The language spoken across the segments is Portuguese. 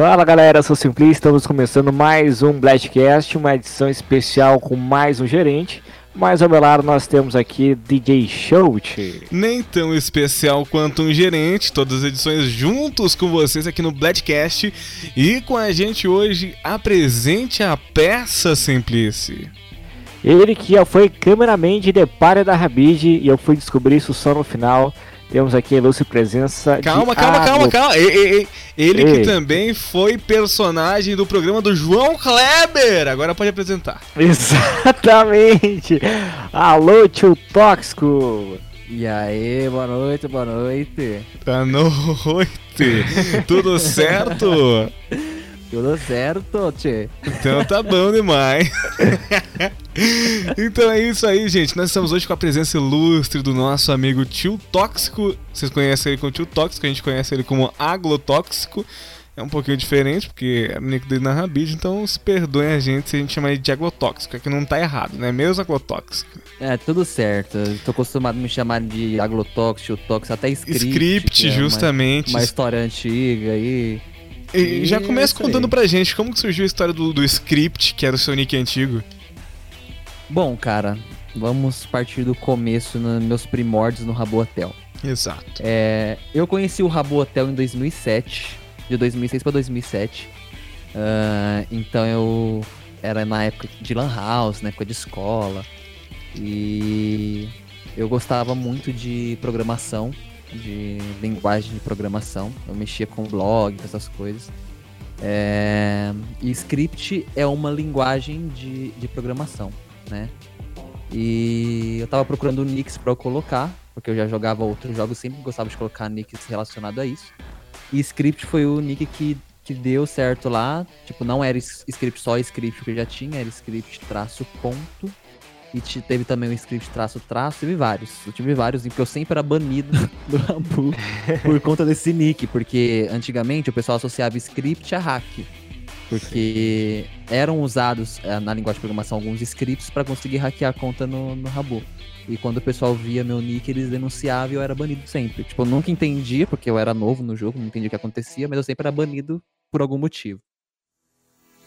Fala galera, sou Simplício, estamos começando mais um Blastcast, uma edição especial com mais um gerente. Mas ao meu lado nós temos aqui DJ Shout. Nem tão especial quanto um gerente, todas as edições juntos com vocês aqui no Bladcast. E com a gente hoje, apresente a peça Simplice. Ele que já foi cameraman de The Party da Rabid e eu fui descobrir isso só no final. Temos aqui a ilustre presença calma, de calma, calma, calma, Ele ei. que também foi personagem do programa do João Kleber. Agora pode apresentar. Exatamente. Alô, tio Tóxico. E aí, boa noite, boa noite. Boa noite. Tudo certo? Tudo certo, tchê. Então tá bom demais. então é isso aí, gente. Nós estamos hoje com a presença ilustre do nosso amigo Tio Tóxico. Vocês conhecem ele como Tio Tóxico, a gente conhece ele como Aglotóxico. É um pouquinho diferente, porque é o nick dele na Rabid, então se perdoem a gente se a gente chamar ele de aglotóxico, é que não tá errado, né? Mesmo aglotóxico. É, tudo certo. Tô acostumado a me chamar de aglotóxico, tóxico, até script. Script, é justamente. Uma, uma história antiga aí. E já começa contando aí. pra gente como que surgiu a história do, do script, que era o seu nick antigo. Bom, cara, vamos partir do começo, nos meus primórdios no Rabo Hotel. Exato. É, eu conheci o Rabo Hotel em 2007, de 2006 para 2007. Uh, então eu era na época de lan house, na época de escola. E eu gostava muito de programação de linguagem de programação. Eu mexia com blog, essas coisas. É... E script é uma linguagem de, de programação, né? E eu tava procurando nicks para eu colocar, porque eu já jogava outros jogos, sempre gostava de colocar nicks relacionados a isso. E script foi o nick que, que deu certo lá. Tipo, não era script só script que eu já tinha, era script traço ponto e teve também o script traço traço, teve vários. Eu tive vários, porque eu sempre era banido do Rambu por conta desse nick, porque antigamente o pessoal associava script a hack. Porque eram usados eh, na linguagem de programação alguns scripts para conseguir hackear a conta no, no Rabu. E quando o pessoal via meu nick, eles denunciavam e eu era banido sempre. Tipo, eu nunca entendia, porque eu era novo no jogo, não entendia o que acontecia, mas eu sempre era banido por algum motivo.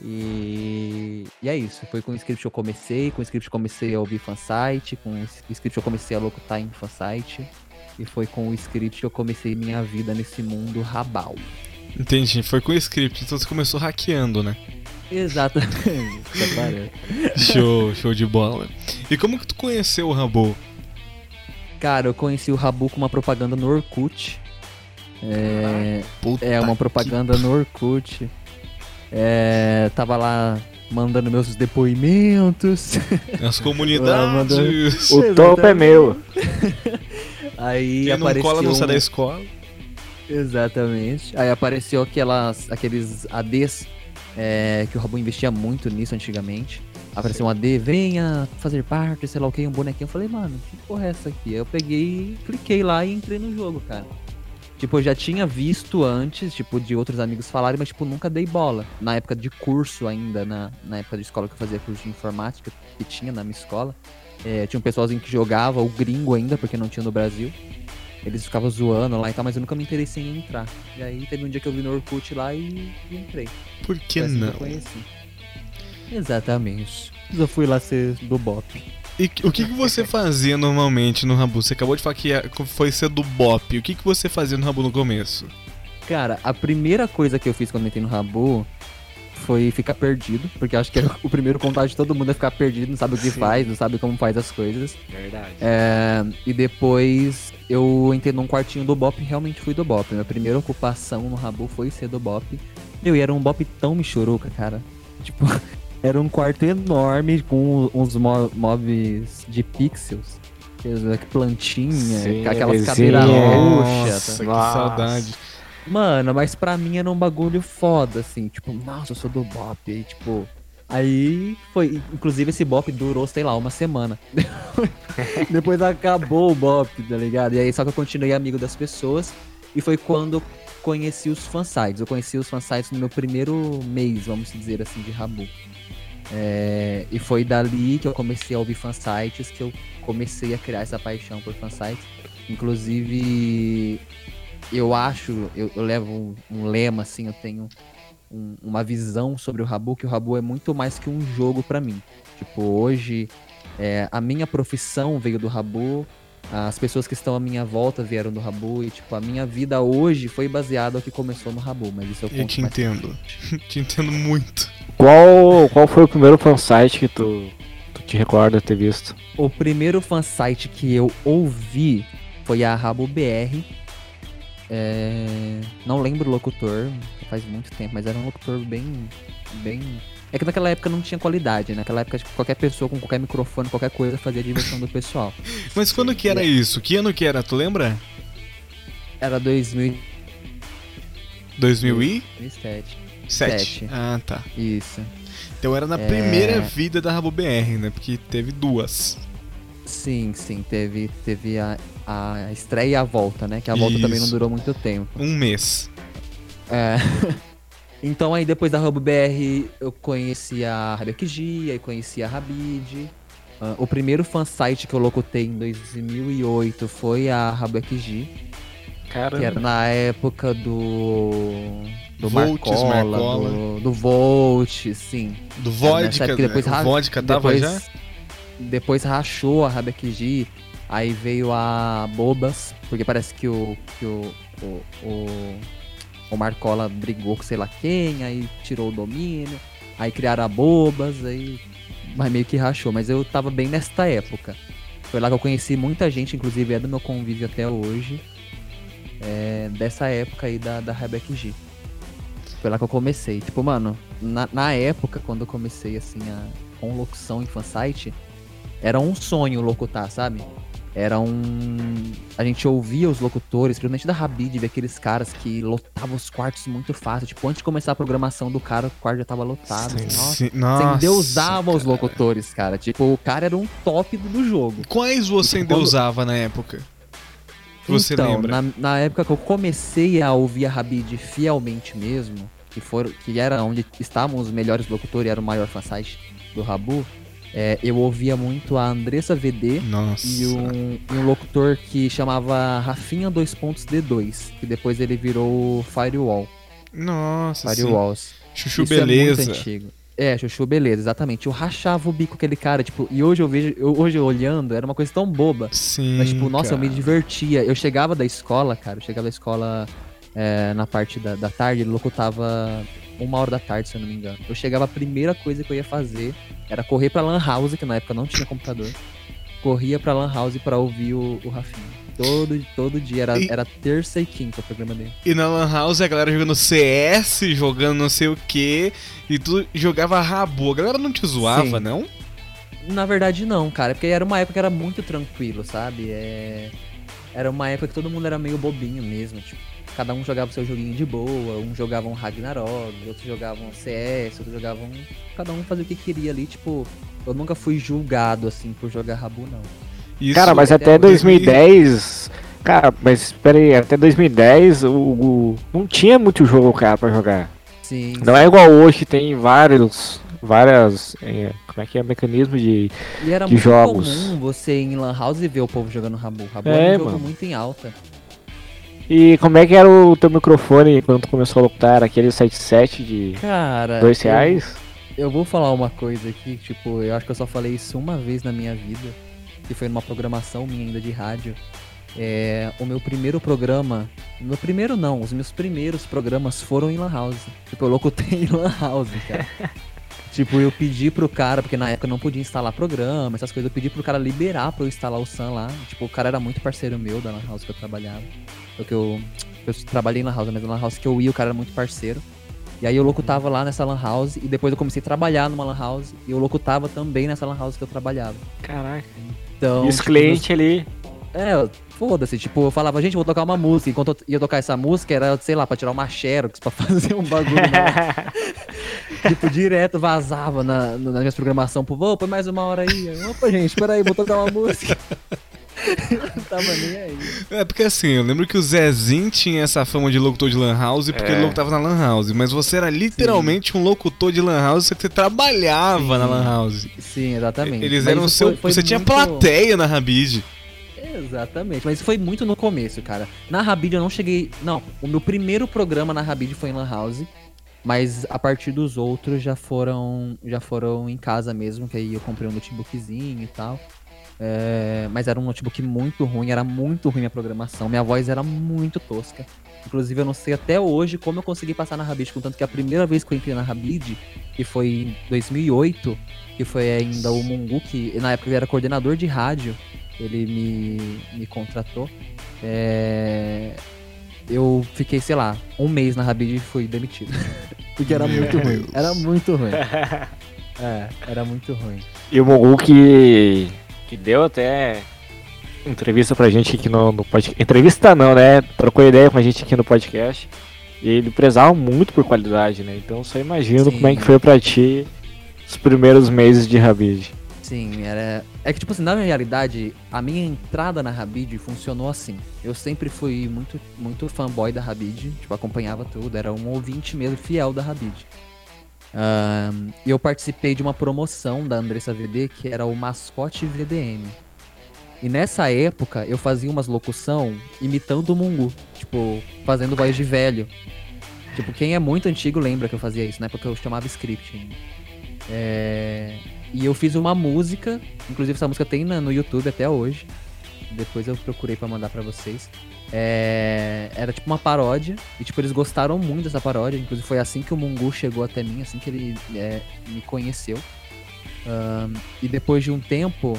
E, e é isso. Foi com o script que eu comecei. Com o script eu comecei a ouvir fansite. Com o script eu comecei a locutar em fansite. E foi com o script que eu comecei minha vida nesse mundo rabal. Entendi. Foi com o script. Então você começou hackeando, né? Exatamente. show, show de bola. E como que tu conheceu o Rabu? Cara, eu conheci o Rabu com uma propaganda no Orkut. É, é uma propaganda que... no Orkut. É, tava lá mandando meus depoimentos. As comunidades. o topo é meu. Aí Quem apareceu... não cola não sai da escola. Exatamente. Aí apareceu aquelas, aqueles ADs é, que o Rabu investia muito nisso antigamente. Apareceu um AD, venha fazer parte, sei lá o que, um bonequinho. Eu falei, mano, que porra é essa aqui? Aí eu peguei, cliquei lá e entrei no jogo, cara. Tipo, eu já tinha visto antes, tipo, de outros amigos falarem, mas, tipo, nunca dei bola. Na época de curso ainda, na, na época de escola que eu fazia curso de informática, que tinha na minha escola. É, tinha um pessoalzinho que jogava, o gringo ainda, porque não tinha no Brasil. Eles ficavam zoando lá e tal, mas eu nunca me interessei em entrar. E aí teve um dia que eu vi no Orkut lá e, e entrei. Por que assim não? Que Exatamente. Eu fui lá ser do Bop. E o que, que você fazia normalmente no Rabu? Você acabou de falar que foi ser do Bop. O que, que você fazia no Rabu no começo? Cara, a primeira coisa que eu fiz quando entrei no Rabu foi ficar perdido, porque acho que é o primeiro contato de todo mundo é ficar perdido, não sabe o que Sim. faz, não sabe como faz as coisas. Verdade. É, e depois eu entrei num quartinho do Bop e realmente fui do Bop. Minha primeira ocupação no Rabu foi ser do Bop. Meu, e era um Bop tão michuruca, cara. Tipo, era um quarto enorme com uns mobs de pixels. Plantinha, Sim, aquelas cadeiras roxas. Nossa, que saudade. Mano, mas pra mim era um bagulho foda, assim. Tipo, nossa, eu sou do Bop. E, tipo, Aí foi. Inclusive, esse Bop durou, sei lá, uma semana. Depois acabou o Bop, tá ligado? E aí só que eu continuei amigo das pessoas. E foi quando eu conheci os fansites. Eu conheci os fansites no meu primeiro mês, vamos dizer assim, de Rabu. É, e foi dali que eu comecei a ouvir fansites, que eu comecei a criar essa paixão por fansites. Inclusive, eu acho, eu, eu levo um, um, lema assim, eu tenho um- uma visão sobre o Rabu, que o Rabu é muito mais que um jogo pra mim. Tipo, hoje, é, a minha profissão veio do Rabu, as pessoas que estão à minha volta vieram do Rabu, e, tipo, a minha vida hoje foi baseada no que começou no Rabu, mas isso eu Eu conto te mais pra entendo. te entendo muito. Qual, qual foi o primeiro fansite que tu, tu te recorda ter visto? O primeiro fansite que eu ouvi foi a Rabo BR. É, Não lembro o locutor, faz muito tempo, mas era um locutor bem. bem. É que naquela época não tinha qualidade, né? naquela época tipo, qualquer pessoa com qualquer microfone, qualquer coisa fazia a diversão do pessoal. Mas quando que era isso? Que ano que era? Tu lembra? Era 2007. 2007? Sete. Ah, tá. Isso. Então era na É. primeira vida da Rabo BR, né? Porque teve duas. Sim, sim, teve, teve a, a estreia e a volta, né? Que a volta também não Isso. durou muito tempo. Um mês. É. então aí depois da Hub BR eu conheci a Rabekji, aí conheci a Rabid. Ah, o primeiro fansite que eu locutei em 2008 foi a Rabekji, Cara, que era na época do do Volts, Marcola, Marcola. do, do Volt, sim. Do vodka, época depois né? vodka tava depois, já? Depois rachou a Rabekji, aí veio a Bobas, porque parece que o que o, o, o, o Marcola brigou com sei lá quem, aí tirou o domínio, aí criaram a Bobas, aí mas meio que rachou, mas eu tava bem nesta época. Foi lá que eu conheci muita gente, inclusive é do meu convívio até hoje, é, dessa época aí da, da Rabekji. Foi lá que eu comecei. Tipo, mano, na, na época, quando eu comecei, assim, a, com locução em fansite, era um sonho locutar, sabe? Era um. A gente ouvia os locutores, principalmente da Rabid, ver aqueles caras que lotavam os quartos muito fácil. Tipo, antes de começar a programação do cara, o quarto já tava lotado. Sim, Nossa, sim. você Nossa, endeusava os cara. locutores, cara. Tipo, o cara era um top do jogo. Quais você Tipo, quando- endeusava na época? Que você então, lembra? Na, na época que eu comecei a ouvir a Rabid fielmente mesmo, que, for, que era onde estavam os melhores locutores, era o maior fansite do Rabu, é, eu ouvia muito a Andressa VD Nossa. e um, um locutor que chamava Rafinha 2.D2, que depois ele virou Firewall. Nossa, sim. Firewalls. Chuchu Isso é beleza. muito antigo. É, Chuchu Beleza, exatamente. Eu rachava o bico com aquele cara, tipo, e hoje eu vejo, eu- hoje eu olhando, era uma coisa tão boba. sim. Mas, tipo, nossa, eu me cara. divertia. Eu chegava da escola, cara, eu chegava da escola é, na parte da, da tarde, ele locutava uma hora da tarde, se eu não me engano. Eu chegava, a primeira coisa que eu ia fazer era correr pra Lan House, que na época não tinha computador. Corria pra Lan House pra ouvir o, o Rafinha. Todo, todo dia, era, E- era terça e quinta o programa dele. E na Lan House a galera jogando CS, jogando não sei o que, e tu jogava rabo. A galera não te zoava, Sim. não? Na verdade, não, cara, porque era uma época que era muito tranquilo, sabe? É... Era uma época que todo mundo era meio bobinho mesmo, tipo, cada um jogava o seu joguinho de boa, um jogava um Ragnarok, outros jogavam CS, outros jogavam. Cada um fazia o que queria ali, tipo, eu nunca fui julgado assim por jogar Rabu, não. Isso, Cara, mas até 2010. Cara, mas espera aí, até 2010 o, o- não tinha muito jogo, cara, pra jogar. Sim. Não é igual hoje, que tem vários. Várias. é, como é que é? Mecanismo de. E era de muito jogos. comum você ir em Lan House e ver o povo jogando Rabu. Rabu É, era um jogo mano. muito em alta. E como é que era o teu microfone quando tu começou a locutar? Era Aquele 77 de Cara. 2 eu- reais? Eu vou falar uma coisa aqui, tipo, eu acho que eu só falei isso uma vez na minha vida, que foi numa programação minha ainda de rádio. É, o meu primeiro programa, meu primeiro não, os meus primeiros programas foram em Lan House. Tipo, eu locutei em Lan House, cara. tipo, eu pedi pro cara, porque na época eu não podia instalar programa, essas coisas, eu pedi pro cara liberar pra eu instalar o Sun lá. Tipo, o cara era muito parceiro meu da Lan House que eu trabalhava. Porque eu, eu trabalhei na Lan House, mas na Lan House que eu ia, o cara era muito parceiro. E aí eu locutava lá nessa lan house e depois eu comecei a trabalhar numa lan house e eu locutava também nessa lan house que eu trabalhava. Caraca. Então, E os tipo, clientes ali. É, foda-se, tipo, eu falava, gente, vou tocar uma música. Enquanto eu ia tocar essa música, era, sei lá, pra tirar uma xerox, pra fazer um bagulho. né? tipo, direto vazava na, na minha programação, pô, vou, põe mais uma hora aí. Opa, gente, peraí, vou tocar uma música. Não tava nem aí. É, porque assim, eu lembro que o Zezinho tinha essa fama de locutor de Lan House porque É. ele locutava na Lan House. Mas você era literalmente um locutor de Lan House, que você trabalhava na Lan House. Sim, exatamente. Eles Mas eram seu. foi- foi você tinha muito- plateia na Rabid. Exatamente, mas foi muito no começo, cara. Na Rabid eu não cheguei. Não, o meu primeiro programa na Rabid foi em Lan House. Mas a partir dos outros já foram já foram em casa mesmo, que aí eu comprei um notebookzinho e tal. É, mas era um notebook muito ruim, era muito ruim a programação. Minha voz era muito tosca. Inclusive, eu não sei até hoje como eu consegui passar na Rabid, contanto que a primeira vez que eu entrei na Rabid, que foi em 2008, que foi ainda o Mungu, que na época ele era coordenador de rádio, ele me, me contratou. É, eu fiquei, sei lá, um mês na Rabid e fui demitido. Porque era Meu muito ruim. Era muito ruim. É, era muito ruim. E o Mongu que, que deu até entrevista pra gente aqui no, no podcast. Entrevista não, né? Trocou ideia com a gente aqui no podcast. E ele prezava muito por qualidade, né? Então só imagino Sim. como é que foi pra ti os primeiros meses de Rabid. Sim, era. É que, tipo assim, na realidade, a minha entrada na Rabid funcionou assim. Eu sempre fui muito, muito fanboy da Rabid, tipo, acompanhava tudo, era um ouvinte mesmo fiel da Rabid. Eu participei de uma promoção da Andressa VD que era o mascote VDM. E nessa época eu fazia umas locução imitando o Mungu, tipo, fazendo voz de velho. Tipo, quem é muito antigo lembra que eu fazia isso, na época eu chamava script. É... E eu fiz uma música, inclusive essa música tem no YouTube até hoje. Depois eu procurei pra mandar pra vocês. É, Era tipo uma paródia, e tipo, eles gostaram muito dessa paródia. Inclusive foi assim que o Mungu chegou até mim, assim que ele é, me conheceu. Ahn, e depois de um tempo,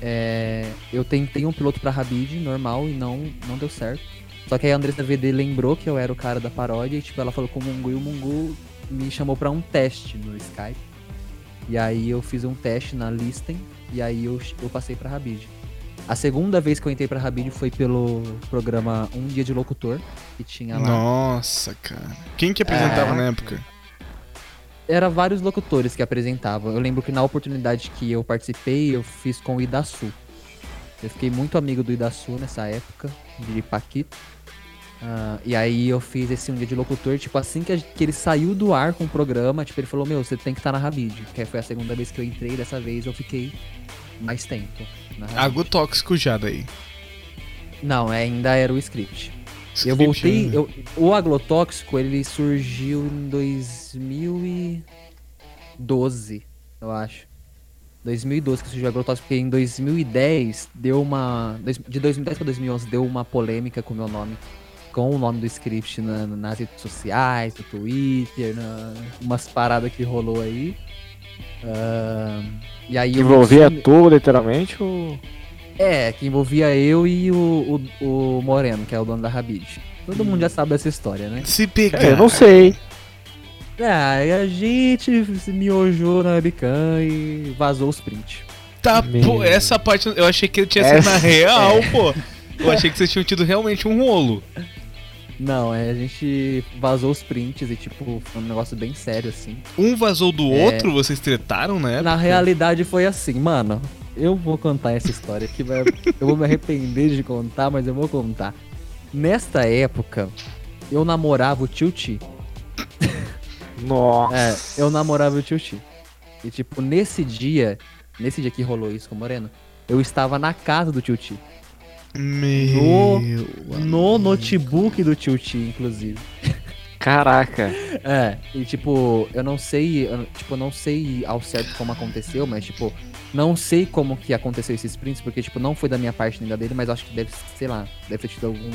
é, eu tentei um piloto pra Rabid, normal, e não, não deu certo. Só que aí a Andressa VD lembrou que eu era o cara da paródia, e tipo, ela falou com o Mungu, e o Mungu me chamou pra um teste no Skype. E aí eu fiz um teste na Listen, e aí eu, eu passei pra Rabid. A segunda vez que eu entrei pra Rabid foi pelo programa Um Dia de Locutor, que tinha lá. Nossa, cara. Quem que apresentava É. na época? Era vários locutores que apresentavam. Eu lembro que na oportunidade que eu participei, eu fiz com o Idaçu. Eu fiquei muito amigo do Idaçu nessa época, de Paquito. Ah, e aí eu fiz esse um dia de locutor, tipo, assim que, a- que ele saiu do ar com o programa, tipo, ele falou, meu, você tem que estar na Rabid. Que foi a segunda vez que eu entrei, dessa vez eu fiquei mais tempo. Rabid. Água tóxico já daí. Não, ainda era o script. Eu Script voltei. ainda. eu- o Aglotóxico ele surgiu em 2012, eu acho. 2012 que surgiu o Agrotóxico, porque em 2010 deu uma. De 2010 pra 2011 deu uma polêmica com o meu nome. Com o nome do script na- nas redes sociais, no Twitter, na, umas paradas que rolou aí. Ahn, e aí Que eu envolvia sumi- tu, literalmente, o... é, que envolvia eu e o, o, o Moreno, que é o dono da Rabid. Todo mundo já sabe dessa história, né? Se pegar. É, eu não sei. Ah, e a gente se miojou na webcam e vazou os prints. Tá, Meu. pô, essa parte eu achei que tinha sido Essa- na real, pô. Eu achei que vocês tinham tido realmente um rolo. Não, é, a gente vazou os prints e, tipo, foi um negócio bem sério, assim. Um vazou do É. outro, vocês tretaram, né? Na realidade foi assim, mano. Eu vou contar essa história que vai. eu vou me arrepender de contar, mas eu vou contar. Nesta época, eu namorava o Tio Ti. Nossa. É, eu namorava o Tio Ti. E tipo, nesse dia, nesse dia que rolou isso com o Moreno, eu estava na casa do Tio Ti. Meu. No notebook do Tio Ti, inclusive. Caraca. É, e tipo, eu não sei, eu, tipo, não sei ao certo como aconteceu, mas tipo, não sei como que aconteceu esses prints, porque tipo, não foi da minha parte nem da dele, mas acho que deve, sei lá, deve ter tido algum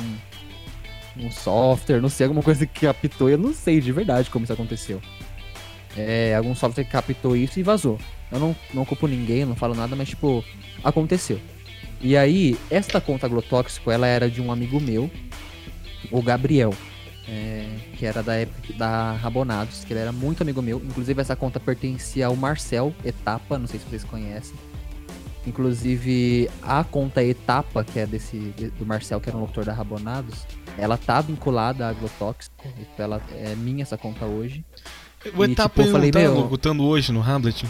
um software, não sei, alguma coisa que captou, eu não sei de verdade como isso aconteceu. É, algum software que captou isso e vazou. Eu não, não culpo ninguém, não falo nada, mas tipo, aconteceu. E aí, esta conta Glotóxico, ela era de um amigo meu, o Gabriel é, que era da época da Rabonados, que ele era muito amigo meu. Inclusive, essa conta pertencia ao Marcel Etapa, não sei se vocês conhecem. Inclusive, a conta Etapa, que é desse de- do Marcel, que era um locutor da Rabonados, ela tá vinculada à Agrotóxico. Então ela é minha essa conta hoje. O E, Etapa tipo, eu não falei, tá meu- locutando hoje no Hamlet?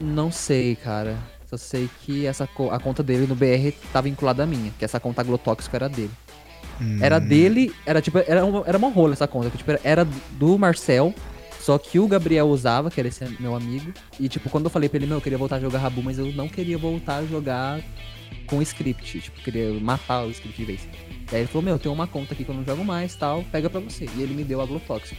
Não sei, cara. Só sei que essa co- a conta dele no BR tá vinculada à minha, que essa conta Agrotóxico era dele. Hum. Era dele, era tipo, era uma, era uma rola essa conta, que tipo, era- do Marcel, só que o Gabriel usava, que era esse meu amigo, e tipo, quando eu falei pra ele, meu, eu queria voltar a jogar Rabu, mas eu não queria voltar a jogar com script, tipo, queria matar o script de vez. E aí ele falou, meu, tem uma conta aqui que eu não jogo mais, tal, pega pra você. E ele me deu a Glotox.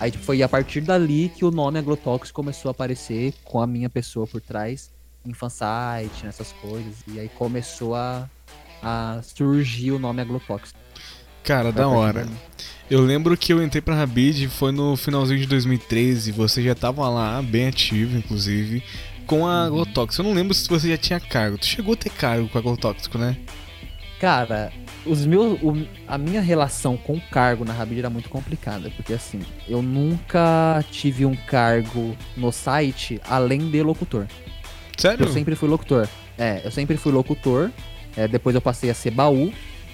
Aí tipo, foi a partir dali que o nome Aglotox começou a aparecer com a minha pessoa por trás, em fansite, nessas coisas. E aí começou a, a surgir o nome Aglotox. Cara, da hora. Eu lembro que eu entrei pra Rabid, foi no finalzinho de 2013, você já tava lá, bem ativo, inclusive, com a Uhum. Glotox. Eu não lembro se você já tinha cargo. Tu chegou a ter cargo com a Glotóxico, né? Cara, os meus, o- a minha relação com o cargo na Rabid era muito complicada, porque assim, eu nunca tive um cargo no site além de locutor. Sério? Eu sempre fui locutor. É, eu sempre fui locutor. é, depois eu passei a ser baú.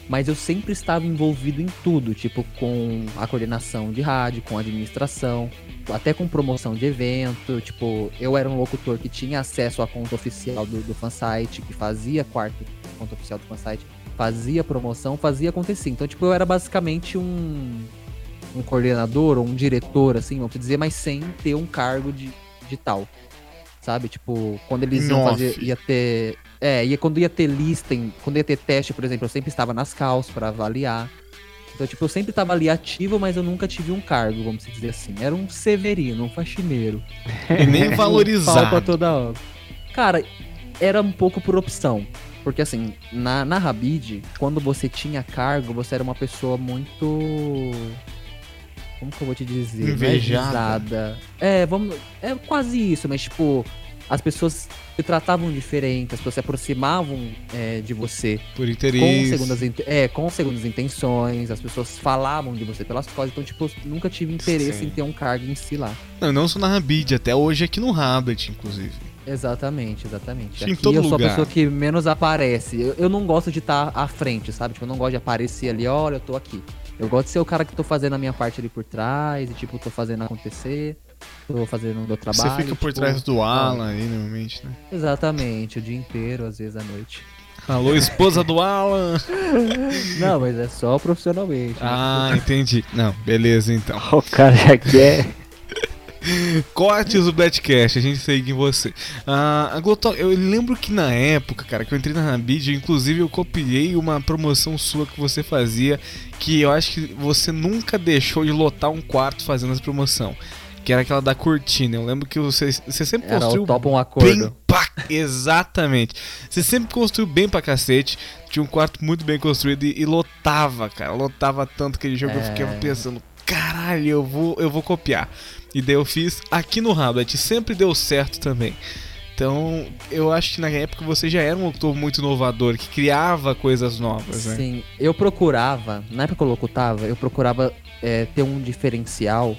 Mas eu sempre estava envolvido em tudo, tipo com a coordenação de rádio, com a administração, até com promoção de evento. Tipo, eu era um locutor que tinha acesso à conta oficial do, do fansite, que fazia quarto conta oficial do fansite, fazia promoção, fazia acontecer. Então, tipo, eu era basicamente um, um coordenador ou um diretor, assim, vamos dizer, mas sem ter um cargo de, de tal. Sabe? Tipo, quando eles iam fazer. ia ter. É, ia, quando ia ter listing, quando ia ter teste, por exemplo, eu sempre estava nas calças pra avaliar. Então, tipo, eu sempre estava ali ativo, mas eu nunca tive um cargo, vamos dizer assim. Era um severino, um faxineiro. E nem Pau pra valorizado. toda obra. Cara, era um pouco por opção. Porque assim, na, na Rabid, quando você tinha cargo, você era uma pessoa muito. Como que eu vou te dizer? É Invejada. É, vamos. É quase isso, mas tipo, as pessoas se tratavam diferente, as pessoas se aproximavam é, de você Por com interesse. segundas, int- é, com segundas intenções, as pessoas falavam de você pelas costas, então, tipo, eu nunca tive interesse Sim. em ter um cargo em si lá. Não, não só na Rabid, até hoje aqui no Rablet, inclusive. Exatamente, exatamente. Em Aqui eu sou a lugar. pessoa que menos aparece. Eu, eu não gosto de estar à frente, sabe? Tipo, eu não gosto de aparecer ali, olha, eu tô aqui. Eu gosto de ser o cara que tô fazendo a minha parte ali por trás, e tipo, tô fazendo acontecer, tô fazendo o meu trabalho. você fica por tipo, trás do Alan aí, normalmente, né? Exatamente, o dia inteiro, às vezes à noite. Alô, esposa do Alan! Não, mas é só profissionalmente. né? Ah, entendi. Não, beleza então. O cara já quer. Cortes do Blackcast, a gente segue em você. Ah, a Gloto, eu lembro que na época, cara, que eu entrei na Rabid, inclusive eu copiei uma promoção sua que você fazia, que eu acho que você nunca deixou de lotar um quarto fazendo essa promoção. Que era aquela da cortina. Eu lembro que você, você sempre Era construiu topa um bem acordo. pra... Exatamente. Você sempre construiu bem pra cacete. Tinha um quarto muito bem construído e, e lotava, cara. Lotava tanto aquele jogo que eu É. ficava pensando, caralho, eu vou, eu vou copiar. E daí eu fiz aqui no Rablet, sempre deu certo também. Então, eu acho que na época você já era um autor muito inovador, que criava coisas novas, né? Sim, eu procurava, na época que eu locutava, eu procurava é, ter um diferencial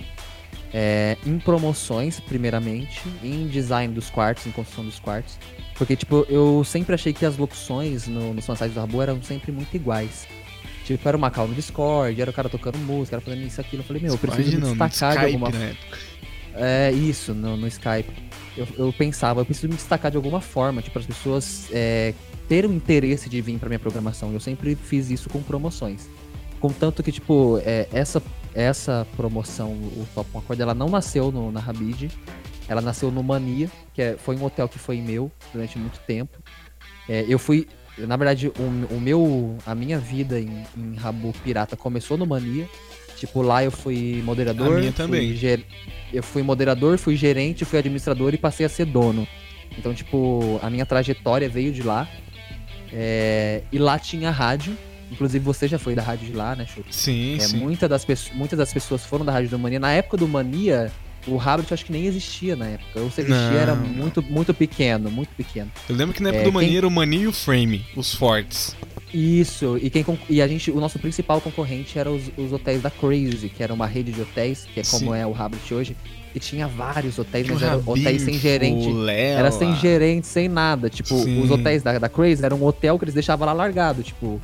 é, em promoções, primeiramente, em design dos quartos, em construção dos quartos. Porque, tipo, eu sempre achei que as locuções no, nos fansites do Rabu eram sempre muito iguais. Tipo, era uma call no Discord, era o cara tocando música, era fazendo isso, aquilo. Eu falei, meu, eu preciso me no destacar de Skype alguma na época. é, isso, no, no Skype. Eu, eu pensava, eu preciso me destacar de alguma forma, tipo, as pessoas é, terem interesse de vir pra minha programação. Eu sempre fiz isso com promoções. Contanto que, tipo, é, essa, essa promoção, o Top One Accord, ela não nasceu no, na Rabid. Ela nasceu no Mania, que é- foi um hotel que foi meu durante muito tempo. É, eu fui. Na verdade, o, o meu. A minha vida em, em Rabu Pirata começou no Mania. Tipo, lá eu fui moderador. A minha também. fui ger- eu fui moderador, fui gerente, fui administrador e passei a ser dono. Então, tipo, a minha trajetória veio de lá. É, e lá tinha rádio. Inclusive, você já foi da rádio de lá, né, Chu? Sim, É, sim. muita das pesso- muitas das pessoas foram da rádio do Mania. Na época do Mania, o Rabbit acho que nem existia na época. Ou se existia, Não, era não. muito, muito pequeno, muito pequeno. Eu lembro que na época É, do Mania quem- era o Mania e o Frame, os fortes. Isso, e, quem, e a gente, o nosso principal concorrente era os, os hotéis da Crazy, que era uma rede de hotéis, que é como Sim. é o Rabbit hoje. E tinha vários hotéis, mas eram hotéis sem gerente. Lela. Era sem gerente, sem nada. Tipo, Sim. os hotéis da, da Crazy eram um hotel que eles deixavam lá largado. Tipo,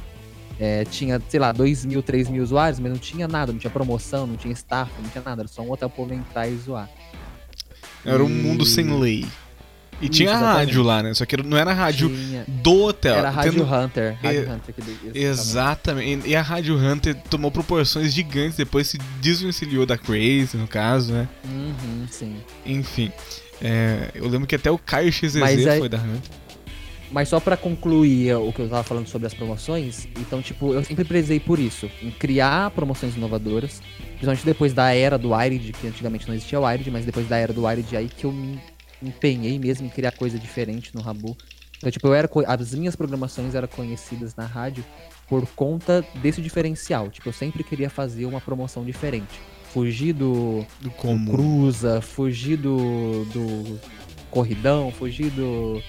é, tinha, sei lá, 2 mil, 3 mil usuários, mas não tinha nada, não tinha promoção, não tinha staff, não tinha nada. Era só um hotel povo entrar e zoar. Era um E- mundo sem lei. E tinha rádio lá, né? Só que não era a rádio Tinha- do hotel. Era a Rádio Tendo- Hunter. Rádio E- Hunter que Exatamente. E a Rádio Hunter tomou proporções gigantes, depois se desvencilhou da Crazy, no caso, né? Uhum, sim. Enfim. é, eu lembro que até o Caio Mas aí- foi da Hunter. Mas só pra concluir o que eu tava falando sobre as promoções, então, tipo, eu sempre prezei por isso, em criar promoções inovadoras, principalmente depois da era do Wired, que antigamente não existia o Wired, mas depois da era do Wired aí que eu me empenhei mesmo em criar coisa diferente no Rabu. Então, tipo, eu era as minhas programações eram conhecidas na rádio por conta desse diferencial. Tipo, eu sempre queria fazer uma promoção diferente. Fugir do, Do do cruza, fugir do, do corridão, fugir do, eh,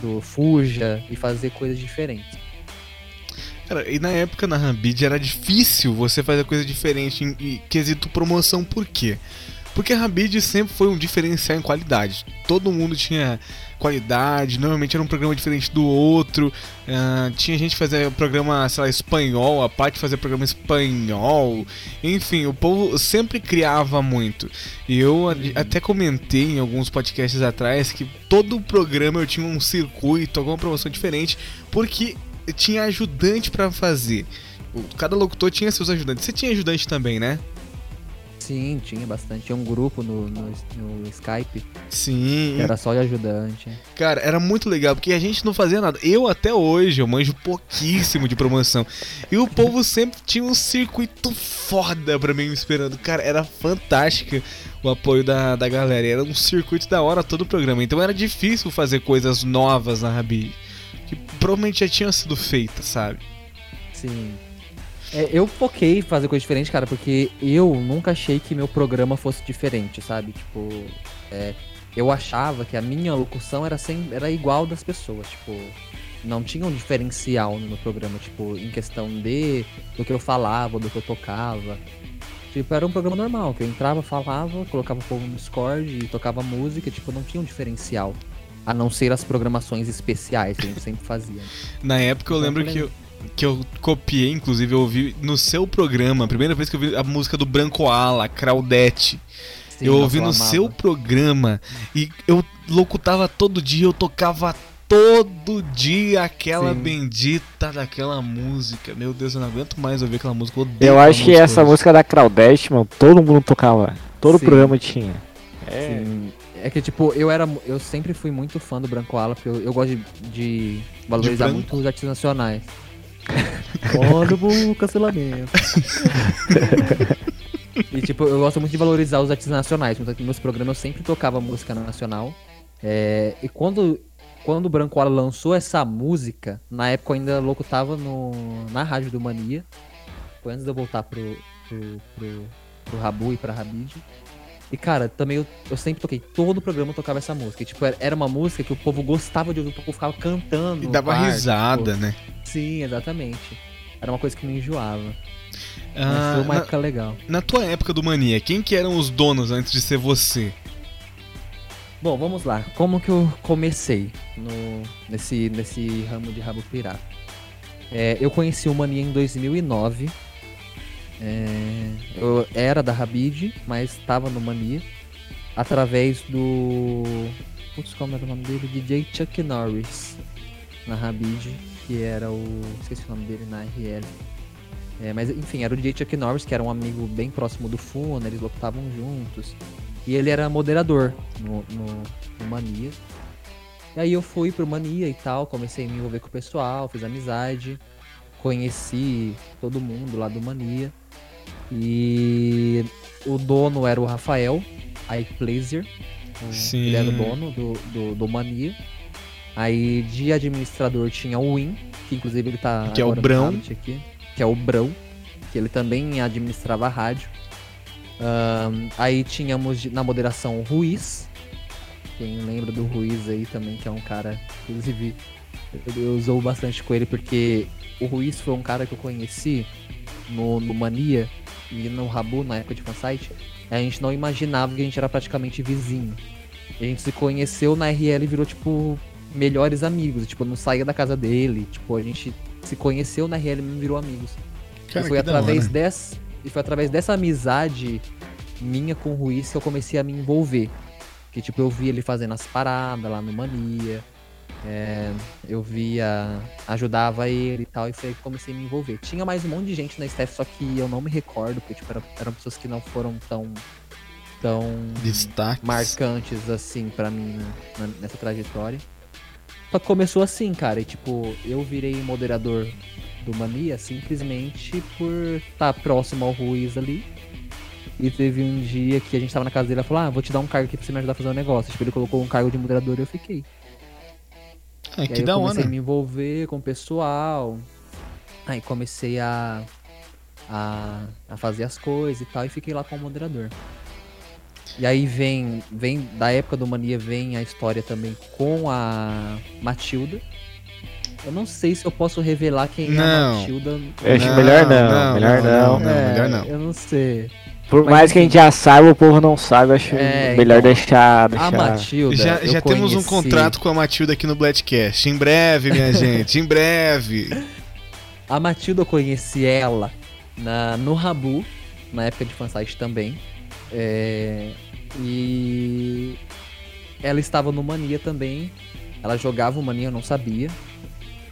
do fuja e fazer coisas diferentes. Cara, e na época na Rambid era difícil você fazer coisa diferente em, em quesito promoção, por quê? A Rambid sempre foi um diferencial em qualidade. Todo mundo tinha qualidade, normalmente era um programa diferente do outro. ah, tinha gente fazia programa, sei lá, espanhol, a parte fazia programa espanhol. Enfim, o povo sempre criava muito. E eu até comentei em alguns podcasts atrás que todo programa eu tinha um circuito, alguma promoção diferente, porque tinha ajudante pra fazer. Cada locutor tinha seus ajudantes. Você tinha ajudante também, né? Sim, tinha bastante. Tinha um grupo no, no, no Skype Sim. era só de ajudante. Cara, era muito legal, porque a gente não fazia nada. Eu até hoje, eu manjo pouquíssimo de promoção. E o povo sempre tinha um circuito foda pra mim me esperando. Cara, era fantástico o apoio da, da galera. Era um circuito da hora todo o programa. Então era difícil fazer coisas novas na Rabi. Que provavelmente já tinham sido feitas, sabe? Sim. É, eu foquei em fazer coisa diferente, cara, porque eu nunca achei que meu programa fosse diferente, sabe? Tipo, é, eu achava que a minha locução era, sem, era igual das pessoas, tipo, não tinha um diferencial no meu programa, tipo, em questão de do que eu falava, do que eu tocava. Tipo, era um programa normal, que eu entrava, falava, colocava o povo no Discord e tocava música, tipo, não tinha um diferencial. A não ser as programações especiais que a gente sempre fazia. Na época eu Então, lembro que eu, que eu copiei, inclusive, eu ouvi no seu programa, a primeira vez que eu vi a música do Branco Ala, Claudete. Sim, eu ouvi no amava. seu programa e eu locutava todo dia, eu tocava todo dia aquela Sim. bendita daquela música. Meu Deus, eu não aguento mais ouvir aquela música. odeio Eu aquela acho que essa hoje. música da Claudete, mano, todo mundo tocava. Todo Sim. programa tinha. É. Sim. É que, tipo, eu era. Eu sempre fui muito fã do Branco Ala, porque eu, eu gosto de, de valorizar branco? muito os artistas nacionais. Olha o cancelamento. e, tipo, eu gosto muito de valorizar os artistas nacionais. Que nos meus programas eu sempre tocava música nacional. É, e quando, quando o Branco Ala lançou essa música, na época eu ainda locutava no, na Rádio do Mania. Foi antes de eu voltar pro, pro, pro, pro Rabu e pra Rabid. E, cara, também eu, eu sempre toquei, todo o programa eu tocava essa música. E, tipo, era- uma música que o povo gostava de ouvir, o povo ficava cantando. E dava quarto, risada, né? tipo, sim, exatamente. Era uma coisa que me enjoava. Mas Ah, foi uma na, época legal. na tua época do Mania, quem que eram os donos antes de ser você? Bom, vamos lá. Como que eu comecei no, nesse, nesse ramo de rabo pirata? É, eu conheci o Mania em 2009. É, eu era da Rabid, mas estava no Mania. Através do... Putz, como era o nome dele? DJ Chuck Norris. Na Rabid, que era o... Esqueci o nome dele na RL. É, mas enfim, era o DJ Chuck Norris, que era um amigo bem próximo do Funa, eles lutavam juntos. E ele era moderador no, no, no Mania. E aí eu fui pro Mania e tal, comecei a me envolver com o pessoal, fiz amizade, conheci todo mundo lá do Mania. E o dono era o Rafael, aí Plazer. Sim. Ele era o dono do, do, do Mania. Aí de administrador tinha o Win, que inclusive ele tá Que é o Brão. Aqui, que é o Brão, que ele também administrava a rádio. Ahn, aí tínhamos na moderação o Ruiz. Quem lembra do Ruiz aí também, que é um cara, inclusive, eu, eu usou bastante com ele porque o Ruiz foi um cara que eu conheci no, no Mania e no Rabu, na época de fansite. A gente não imaginava que a gente era praticamente vizinho. A gente se conheceu na RL e virou, tipo, melhores amigos. Tipo, eu não saía da casa dele. Tipo, a gente se conheceu na RL e virou amigos. Cara, e foi através dessa e foi através dessa amizade minha com o Ruiz que eu comecei a me envolver. Que tipo, eu vi ele fazendo as paradas lá no Mania. É, eu via, ajudava ele e tal, e foi aí que comecei a me envolver. Tinha mais um monte de gente na staff, só que eu não me recordo, porque tipo, eram, eram pessoas que não foram tão tão Destaques. marcantes assim pra mim né, na- nessa trajetória. Só que começou assim, cara. E tipo, eu virei moderador do Mania simplesmente por estar tá próximo ao Ruiz ali. E teve um dia que a gente tava na casa dele e falou: Ah, vou te dar um cargo aqui pra você me ajudar a fazer um negócio. Tipo, ele colocou um cargo de moderador e eu fiquei. E que aí eu da comecei hora. a me envolver com o pessoal. Aí comecei a, a, a fazer as coisas e tal, e fiquei lá como moderador. E aí vem, vem, da época do Mania, vem a história também com a Matilda. Eu não sei se eu posso revelar quem é a Não. Matilda. Eu acho Não, melhor não, não, melhor não, não. não. É, melhor não. Eu não sei. Por Mas, mais que a gente já saiba, o povo não sabe, eu acho É, melhor então, deixar, A deixar. Matilda. Já, eu já temos um contrato com a Matilda aqui no Bladcast. Em breve, minha gente, em breve. A Matilda eu conheci ela na, no Rabu, na época de fansite também. É, e ela estava no Mania também. Ela jogava o Mania, eu não sabia.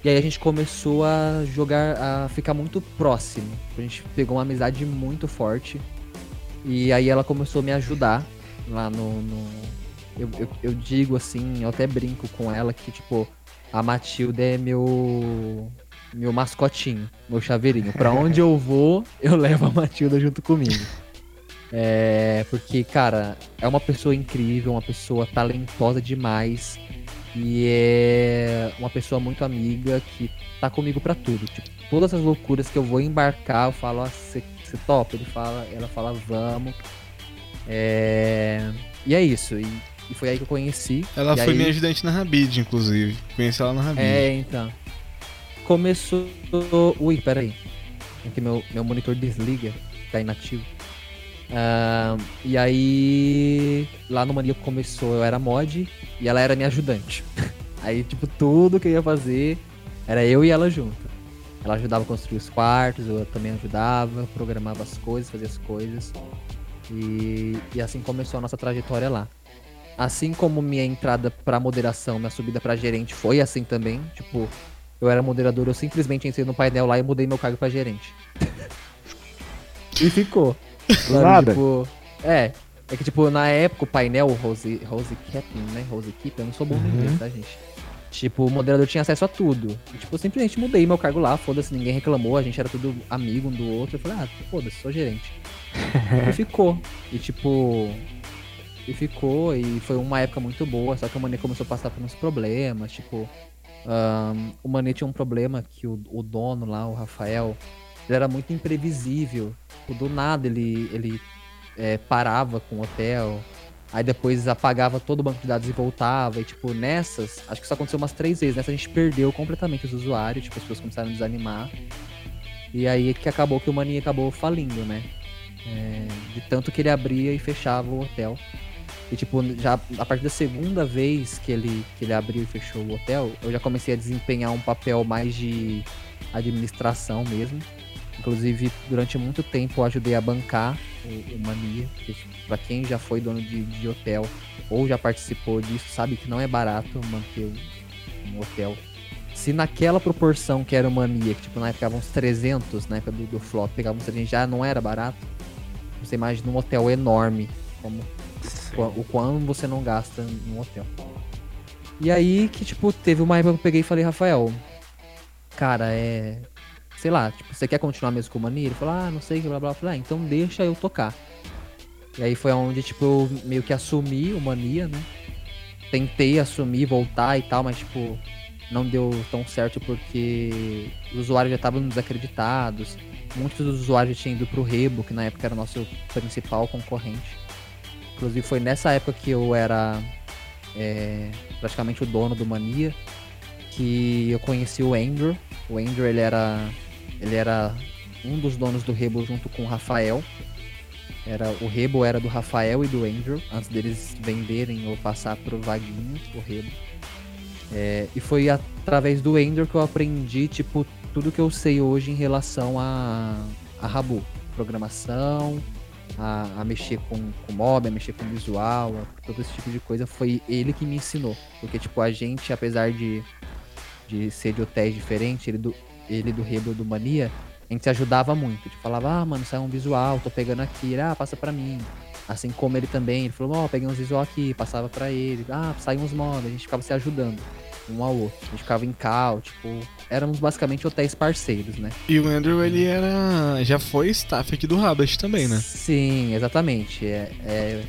E aí a gente começou a jogar, a ficar muito próximo. A gente pegou uma amizade muito forte. E aí ela começou a me ajudar lá no. no- eu, eu, eu digo assim, eu até brinco com ela que, tipo, a Matilda é meu. Meu mascotinho, meu chaveirinho. Pra onde eu vou, eu levo a Matilda junto comigo. É. Porque, cara, é uma pessoa incrível, uma pessoa talentosa demais. E é uma pessoa muito amiga que tá comigo pra tudo. Tipo, todas as loucuras que eu vou embarcar, eu falo, você topa? Ele fala, ela fala, vamos. É... E é isso. E, e foi aí que eu conheci. Ela foi aí- minha ajudante na Rabid, inclusive. Conheci ela na Rabid. É, então. Começou. Ui, peraí. É que meu, meu monitor desliga, tá inativo. Ah, e aí, lá no Mania começou, eu era mod e ela era minha ajudante. Aí, tipo, tudo que eu ia fazer era eu e ela junto. Ela ajudava a construir os quartos, eu também ajudava, programava as coisas, fazia as coisas. E, e assim começou a nossa trajetória lá. Assim como minha entrada pra moderação, minha subida pra gerente foi assim também. Tipo, eu era moderador, eu simplesmente entrei no painel lá e mudei meu cargo pra gerente. e ficou. Do nada. Tipo, é. É que, tipo, na época o painel, o Rose, Rose Captain, né? Rose Keep, eu não sou bom no Uhum. inglês, tá, gente? Tipo, o moderador tinha acesso a tudo. E, tipo, eu simplesmente mudei meu cargo lá, foda-se, ninguém reclamou, a gente era tudo amigo um do outro. Eu falei, ah, foda-se, sou gerente. e ficou. E, tipo. E ficou, e foi uma época muito boa, só que o Mané começou a passar por uns problemas, tipo. ahn, o Mané tinha um problema que o, o dono lá, o Rafael, ele era muito imprevisível. Tipo, do nada ele, ele é, parava com o hotel, aí depois apagava todo o banco de dados e voltava. E, tipo, nessas, acho que isso aconteceu umas três vezes. Nessa a gente perdeu completamente os usuários, tipo, as pessoas começaram a desanimar. E aí que acabou que o Mania acabou falindo, né? É, de tanto que ele abria e fechava o hotel. E tipo, já a partir da segunda vez que ele, que ele abriu e fechou o hotel, eu já comecei a desempenhar um papel mais de administração mesmo. Inclusive, durante muito tempo eu ajudei a bancar o, o Mania, que pra quem já foi dono de, de hotel ou já participou disso, sabe que não é barato manter um, um hotel. Se naquela proporção que era o Mania, que tipo, na época uns 300, na época do, do flop, pegava uns 300, já não era barato, você imagina um hotel enorme, como o quanto você não gasta num hotel. E aí que, tipo, teve uma época que eu peguei e falei, Rafael, cara, é. Sei lá, tipo, você quer continuar mesmo com o Mania? Ele falou, ah, não sei, blá blá blá. Falei, ah, então deixa eu tocar. E aí foi onde, tipo, eu meio que assumi o Mania, né? Tentei assumir, voltar e tal, mas, tipo, não deu tão certo porque os usuários já estavam desacreditados. Muitos dos usuários tinham ido pro Rebo, que na época era o nosso principal concorrente. Inclusive foi nessa época que eu era é, praticamente o dono do Mania, que eu conheci o Andrew. O Andrew ele era, ele era um dos donos do Rebo junto com o Rafael. Era, o Rebo era do Rafael e do Andrew, antes deles venderem ou passar pro Vaguinho, o Rebo. É, e foi através do Ender que eu aprendi, tipo, tudo que eu sei hoje em relação a, a Rabu. Programação, a, a mexer com, com mob, a mexer com visual, a- todo esse tipo de coisa. Foi ele que me ensinou. Porque, tipo, a gente, apesar de, de ser de hotéis diferentes, ele ele do Rebo do Mania, a gente se ajudava muito. Tipo, falava, ah, mano, saiu um visual, tô pegando aqui, ele, ah, passa pra mim. Assim como ele também, ele falou, ó, peguei uns visual aqui, passava pra ele, ah, saiu uns mods, a gente ficava se ajudando. um ao outro. A gente ficava em cal, tipo, éramos basicamente hotéis parceiros, né? E o Andrew, ele era. já foi staff aqui do Rabbit também, né? Sim, exatamente. É, é,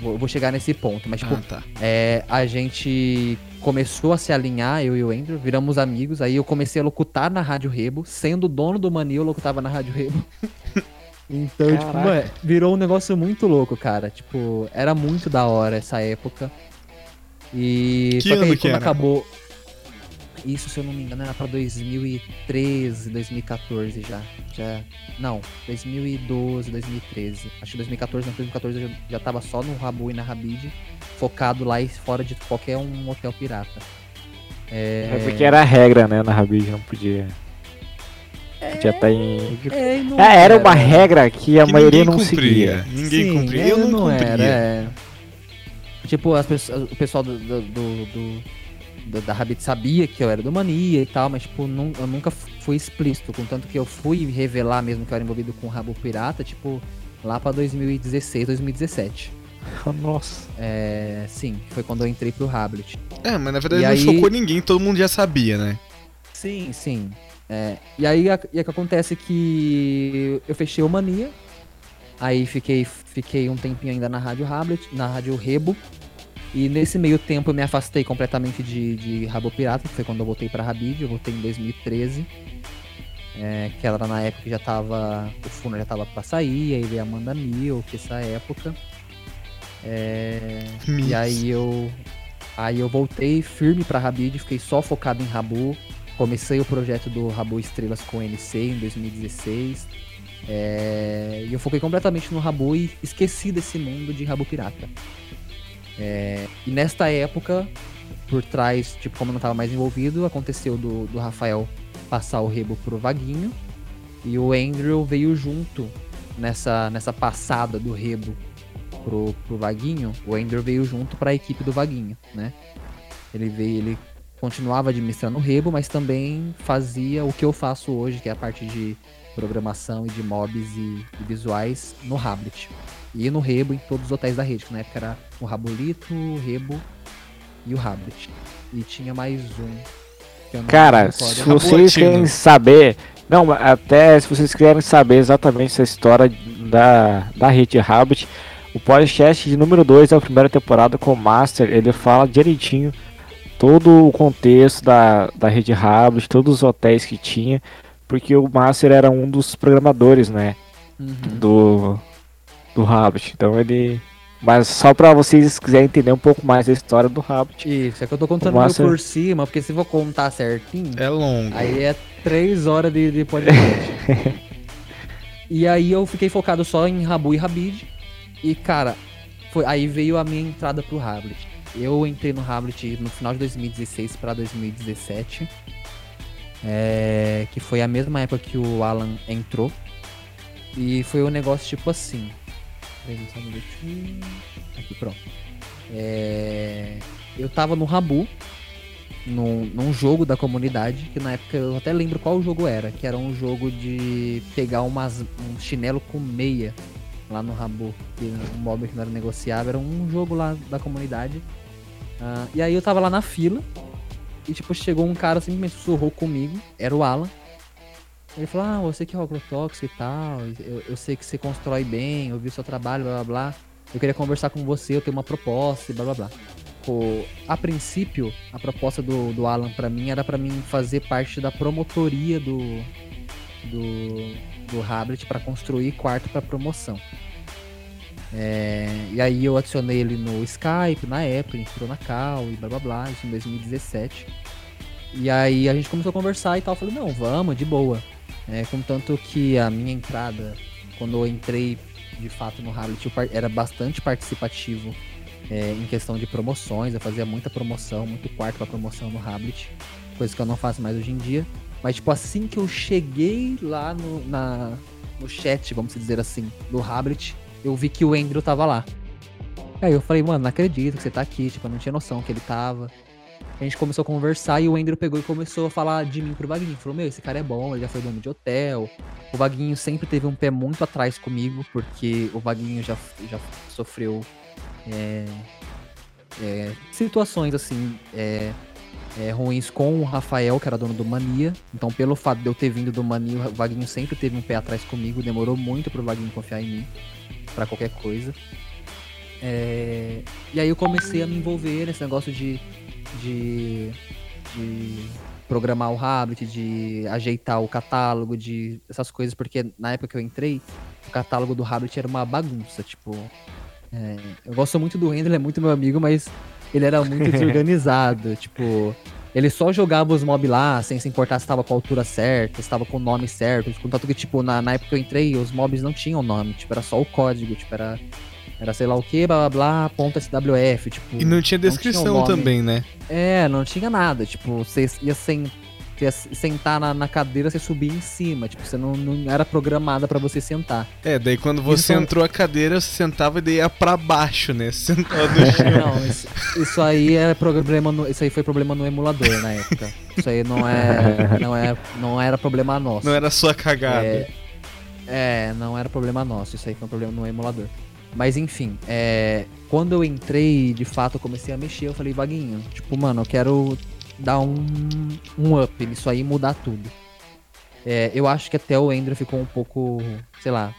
vou, vou chegar nesse ponto, mas tipo, ah, tá. é, a gente começou a se alinhar, eu e o Andrew, viramos amigos, aí eu comecei a locutar na Rádio Rebo, sendo dono do Mania, eu locutava na Rádio Rebo. então, tipo, Caraca. mano, virou um negócio muito louco, cara. Tipo, era muito da hora essa época. E Que só que ano aí que quando era? acabou. Isso, se eu não me engano, era pra 2013, 2014 já. já. Não, 2012, 2013. Acho que 2014, não, 2014 eu já, já tava só no Rabu e na Rabid, focado lá e fora de qualquer um hotel pirata. É, É porque era a regra, né, na Rabid, não podia. Podia estar em. É, e não É, era uma regra que a Que maioria ninguém não cumpria. seguia. Ninguém Sim, cumpria. é, Eu não, cumpria. era. é. Tipo, as pessoas- o pessoal do, do, do- do- da- da Rabbit sabia que eu era do Mania e tal, mas tipo, nun- eu nunca fui explícito. Contanto que eu fui revelar mesmo que eu era envolvido com o Rabo Pirata, tipo, lá pra 2016, 2017. Nossa. É, sim, foi quando eu entrei pro Rablet. É, mas na verdade E não aí- chocou ninguém, todo mundo já sabia, né? Sim, sim. É, e aí a- e é que acontece que eu fechei o Mania. Aí fiquei, fiquei um tempinho ainda na Rádio Rablet, na Rádio Rebo. E nesse meio tempo eu me afastei completamente de, de Rabo Pirata, que foi quando eu voltei pra Rabid, eu voltei em 2013. É, que era na época que já tava. O Funa já tava pra sair, aí veio a Amanda Mil, que essa época. É, e aí eu. Aí eu voltei firme pra Rabid, fiquei só focado em Rabu. Comecei o projeto do Rabu Estrelas com o NC em 2016. É, e eu foquei completamente no Rabu e esqueci desse mundo de Rabu Pirata. É, e nesta época, por trás, tipo, como eu não tava mais envolvido, aconteceu do, do Rafael passar o rebo pro Vaguinho. E o Andrew veio junto nessa, nessa passada do rebo pro, pro Vaguinho. O Andrew veio junto pra equipe do Vaguinho, né? Ele veio, ele continuava administrando o rebo, mas também fazia o que eu faço hoje, que é a parte de programação e de mobs e, e visuais no Rablet. E no Rebo em todos os hotéis da rede, que na época era o Rabulito, o Rebo e o Rablet. E tinha mais um. Cara, se vocês querem saber. Não, até se vocês querem saber exatamente essa história da, da Hit Rabbit, o podcast de número 2 da primeira temporada com o Master, ele fala direitinho todo o contexto da, da Rede Rabbit, todos os hotéis que tinha, porque o Master era um dos programadores, né, Uhum. do, do Rabbit. Então ele. Mas só pra vocês quiserem entender um pouco mais da história do Rabbit. Isso, é que eu tô contando meio por cima, porque se eu vou contar certinho, É longo. Aí é três horas de, de podcast. e aí eu fiquei focado só em Rabu e Rabid. E, cara, foi, aí veio a minha entrada pro Rablet. Eu entrei no Rablet no final de 2016 pra 2017. é, que foi a mesma época que o Alan entrou. E foi um negócio tipo assim. Peraí, só um minutinho. Aqui, pronto. É, eu tava no Rabu num, num jogo da comunidade, que na época eu até lembro qual jogo era, que era um jogo de pegar umas, um chinelo com meia lá no Rabu, que um mob que não era negociável, era um jogo lá da comunidade. Ah, e aí eu tava lá na fila, e tipo, chegou um cara simplesmente sussurrou comigo, era o Alan. Ele falou, ah, você que é o agrotóxico e tal, eu, eu sei que você constrói bem, eu vi o seu trabalho, blá blá blá. Eu queria conversar com você, eu tenho uma proposta e blá blá blá tipo, a princípio, a proposta do, do Alan pra mim era pra mim fazer parte da promotoria do do, do Hablet pra construir quarto pra promoção. É, e aí eu adicionei ele no Skype na ele entrou na Cal e blá blá blá, isso em 2017. E aí a gente começou a conversar e tal, eu falei, não, vamos, de boa. É, contanto que a minha entrada, quando eu entrei de fato no par- era bastante participativo é, em questão de promoções. Eu fazia muita promoção, muito quarto pra promoção no Hablet, coisa que eu não faço mais hoje em dia. Mas, tipo, assim que eu cheguei lá no, na, no chat, vamos dizer assim, do Hablet, eu vi que o Andrew tava lá. Aí eu falei, mano, não acredito que você tá aqui, tipo, eu não tinha noção que ele tava. A gente começou a conversar e o Andrew pegou e começou a falar de mim pro Vaguinho. Falou, meu, esse cara é bom, ele já foi dono de hotel. O Vaguinho sempre teve um pé muito atrás comigo, porque o Vaguinho já, já sofreu é, é, situações assim, é, é, ruins com o Rafael, que era dono do Mania. Então, pelo fato de eu ter vindo do Mania, o Vaguinho sempre teve um pé atrás comigo. Demorou muito pro Vaguinho confiar em mim para qualquer coisa. É, e aí eu comecei a me envolver nesse negócio de, de, de programar o Rabbit, de ajeitar o catálogo, de essas coisas, porque na época que eu entrei, o catálogo do Rabbit era uma bagunça, tipo. É, eu gosto muito do Render, ele é muito meu amigo, mas ele era muito desorganizado, tipo. Ele só jogava os mobs lá sem se importar se estava com a altura certa, se estava com o nome certo. Contanto que, tipo, na, na época que eu entrei, os mobs não tinham nome, tipo, era só o código, tipo, era era sei lá o que, blá blá blá, ponto SWF, tipo. E não tinha descrição não tinha também, né? É, não tinha nada. Tipo, você ia, sem, ia sentar na, na, cadeira, você subia em cima. Tipo, você não, não era programada para você sentar. É, daí quando você então... entrou a cadeira, você sentava e daí ia pra baixo, né? Sentado no chão. Não, isso, isso aí é problema no, isso aí foi problema no emulador na época. Isso aí não é. Não, é, não era problema nosso. Não era sua cagada. É, é, não era problema nosso. Isso aí foi um problema no emulador. Mas enfim, é, quando eu entrei, de fato, eu comecei a mexer, eu falei, Vaguinho, tipo, mano, eu quero dar um, um up nisso aí e mudar tudo. É, eu acho que até o Andrew ficou um pouco, sei lá,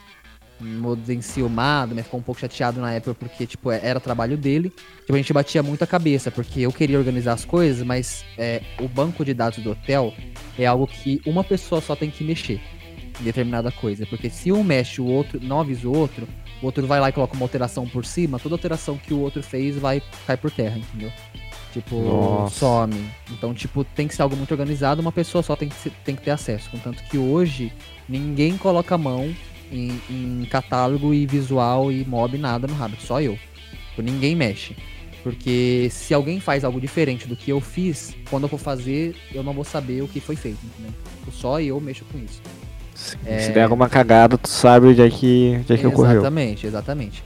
enciumado, né? Ficou um pouco chateado na época porque, tipo, é, era trabalho dele. Tipo, a gente batia muito a cabeça, porque eu queria organizar as coisas, mas é, o banco de dados do hotel é algo que uma pessoa só tem que mexer em determinada coisa. Porque se um mexe, o outro não avisa o outro, o outro vai lá e coloca uma alteração por cima, toda alteração que o outro fez vai cair por terra, entendeu? Tipo, Nossa. some. Então, tipo, tem que ser algo muito organizado, uma pessoa só tem que, ser, tem que ter acesso. Contanto que hoje, ninguém coloca a mão em, em, catálogo e visual e mob, nada no Rabbit, só eu. Tipo, ninguém mexe. Porque se alguém faz algo diferente do que eu fiz, quando eu for fazer, eu não vou saber o que foi feito, entendeu? Tipo, só eu mexo com isso. É... Se der alguma cagada, tu sabe onde é que, onde é que ocorreu. Exatamente, exatamente.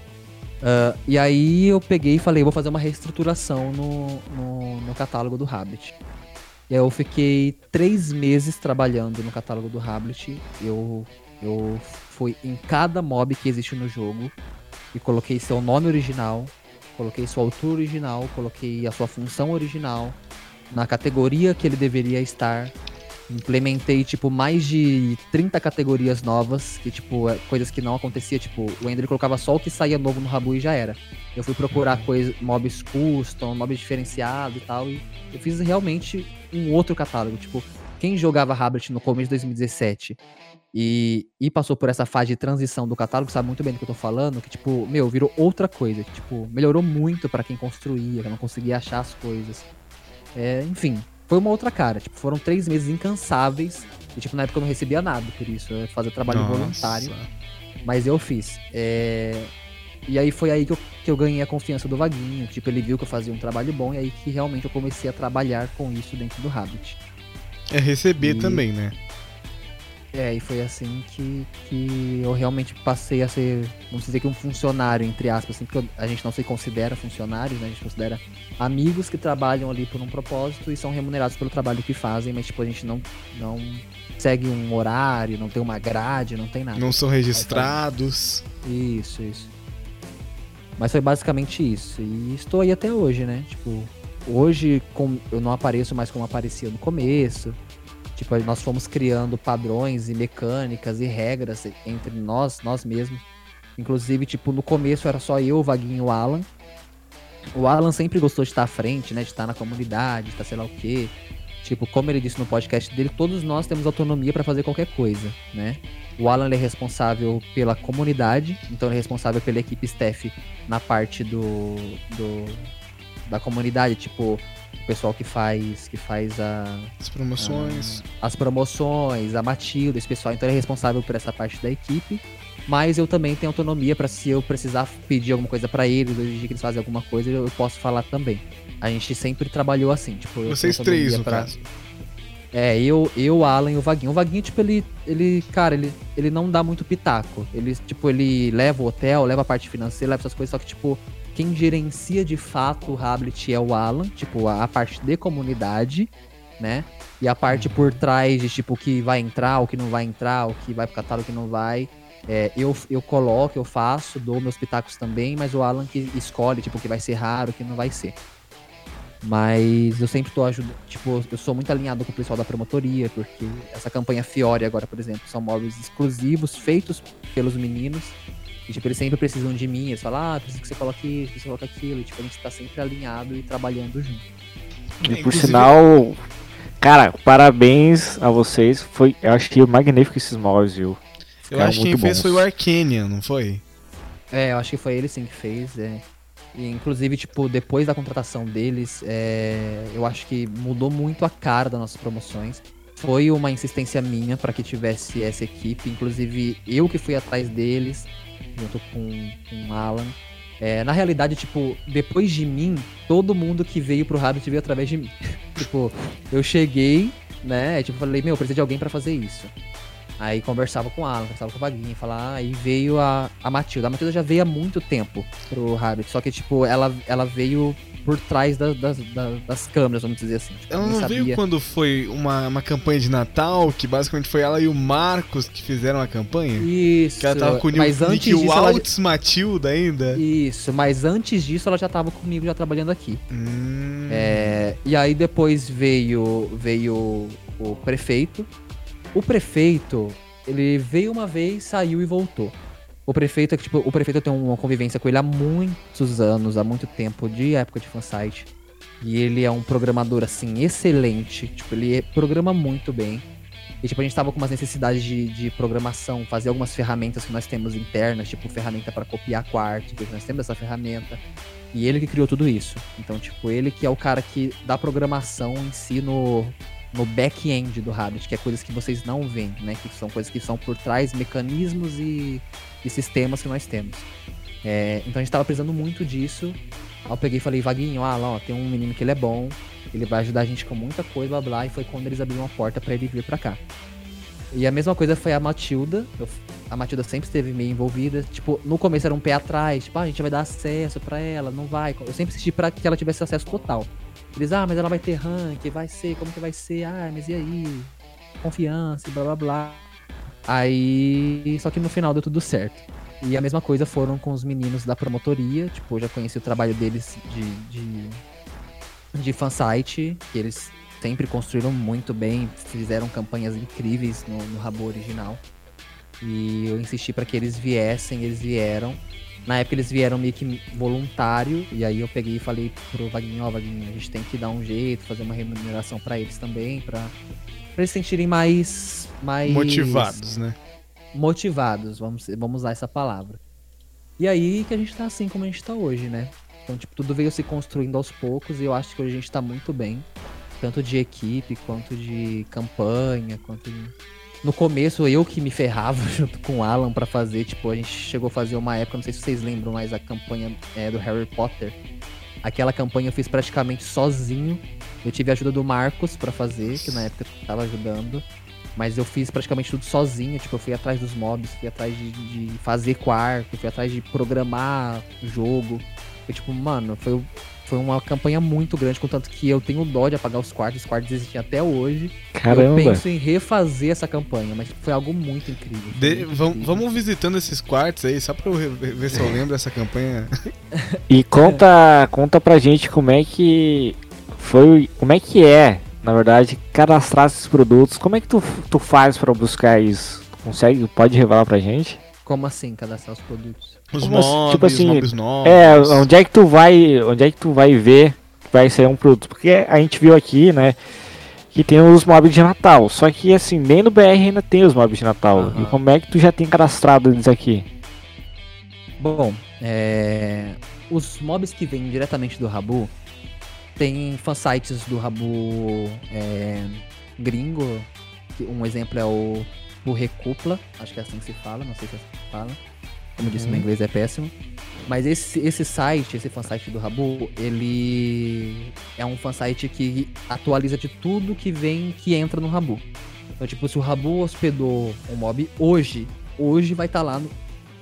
Uh, e aí eu peguei e falei, vou fazer uma reestruturação no, no, no, catálogo do Rabbit. E aí eu fiquei três meses trabalhando no catálogo do Rabbit. Eu, eu fui em cada mob que existe no jogo e coloquei seu nome original, coloquei sua altura original, coloquei a sua função original, na categoria que ele deveria estar, implementei, tipo, mais de 30 categorias novas, que, tipo, é coisas que não acontecia, tipo, o Ender colocava só o que saía novo no Rabu e já era. Eu fui procurar uhum. coisas, mobs custom, mobs diferenciados e tal, e eu fiz realmente um outro catálogo, tipo, quem jogava Rabbit no começo de 2017 e, e passou por essa fase de transição do catálogo sabe muito bem do que eu tô falando, que, tipo, meu, virou outra coisa, que, tipo, melhorou muito para quem construía, que não conseguia achar as coisas. É, enfim, foi uma outra cara. Tipo, foram três meses incansáveis. E, tipo, na época eu não recebia nada por isso. Eu fazer trabalho Nossa. voluntário. Mas eu fiz. É... E aí foi aí que eu, que eu ganhei a confiança do Vaguinho. Tipo, ele viu que eu fazia um trabalho bom. E aí que realmente eu comecei a trabalhar com isso dentro do Rabbit. É receber e... também, né? É, e foi assim que, que eu realmente passei a ser, vamos dizer que um funcionário, entre aspas, assim, porque a gente não se considera funcionários, né? A gente considera amigos que trabalham ali por um propósito e são remunerados pelo trabalho que fazem, mas tipo, a gente não, não segue um horário, não tem uma grade, não tem nada. Não são registrados. Isso, isso. Mas foi basicamente isso. E estou aí até hoje, né? Tipo, hoje com, eu não apareço mais como aparecia no começo. Tipo, nós fomos criando padrões e mecânicas e regras entre nós, nós mesmos. Inclusive, tipo, no começo era só eu, o Vaguinho e o Alan. O Alan sempre gostou de estar à frente, né? De estar na comunidade, de estar sei lá o quê. Tipo, como ele disse no podcast dele, todos nós temos autonomia para fazer qualquer coisa, né? O Alan é responsável pela comunidade, então ele é responsável pela equipe staff na parte do, do da comunidade, tipo, o pessoal que faz que faz a, as promoções, a, as promoções, a Matilda, esse pessoal, então ele é responsável por essa parte da equipe. Mas eu também tenho autonomia para se eu precisar pedir alguma coisa para eles, ou exigir que eles façam alguma coisa, eu posso falar também. A gente sempre trabalhou assim, tipo, vocês três no pra... caso. É, eu, eu, Alan e o Vaguinho. O Vaguinho, tipo, ele, ele, cara, ele, ele não dá muito pitaco. Ele, tipo, ele leva o hotel, leva a parte financeira, leva essas coisas, só que, tipo, quem gerencia de fato o Hablet é o Alan, tipo, a, a parte de comunidade, né? E a parte por trás de, tipo, o que vai entrar, o que não vai entrar, o que vai pro catálogo, o que não vai. É, eu, eu coloco, eu faço, dou meus pitacos também, mas o Alan que escolhe, tipo, o que vai ser raro, o que não vai ser. Mas eu sempre tô ajudando. Tipo, eu sou muito alinhado com o pessoal da promotoria, porque essa campanha Fiore agora, por exemplo, são móveis exclusivos, feitos pelos meninos. E, tipo, eles sempre precisam de mim. Eles falam, ah, preciso que você coloque isso, que você coloque aquilo. E, tipo, a gente tá sempre alinhado e trabalhando junto. E por Inclusive- sinal, cara, parabéns a vocês. Foi, eu achei magnífico esses móveis, viu? Eu acho que quem fez foi o Arcanian, não foi? É, eu acho que foi ele sim que fez. É. E, inclusive, tipo, depois da contratação deles, é, eu acho que mudou muito a cara das nossas promoções. Foi uma insistência minha para que tivesse essa equipe. Inclusive, eu que fui atrás deles, junto com, com Alan. É, na realidade, tipo, depois de mim, todo mundo que veio pro Rabbit veio através de mim. tipo, eu cheguei, né? Tipo, falei, meu, precisa de alguém para fazer isso. Aí conversava com o Alan, conversava com o Vaguinho, falava, aí veio a, a Matilda. A Matilda já veio há muito tempo pro Rabbit, só que, tipo, ela, ela veio por trás da- das, da- das câmeras, vamos dizer assim. Tipo, Ela não veio sabia. quando foi uma, uma campanha de Natal, que basicamente foi ela e o Marcos que fizeram a campanha? Isso, Que ela tava com o mas Nick antes disso, ela... Waltz Matilda ainda. Isso, mas antes disso ela já tava comigo, já trabalhando aqui. Hum. É, e aí depois veio, veio o prefeito. O prefeito, ele veio uma vez, saiu e voltou. O prefeito, é tipo, o prefeito tem uma convivência com ele há muitos anos, há muito tempo, de época de fansite. E ele é um programador, assim, excelente. Tipo, ele programa muito bem. E, tipo, a gente tava com umas necessidades de, de programação, fazer algumas ferramentas que nós temos internas, tipo, ferramenta para copiar quarto, nós temos essa ferramenta. E ele que criou tudo isso. Então, tipo, ele que é o cara que dá programação em si no, no back-end do Rabbit, que é coisas que vocês não veem, né? Que são coisas que são por trás, mecanismos e, e sistemas que nós temos. É, então a gente tava precisando muito disso. Aí eu peguei e falei, Vaguinho, ah, lá, ó, tem um menino que ele é bom, ele vai ajudar a gente com muita coisa, blá blá, e foi quando eles abriram a porta pra ele vir pra cá. E a mesma coisa foi a Matilda. eu- a Matilda sempre esteve meio envolvida. Tipo, no começo era um pé atrás. Tipo, ah, a gente vai dar acesso pra ela, não vai. Eu sempre insisti pra que ela tivesse acesso total. Eles, ah, mas ela vai ter rank, vai ser, como que vai ser? Ah, mas e aí? Confiança, blá blá blá. Aí. Só que no final deu tudo certo. E a mesma coisa foram com os meninos da promotoria. Tipo, eu já conheci o trabalho deles de, de, de fansite, que eles sempre construíram muito bem, fizeram campanhas incríveis no, no Rabo original. E eu insisti para que eles viessem, eles vieram. Na época eles vieram meio que voluntário, e aí eu peguei e falei pro Vaguinho, ó, Vaguinho, a gente tem que dar um jeito, fazer uma remuneração para eles também, pra, pra eles se sentirem mais, mais Motivados, né? motivados, vamos, vamos usar essa palavra. E aí que a gente tá assim como a gente tá hoje, né? Então, tipo, tudo veio se construindo aos poucos e eu acho que hoje a gente tá muito bem. Tanto de equipe, quanto de campanha, quanto de... No começo, eu que me ferrava junto com o Alan pra fazer, tipo, a gente chegou a fazer uma época, não sei se vocês lembram, mas a campanha é, do Harry Potter. Aquela campanha eu fiz praticamente sozinho. Eu tive a ajuda do Marcos pra fazer, que na época tava ajudando. Mas eu fiz praticamente tudo sozinho. Tipo, eu fui atrás dos mobs, fui atrás de, de fazer quarto, fui atrás de programar o jogo. Foi tipo, mano, foi, foi uma campanha muito grande, contanto que eu tenho dó de apagar os quartos. Os quartos existem até hoje. Eu Caramba. penso em refazer essa campanha, mas foi algo muito incrível. De- muito vam- incrível. vamos visitando esses quartos aí, só pra eu ver se eu lembro dessa campanha. E conta, conta pra gente como é que foi, como é que é, na verdade, cadastrar esses produtos. Como é que tu, tu faz pra buscar isso? Consegue, pode revelar pra gente? Como assim, cadastrar os produtos? Os Como mobs, Tipo assim, mobs novos. É, onde é que tu vai, onde é que tu vai ver que vai sair um produto? Porque a gente viu aqui, né, que tem os mobs de Natal. Só que assim, nem no BR ainda tem os mobs de Natal. Aham. E como é que tu já tem cadastrado eles aqui? Bom, é, os mobs que vêm diretamente do Rabu tem fansites do Rabu é, gringo. Um exemplo é o, o Recupla, acho que é assim que se fala, não sei se é assim que se fala. Como disse, meu inglês é péssimo. Mas esse, esse site, esse fansite do Rabu, ele é um fansite que atualiza de tudo que vem, que entra no Rabu. Então, tipo, se o Rabu hospedou um mob hoje, hoje vai estar lá no,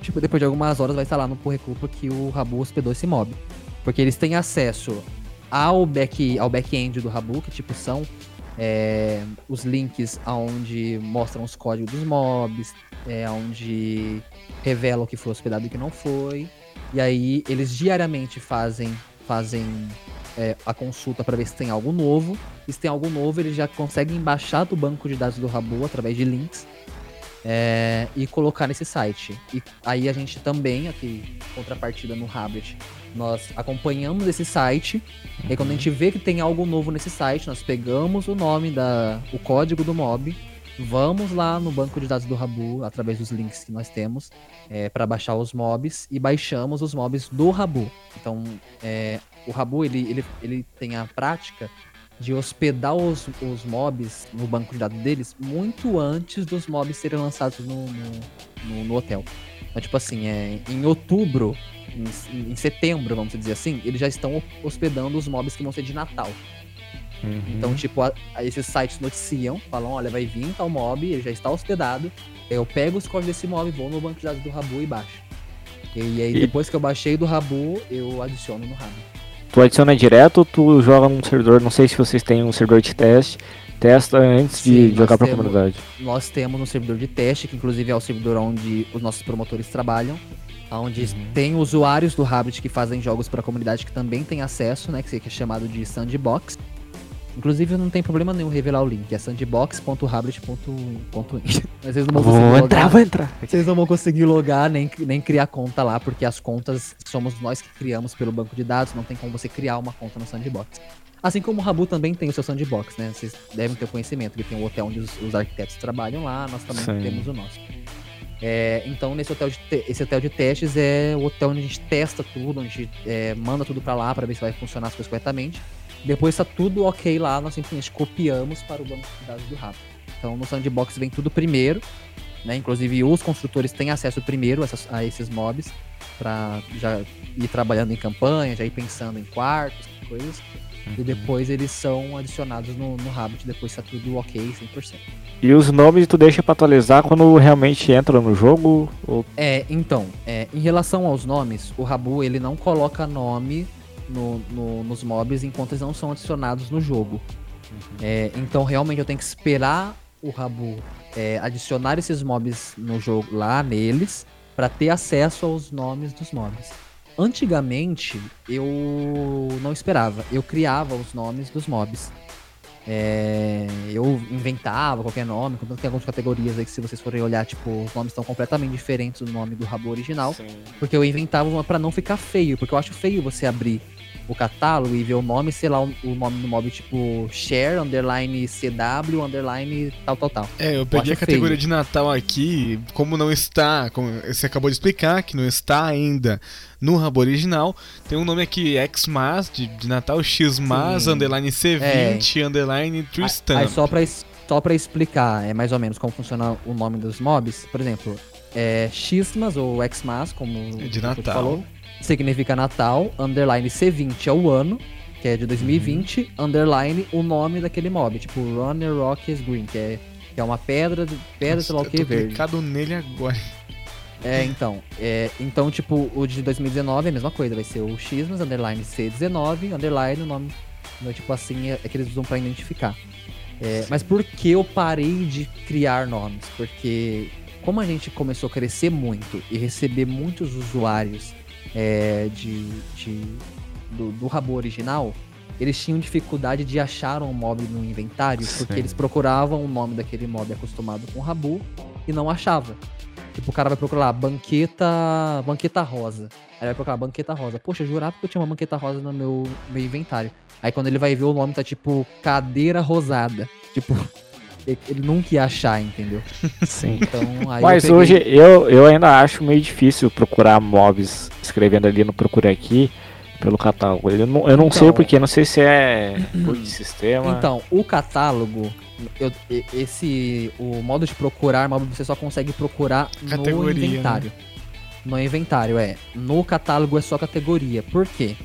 tipo, depois de algumas horas vai estar lá no Porrecupla que o Rabu hospedou esse mob. Porque eles têm acesso ao back ao back-end do Rabu, que tipo são é, os links aonde mostram os códigos dos mobs, é, onde revelam o que foi hospedado e o que não foi. E aí eles diariamente fazem fazem é, a consulta para ver se tem algo novo. E se tem algo novo, eles já conseguem baixar do banco de dados do Rabu através de links é, e colocar nesse site. E aí a gente também, aqui, contrapartida no Habit, nós acompanhamos esse site. E aí quando a gente vê que tem algo novo nesse site, nós pegamos o nome da, o código do mob, vamos lá no banco de dados do Rabu através dos links que nós temos é, para baixar os mobs e baixamos os mobs do Rabu. Então, é, o Rabu ele, ele, ele tem a prática de hospedar os, os mobs no banco de dados deles muito antes dos mobs serem lançados no, no, no, no hotel. Então, tipo assim, é, em outubro, em, em, setembro, vamos dizer assim, eles já estão hospedando os mobs que vão ser de Natal. Uhum. Então, tipo, a, a esses sites noticiam, falam, olha, vai vir tal mob, ele já está hospedado. Eu pego os códigos desse mob, vou no banco de dados do Rabu e baixo. E, e aí, e... depois que eu baixei do Rabu, eu adiciono no Rabu. Tu adiciona direto ou tu joga num servidor? Não sei se vocês têm um servidor de teste. Testa antes Sim, de jogar para a comunidade. Nós temos um servidor de teste, que inclusive é o servidor onde os nossos promotores trabalham. Onde uhum. tem usuários do Rabbit que fazem jogos para a comunidade que também tem acesso, né? Que é chamado de sandbox. Inclusive não tem problema nenhum revelar o link, é sandbox.habit.in. Mas vocês não vão conseguir vou logar. entrar, vou entrar. Vocês não vão conseguir logar nem, nem criar conta lá, porque as contas somos nós que criamos pelo banco de dados, não tem como você criar uma conta no sandbox. Assim como o Rabu também tem o seu sandbox, né? Vocês devem ter conhecimento que tem o hotel onde os, os arquitetos trabalham lá, nós também Sim. temos o nosso. É, então, nesse hotel de esse hotel de testes é o hotel onde a gente testa tudo, onde a gente é, manda tudo para lá para ver se vai funcionar as coisas corretamente. Depois tá tudo ok lá, nós simplesmente copiamos para o banco de dados do Rabu. Então, no sandbox vem tudo primeiro, né? Inclusive, os construtores têm acesso primeiro a, esses mobs para já ir trabalhando em campanha, já ir pensando em quartos, coisas. Uhum. E depois eles são adicionados no, no Rabbit, depois tá tudo ok, 100%. E os nomes tu deixa para atualizar quando realmente entra no jogo? Ou... É, então, é, em relação aos nomes, o Rabu ele não coloca nome no, no, nos mobs enquanto eles não são adicionados no jogo. Uhum. É, então realmente eu tenho que esperar o Rabu é, adicionar esses mobs no jogo lá neles para ter acesso aos nomes dos mobs. Antigamente, eu não esperava. Eu criava os nomes dos mobs. É, eu inventava qualquer nome, tem algumas categorias aí que se vocês forem olhar, tipo, os nomes estão completamente diferentes do nome do rabo original. Sim. Porque eu inventava uma pra não ficar feio, porque eu acho feio você abrir o catálogo e ver o nome, sei lá, o, nome do mob, tipo, share, underline CW, underline tal, tal, tal. É, eu peguei eu a categoria feio. de Natal aqui, como não está, como você acabou de explicar, que não está ainda no rabo original, tem um nome aqui, Xmas, de, de Natal, Xmas, Sim. underline C20, é. underline Tristan. Aí, só pra, só pra explicar, é mais ou menos como funciona o nome dos mobs, por exemplo, é Xmas ou Xmas, como é de Natal. falou significa Natal, underline C20 é o ano, que é de 2020, uhum. underline o nome daquele mob, tipo Runner Rock is Green, que é, que é uma pedra, pedra, Nossa, sei lá o que, verde. Eu nele agora. É, então, é, então, tipo, o de 2019 é a mesma coisa, vai ser o Xmas, underline C19, underline o nome, então, tipo assim, é, é que eles usam pra identificar. É, mas por que eu parei de criar nomes? Porque como a gente começou a crescer muito e receber muitos usuários é, de, de do, do Rabu original, eles tinham dificuldade de achar um mob no inventário, porque Sim. eles procuravam o nome daquele mob acostumado com Rabu e não achava. Tipo, o cara vai procurar banqueta, banqueta rosa. Aí vai procurar banqueta rosa. Poxa, jurava que eu tinha uma banqueta rosa no meu, meu inventário. Aí quando ele vai ver o nome tá tipo cadeira rosada. Tipo, ele nunca ia achar, entendeu? Sim. Então, Mas eu hoje eu, eu ainda acho meio difícil procurar mobs escrevendo ali no Procure Aqui pelo catálogo. Eu não, eu não então, sei porquê, não sei se é por de sistema. Então, o catálogo, eu, esse o modo de procurar mob você só consegue procurar categoria, no né? inventário. Né? No inventário, é. No catálogo é só categoria. Por quê?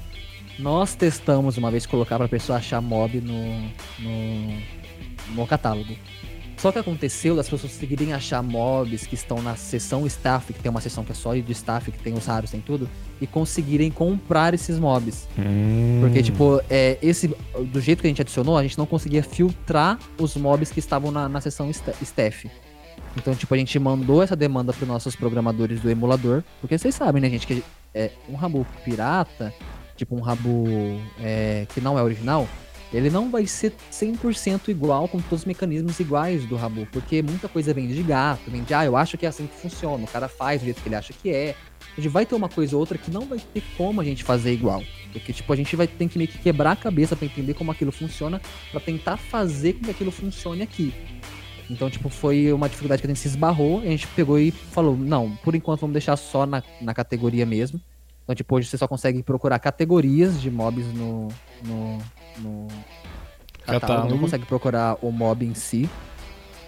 Nós testamos uma vez colocar pra pessoa achar mob no, no no catálogo. Só que aconteceu das pessoas conseguirem achar mobs que estão na seção staff, que tem uma seção que é só de staff, que tem os raros, tem tudo, e conseguirem comprar esses mobs. Hum. Porque, tipo, é, esse, do jeito que a gente adicionou, a gente não conseguia filtrar os mobs que estavam na, na seção staff. Então, tipo, a gente mandou essa demanda para os nossos programadores do emulador, porque vocês sabem, né, gente, que é, um Rabu pirata tipo um rabo é, que não é original, ele não vai ser 100% igual com todos os mecanismos iguais do Rabu, porque muita coisa vem de gato, vem de, ah, eu acho que é assim que funciona, o cara faz do jeito que ele acha que é. A gente vai ter uma coisa ou outra que não vai ter como a gente fazer igual. Porque, tipo, a gente vai ter que meio que quebrar a cabeça para entender como aquilo funciona, para tentar fazer com que aquilo funcione aqui. Então, tipo, foi uma dificuldade que a gente se esbarrou, e a gente pegou e falou, não, por enquanto vamos deixar só na, na categoria mesmo. Então, tipo, hoje você só consegue procurar categorias de mobs no, no, no catálogo. Catálogo. Não consegue procurar o mob em si.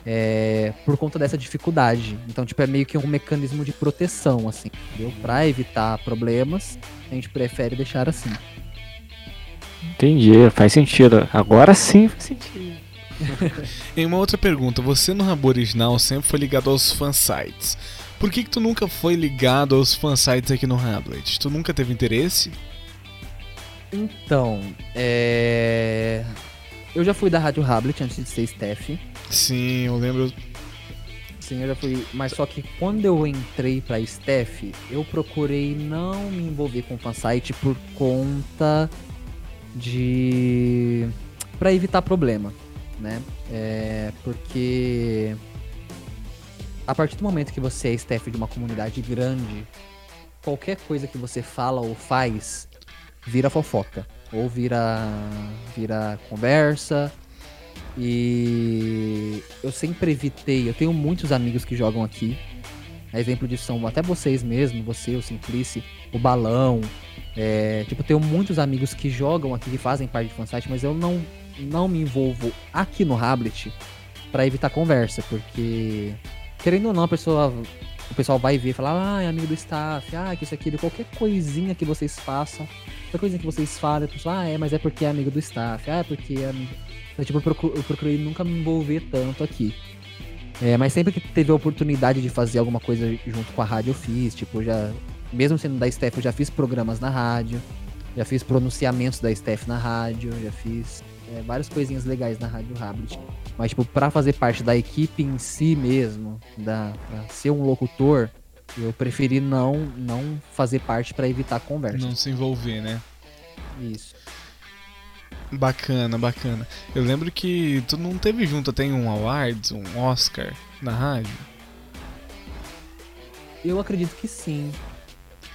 É, por conta dessa dificuldade. Então, tipo, é meio que um mecanismo de proteção, assim, entendeu? Pra evitar problemas, a gente prefere deixar assim. Entendi, faz sentido. Agora sim faz sentido. Em uma outra pergunta, você no Rabo original sempre foi ligado aos fansites. Por que que tu nunca foi ligado aos fansites aqui no Rablet? Tu nunca teve interesse? Então, é... Eu já fui da Rádio Hablet antes de ser staff. Sim, eu lembro. Sim, eu já fui. Mas só que quando eu entrei pra staff, eu procurei não me envolver com fansite por conta de. pra evitar problema, né? É. Porque. A partir do momento que você é staff de uma comunidade grande, qualquer coisa que você fala ou faz vira fofoca. Ou vira. vira conversa. E eu sempre evitei, eu tenho muitos amigos que jogam aqui. Exemplo disso são até vocês mesmo, você, o Simplice, o Balão. É, tipo, tenho muitos amigos que jogam aqui, que fazem parte de fansite, mas eu não, não me envolvo aqui no Hablet pra evitar conversa, porque querendo ou não, a pessoa, o pessoal vai ver e falar, ah, é amigo do staff, ah, que isso aqui, qualquer coisinha que vocês façam, qualquer coisinha que vocês falem, a pessoa, ah, é, mas é porque é amigo do staff, ah, é porque é amigo. Então, tipo, eu procu- eu procurei nunca me envolver tanto aqui. É, mas sempre que teve a oportunidade de fazer alguma coisa junto com a rádio, eu fiz. Tipo, já. Mesmo sendo da Steph, eu já fiz programas na rádio. Já fiz pronunciamentos da Steph na rádio. Já fiz é, várias coisinhas legais na Rádio Habit. Mas, tipo, pra fazer parte da equipe em si mesmo, da, pra ser um locutor, eu preferi não, não fazer parte pra evitar conversa. Não se envolver, né? Isso. Bacana, bacana. Eu lembro que tu não teve junto até um awards, um Oscar na rádio. Eu acredito que sim.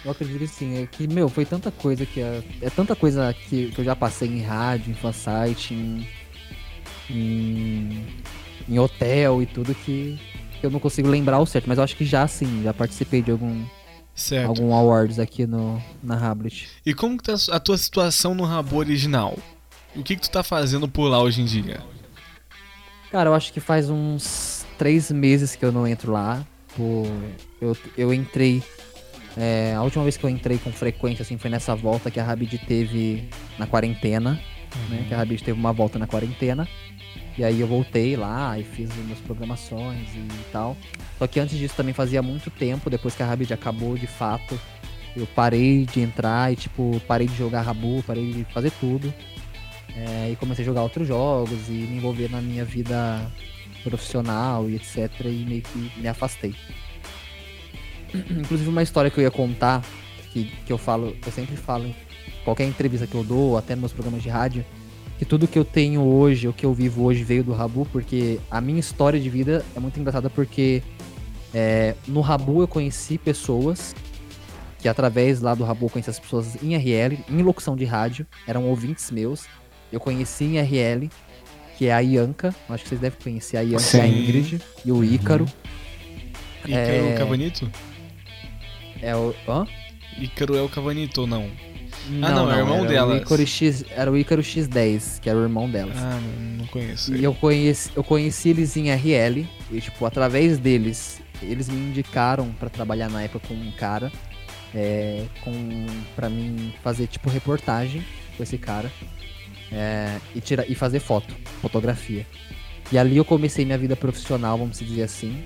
Eu acredito que sim. É que, meu, foi tanta coisa que. É, é tanta coisa que, que eu já passei em rádio, em fansite, em, em. em hotel e tudo que eu não consigo lembrar o certo. Mas eu acho que já sim, já participei de algum, Certo. algum awards aqui no, na Hablet. E como que tá a tua situação no Rabo original? O que que tu tá fazendo por lá hoje em dia? Cara, eu acho que faz uns três meses que eu não entro lá. Pô, eu, eu entrei. É, a última vez que eu entrei com frequência, assim, foi nessa volta que a Rabid teve na quarentena. Né, que a Rabid teve uma volta na quarentena. E aí eu voltei lá e fiz as minhas programações e tal. Só que antes disso também fazia muito tempo, depois que a Rabid acabou de fato. Eu parei de entrar e, tipo, parei de jogar Rabu, parei de fazer tudo. É, e comecei a jogar outros jogos e me envolver na minha vida profissional e etc. E meio que me afastei. Inclusive uma história que eu ia contar, que, que eu falo, eu sempre falo em qualquer entrevista que eu dou, até nos meus programas de rádio, que tudo que eu tenho hoje, o que eu vivo hoje veio do Rabu, porque a minha história de vida é muito engraçada porque é, no Rabu eu conheci pessoas que através lá do Rabu eu conheci as pessoas em RL, em locução de rádio, eram ouvintes meus. Eu conheci em RL, que é a Ianca, acho que vocês devem conhecer a Ianca, e a. Ingrid e o Ícaro. Ícaro É. Cavanito? É o. Hã? Ícaro é o Cavanito ou não? Ah, não, é o irmão X, era o Ícaro X10, que era o irmão delas. Ah, não, não conheço. E eu conheci, eu conheci eles em RL, e tipo, através deles, eles me indicaram pra trabalhar na época com um cara, é, com, pra mim fazer tipo reportagem com esse cara, é, e, tira, e fazer foto, fotografia. E ali eu comecei minha vida profissional, vamos dizer assim.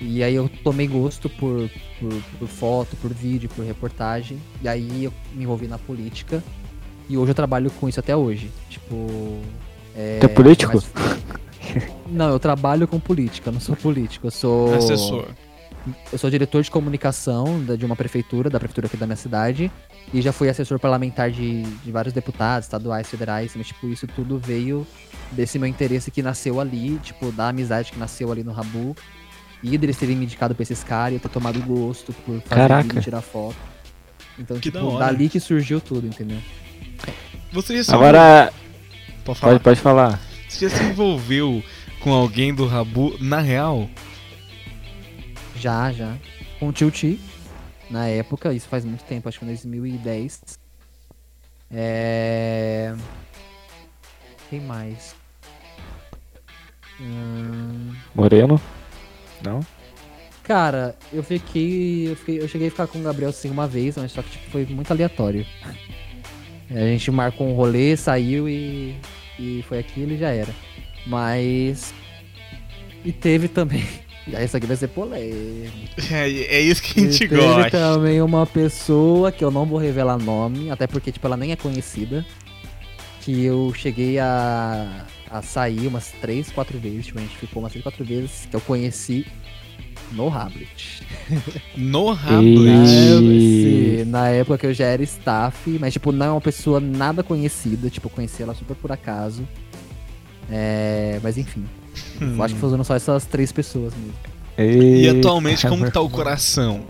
E aí eu tomei gosto por, por, por foto, por vídeo, por reportagem. E aí eu me envolvi na política. E hoje eu trabalho com isso até hoje. Tipo. É, Tu é político? mas- Não, eu trabalho com política, eu não sou político, eu sou. Assessor. eu sou diretor de comunicação de uma prefeitura, da prefeitura aqui da minha cidade, e já fui assessor parlamentar de, de vários deputados, estaduais, federais, mas, tipo, isso tudo veio desse meu interesse que nasceu ali, tipo, da amizade que nasceu ali no Rabu, e deles terem me indicado pra esses caras e eu ter tomado gosto por fazer Caraca. vídeo e tirar foto. Então, Que tipo, dali que surgiu tudo, entendeu? Você já se Agora, Pode falar. pode, pode falar. Você já se envolveu com alguém do Rabu na real? Já, já. Com o Tio Ti, na época, isso faz muito tempo, acho que em 2010. É. Quem mais? Hum, Moreno? Não? Cara, eu fiquei, eu fiquei. Eu cheguei a ficar com o Gabriel sim uma vez, mas só que tipo, foi muito aleatório. A gente marcou um rolê, saiu e. E foi aquilo e já era. Mas. E teve também. Essa aqui vai ser polêmica. É, é isso que a gente E teve gosta. também uma pessoa que eu não vou revelar nome, até porque, tipo, ela nem é conhecida. Que eu cheguei a, a sair umas três, quatro vezes. Tipo, a gente ficou umas três, quatro vezes que eu conheci no Hamlet. No E- Hamlet. Na época que eu já era staff, mas, tipo, não é uma pessoa nada conhecida. Tipo, eu conheci ela super por acaso. É, mas enfim. Eu acho que foram só essas três pessoas mesmo. E Eita, atualmente, como que tá o mano. coração?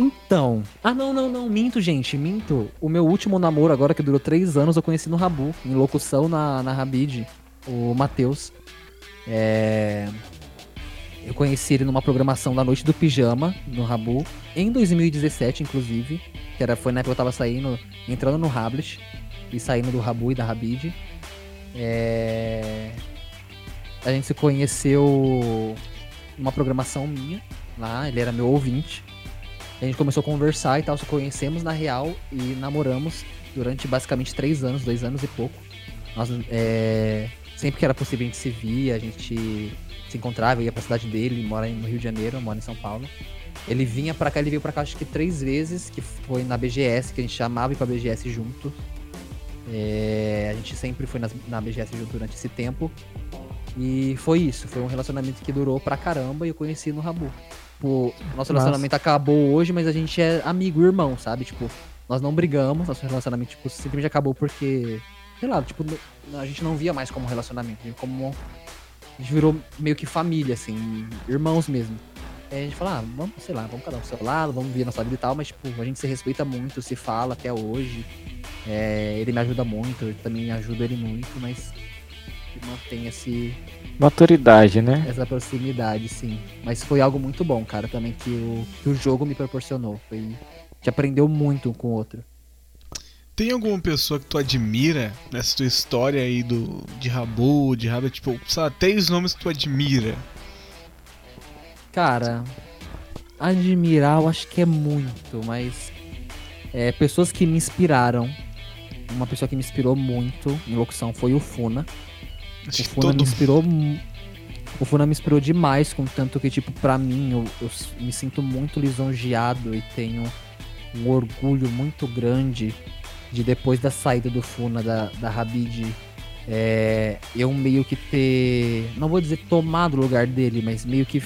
Então. Ah, não, não, não. Minto, gente. Minto. O meu último namoro, agora que durou três anos, eu conheci no Rabu, em locução na, na Rabid, o Matheus. É. Eu conheci ele numa programação da Noite do Pijama, no Rabu, em 2017, inclusive. Que era, foi na época que eu tava saindo, entrando no Hablet e saindo do Rabu e da Rabid. É... A gente se conheceu numa programação minha lá, ele era meu ouvinte. A gente começou a conversar e tal, se conhecemos na real e namoramos durante basicamente três anos, dois anos e pouco. Nós, é, sempre que era possível a gente se via, a gente se encontrava, ia pra cidade dele, ele mora no Rio de Janeiro, eu moro em São Paulo. Ele vinha pra cá, ele veio pra cá acho que três vezes, que foi na BGS, que a gente chamava ir pra BGS junto. É, a gente sempre foi nas- na BGS junto durante esse tempo. E foi isso, foi um relacionamento que durou pra caramba e eu conheci no Rabu. Tipo, nosso relacionamento acabou hoje, mas a gente é amigo, irmão, sabe? Tipo, nós não brigamos, nosso relacionamento, tipo, simplesmente acabou porque, sei lá, tipo, a gente não via mais como relacionamento, gente como. A gente virou meio que família, assim, irmãos mesmo. Aí a gente fala, ah, vamos, sei lá, vamos cada um pro seu lado, vamos ver nossa vida e tal, mas, tipo, a gente se respeita muito, se fala até hoje. É, ele me ajuda muito, eu também ajudo ele muito, mas mantém esse, Maturidade, né? essa proximidade, sim. Mas foi algo muito bom, cara, também que o, que o jogo me proporcionou. Foi, gente aprendeu muito um com o outro. Tem alguma pessoa que tu admira nessa tua história aí do, de Rabu, de Rabu, tipo, sei lá, três nomes que tu admira? Cara, admirar eu acho que é muito, mas é, pessoas que me inspiraram. Uma pessoa que me inspirou muito em locução foi o Funa. Acho O Funa todo me inspirou. O Funa me inspirou demais, com tanto que, tipo, pra mim, eu, eu me sinto muito lisonjeado e tenho um orgulho muito grande de depois da saída do Funa da, da Rabid, é, eu meio que ter. Não vou dizer tomado o lugar dele, mas meio que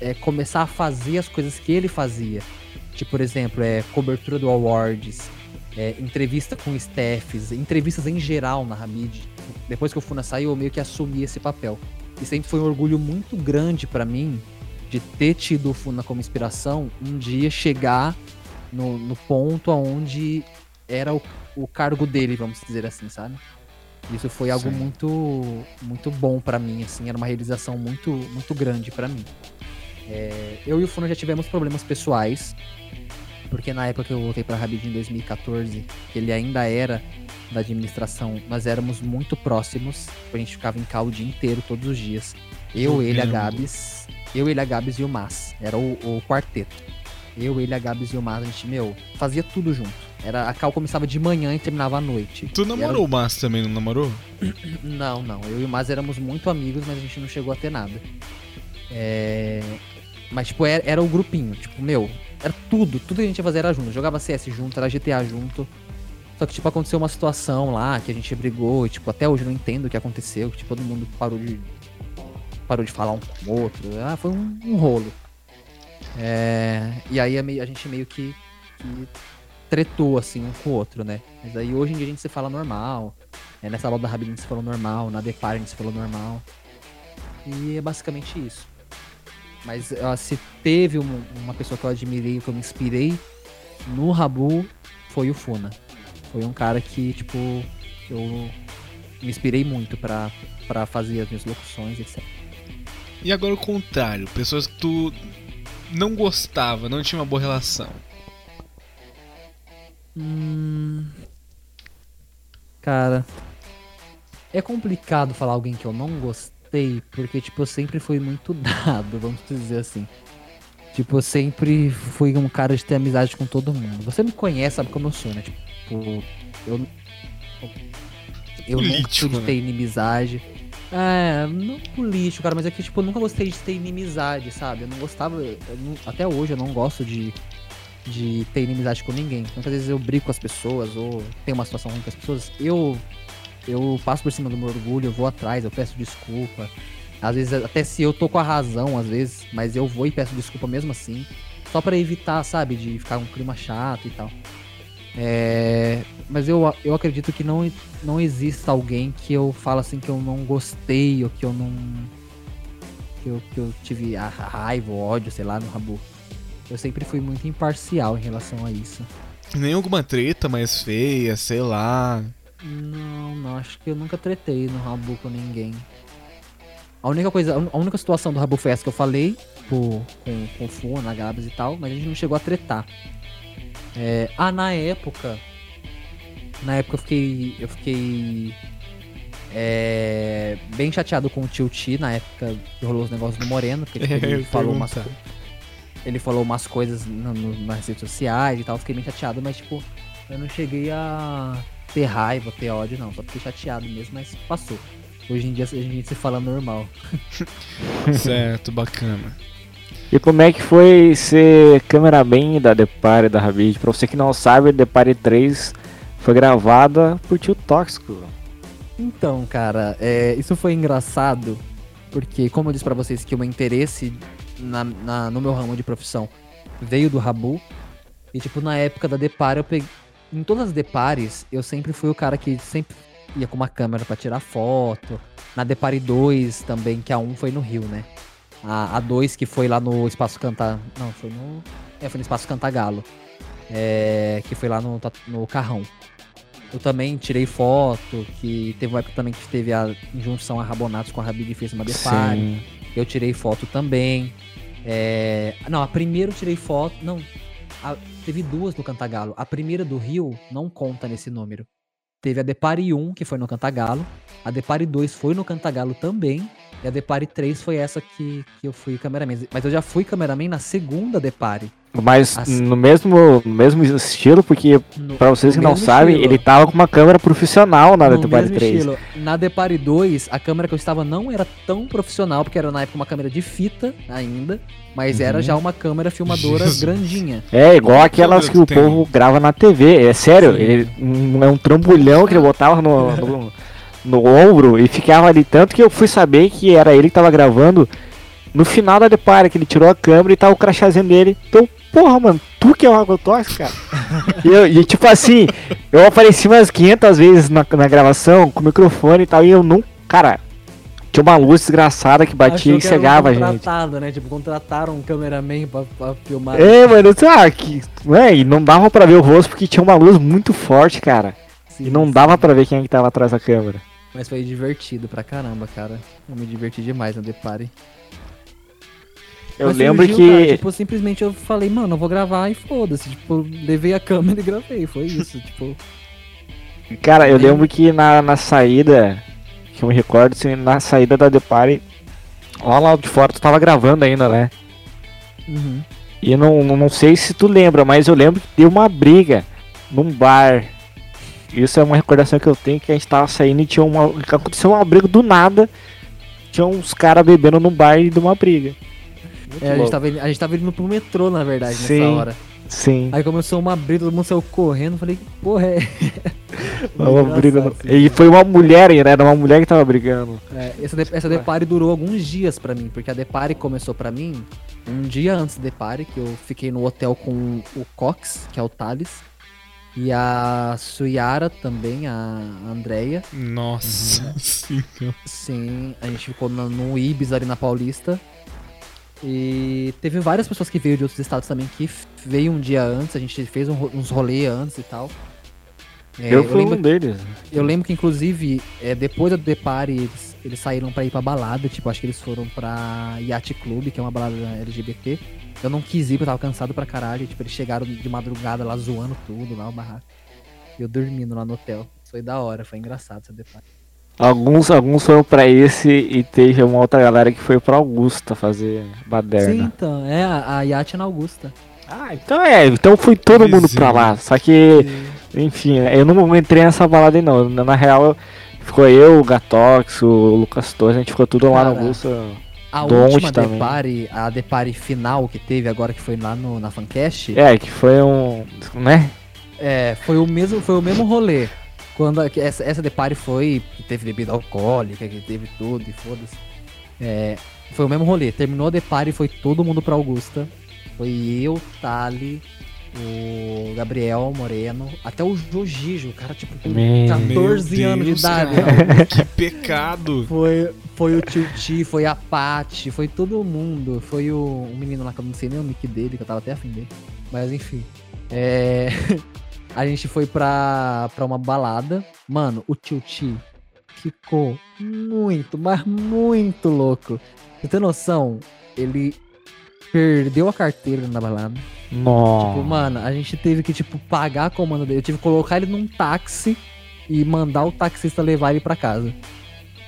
é, começar a fazer as coisas que ele fazia. Tipo, por exemplo, é, cobertura do Awards, é, entrevista com staffs, entrevistas em geral na Hamid. Depois que o Funa saiu, eu meio que assumi esse papel. E sempre foi um orgulho muito grande pra mim de ter tido o Funa como inspiração, um dia chegar no, no ponto onde era o, o cargo dele, vamos dizer assim, sabe? Isso foi algo Sim. muito muito bom pra mim, assim, era uma realização muito muito grande pra mim. É, eu e o Funa já tivemos problemas pessoais, porque na época que eu voltei pra Rabid em 2014, que ele ainda era da administração, nós éramos muito próximos, a gente ficava em cal o dia inteiro, todos os dias. Eu, ele, a. Gabs, eu, ele, a Gabs e o Mas, era o, o quarteto. Eu, ele, a Gabs e o Mas, a gente, meu, fazia tudo junto. Era, a cal começava de manhã e terminava à noite. Tu E era- namorou o Márcio também, não namorou? não, não. Eu e o Mas éramos muito amigos, mas a gente não chegou a ter nada. É... Mas, tipo, era, era o grupinho. Tipo, meu, era tudo. Tudo que a gente ia fazer era junto. Jogava CS junto, era GTA junto. Só que, tipo, aconteceu uma situação lá que a gente brigou e, tipo, até hoje eu não entendo o que aconteceu. Que, tipo, todo mundo parou de... parou de falar um com o outro. Ah, foi um, um rolo. É, e aí a, meio- a gente meio que, que tretou, assim, um com o outro, né? Mas aí hoje em dia a gente se fala normal. É, nessa aula da Rabin a gente se falou normal, na Depar a gente se falou normal. E é basicamente isso. Mas ó, se teve um- uma pessoa que eu admirei, que eu me inspirei no Rabu, foi o Funa. Foi um cara que, tipo, eu me inspirei muito pra, pra fazer as minhas locuções, etc. E agora o contrário, pessoas que tu não gostava, não tinha uma boa relação. Hum... Cara, é complicado falar alguém que eu não gostei, porque, tipo, eu sempre fui muito dado, vamos dizer assim. Tipo, eu sempre fui um cara de ter amizade com todo mundo. Você me conhece, sabe como eu sou, né? Tipo, eu. Eu nunca Político, fui de né? ter inimizade. É, não político, cara, mas é que, tipo, eu nunca gostei de ter inimizade, sabe? Eu não gostava. eu não- até hoje eu não gosto de, de ter inimizade com ninguém. Muitas vezes eu brigo com as pessoas ou tenho uma situação ruim com as pessoas. Eu, eu passo por cima do meu orgulho, eu vou atrás, eu peço desculpa. Às vezes, até se eu tô com a razão, às vezes, mas eu vou e peço desculpa mesmo assim. Só pra evitar, sabe, de ficar um clima chato e tal. É, mas eu, eu acredito que não, não exista alguém que eu falo assim que eu não gostei ou que eu não. que eu, que eu tive a raiva, ódio, sei lá, no Rabu. Eu sempre fui muito imparcial em relação a isso. Nem alguma treta mais feia, sei lá. Não, não, acho que eu nunca tretei no Rabu com ninguém. A única coisa, a única situação do Rabu foi essa que eu falei, tipo, com, com o Funa, Gabs e tal, mas a gente não chegou a tretar. É, ah, na época. Na época eu fiquei. Eu fiquei. é, bem chateado com o Tio Ti na época que rolou os negócios do Moreno, porque tipo, ele falou umas, ele falou umas coisas no- no- nas redes sociais e tal, fiquei bem chateado, mas tipo, eu não cheguei a ter raiva, ter ódio, não. Só fiquei chateado mesmo, mas passou. Hoje em dia a gente se fala normal. certo, bacana. E como é que foi ser cameraman da Depare da Rabid? Pra você que não sabe, Depare 3 foi gravada por Tio Tóxico. Então, cara, é, isso foi engraçado, porque como eu disse pra vocês que o meu interesse na, na- no meu ramo de profissão veio do Rabu, e tipo, na época da Depar, eu peguei. Em todas as Depares, eu sempre fui o cara que sempre ia com uma câmera pra tirar foto. Na Depare 2 também, que a 1 foi no Rio, né? A, a 2 que foi lá no Espaço Cantar. Não, foi no. É, foi no Espaço Cantagalo. É, que foi lá no, no Carrão. Eu também tirei foto, que teve uma época também que teve a injunção a Rabonatos com a Rabid fez uma Depare. Sim. Eu tirei foto também. É, Não, a primeira eu tirei foto. Não. a- Teve duas no Cantagalo. A primeira do Rio não conta nesse número. Teve a Depare 1, que foi no Cantagalo. A Depare 2 foi no Cantagalo também. E a Depare 3 foi essa que, que eu fui cameraman. Mas eu já fui cameraman na segunda Depare. Mas Assim. no mesmo, no mesmo estilo, porque pra vocês que não sabem, estilo. ele tava com uma câmera profissional na No Depare mesmo 3. estilo. Na Depare 2, a câmera que eu estava não era tão profissional, porque era na época uma câmera de fita ainda, mas era Uhum. já uma câmera filmadora Jesus. grandinha. É, igual aquelas que o tem? povo grava na TV. É sério, Sim. ele um- é um trambolhão que ele botava no, no, no ombro e ficava ali. Tanto que eu fui saber que era ele que tava gravando no final da Depare, que ele tirou a câmera e tava o crachazinho dele. Então, porra, mano, tu que é o Agrotóxico, cara. e, eu- e, tipo assim, eu apareci umas 500 vezes na, na gravação com o microfone e tal, e eu não. Cara, tinha uma luz desgraçada que batia Achou e um cegava a gente. contratado, né? Tipo, contrataram um cameraman pra, pra filmar. É, mano, ah, que, é, e não dava pra ver o rosto porque tinha uma luz muito forte, cara. Sim, E não sim. dava pra ver quem é que tava atrás da câmera. Mas foi divertido pra caramba, cara. Eu me diverti demais no Depare. Eu Mas lembro surgiu, que. cara, tipo, simplesmente eu falei, mano, eu vou gravar e foda-se. Tipo, levei a câmera e gravei. Foi isso, tipo. Cara, eu lembro- que na, na saída. Que eu me recordo, assim, na saída da Depare. Lá lá de fora tu tava gravando ainda, né? Uhum. E não, não, sei se tu lembra, mas eu lembro que deu uma briga num bar. Isso é uma recordação que eu tenho que a gente tava saindo e tinha uma. Aconteceu uma briga do nada. Tinha uns caras bebendo num bar e deu uma briga. Muito É, a, gente tava, indo- a gente tava indo pro metrô, na verdade, Sim. nessa hora. Sim. Aí começou uma briga, todo mundo saiu correndo. Falei, que porra, é. Tava Engraçado, brigando. sim. E foi uma mulher, né? Era uma mulher que tava brigando. É, essa, de, essa Depare durou alguns dias pra mim, porque a Depare começou pra mim um dia antes da Depare, que eu fiquei no hotel com o Cox, que é o Thales, e a Suyara também, a Andrea. Nossa senhora. Sim, a gente ficou no, no Ibis ali na Paulista. E teve várias pessoas que veio de outros estados também que veio um dia antes, a gente fez um uns rolê antes e tal. É, eu fui lembro um deles. eu lembro que, inclusive, é, depois do Depare, eles, eles saíram pra ir pra balada. Tipo, acho que eles foram pra Yacht Club, que é uma balada LGBT. Eu não quis ir, porque eu tava cansado pra caralho. Tipo, eles chegaram de madrugada lá zoando tudo, lá o barraco. E eu dormindo lá no hotel. Foi da hora, foi engraçado esse Depare. Alguns, alguns foram pra esse e teve uma outra galera que foi pra Augusta fazer Sim, baderna. então, é, a, a Yacht na Augusta. Ah, então é, então foi todo mundo Vizinho. pra lá. Só que, enfim, eu não entrei nessa balada aí não. Na real, ficou eu, o Gatox, o Lucas Torres, a gente ficou tudo lá na Augusta. A última também. Depare, a Depare final que teve agora, que foi lá no, na Fancast, É, que foi um. né? É, foi o mesmo, foi o mesmo rolê. Quando a- que essa, essa Depare foi, que teve bebida alcoólica, que teve tudo e foda-se. É, foi o mesmo rolê. Terminou a Depare e foi todo mundo pra Augusta. Foi eu, Tali, o Gabriel Moreno, até o Jojijo, o cara tipo com Meu 14 Meu anos de Deus, idade. cara, que pecado. Foi, foi o Tio Ti, foi a Paty, foi todo mundo. Foi o, um menino lá que eu não sei nem o nick dele, que eu tava até afim dele. Mas enfim. É, a gente foi pra, pra uma balada. Mano, o Tio Ti ficou muito, mas muito louco. Você tem noção? Ele perdeu a carteira na balada. Tipo, Nossa. mano, a gente teve que, tipo, pagar a comanda dele. Eu tive que colocar ele num táxi e mandar o taxista levar ele pra casa.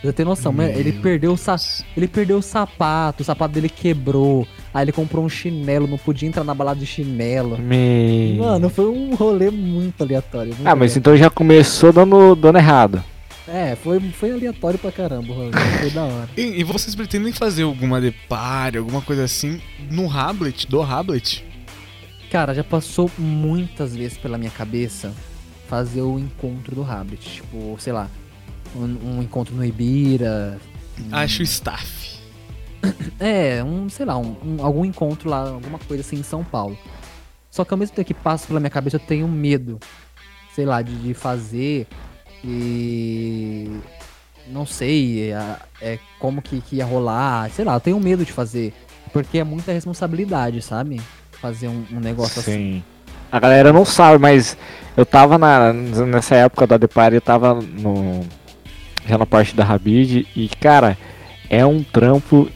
Você tem noção, mano? Ele Meu perdeu, o sa... ele perdeu o sapato, o sapato dele quebrou. Aí ele comprou um chinelo, não podia entrar na balada de chinelo. Me... Mano, foi um rolê muito aleatório. muito Ah, mas aleatório. então já começou dando, dando errado. É, foi, foi aleatório pra caramba rolê. Foi da hora. E, e vocês pretendem fazer alguma depare, alguma coisa assim no Hablet, do Hablet? Cara, já passou muitas vezes pela minha cabeça fazer o encontro do Rabbit. Tipo, sei lá, um, um encontro no Ibira. Acho staff. É, um, sei lá, um, um- algum encontro lá, alguma coisa assim em São Paulo. Só que ao mesmo tempo que passa pela minha cabeça, eu tenho medo, sei lá, de, de fazer e. Não sei é, é, como que, que ia rolar, sei lá, eu tenho medo de fazer. Porque é muita responsabilidade, sabe? Fazer um, um negócio assim. A galera não sabe, mas eu tava na, nessa época da Depare, eu tava no, já na parte da Rabid e, cara, é um trampo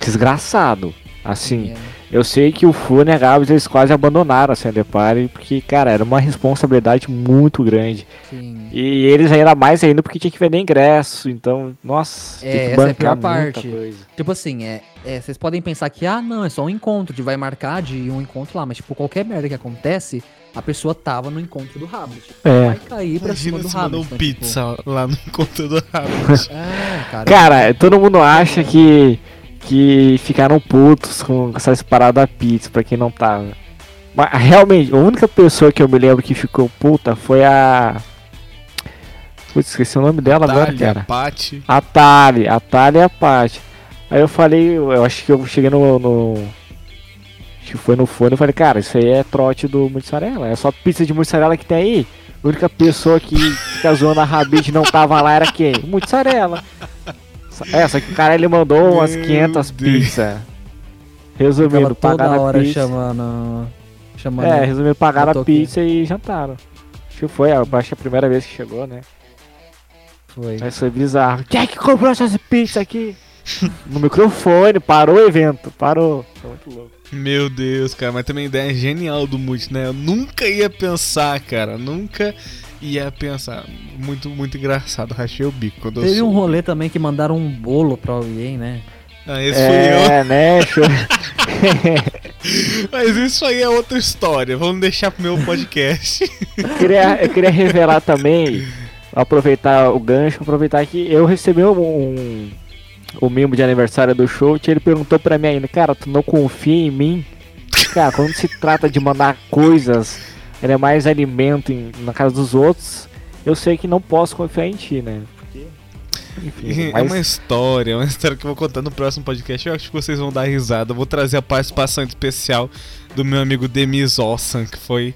desgraçado. Assim, É, eu sei que o Fune e a Gabs eles quase abandonaram a Depare, porque, cara, era uma responsabilidade muito grande. sim. E eles ainda mais ainda porque tinha que vender ingresso, então, nossa, É, essa é a pior parte. coisa. Tipo assim, é, é, vocês podem pensar que, ah, não, é só um encontro, de vai marcar de um encontro lá, mas tipo, qualquer merda que acontece, a pessoa tava no encontro do Rabbit. É. Vai cair pra Imagina cima do se mandou Rabbit. né, tipo, pizza lá no encontro do Hablet. é, cara. Cara, todo mundo acha que, que ficaram putos com essa parada da pizza, pra quem não tava. Mas realmente, a única pessoa que eu me lembro que ficou puta foi a. Putz, esqueci o nome dela agora, Thalia, cara. Paty. A Tali, a Tali e a. Aí eu falei, eu acho que eu cheguei no. no que foi no fone, eu falei, cara, isso aí é trote do mussarela. É só pizza de mussarela que tem aí. A única pessoa que fica zoando a Rabid não tava lá era quem? Mussarela. É, só que o cara ele mandou umas Meu 500 Deus. pizzas. Ficava Resumindo, toda pagaram a hora pizza. chamando. Chamando. É, resumindo, pagaram a pizza e jantaram. Acho que foi, eu acho que a primeira vez que chegou, né? Foi. Mas foi bizarro. Quem é que comprou essas pizzas aqui? no microfone, parou o evento, parou. Foi muito louco. Meu Deus, cara, mas também a ideia é genial do Multi, né? Eu nunca ia pensar, cara, nunca ia pensar. Muito, muito engraçado, rachei o bico quando eu Teve um rolê também que mandaram um bolo pra alguém, né? Ah, esse fui eu. É, né? Show. Mas isso aí é outra história. Vamos deixar pro meu podcast. eu, queria, eu queria revelar também, aproveitar o gancho, aproveitar que eu recebi um, um mimo de aniversário do show ele perguntou pra mim ainda, cara, tu não confia em mim? Cara, quando se trata de mandar coisas, ainda mais alimento em- na casa dos outros, eu sei que não posso confiar em ti, né? Porque, enfim, é uma história, é uma história que eu vou contar no próximo podcast. Eu acho que vocês vão dar risada. Eu vou trazer a participação especial do meu amigo Demis Ossan, que foi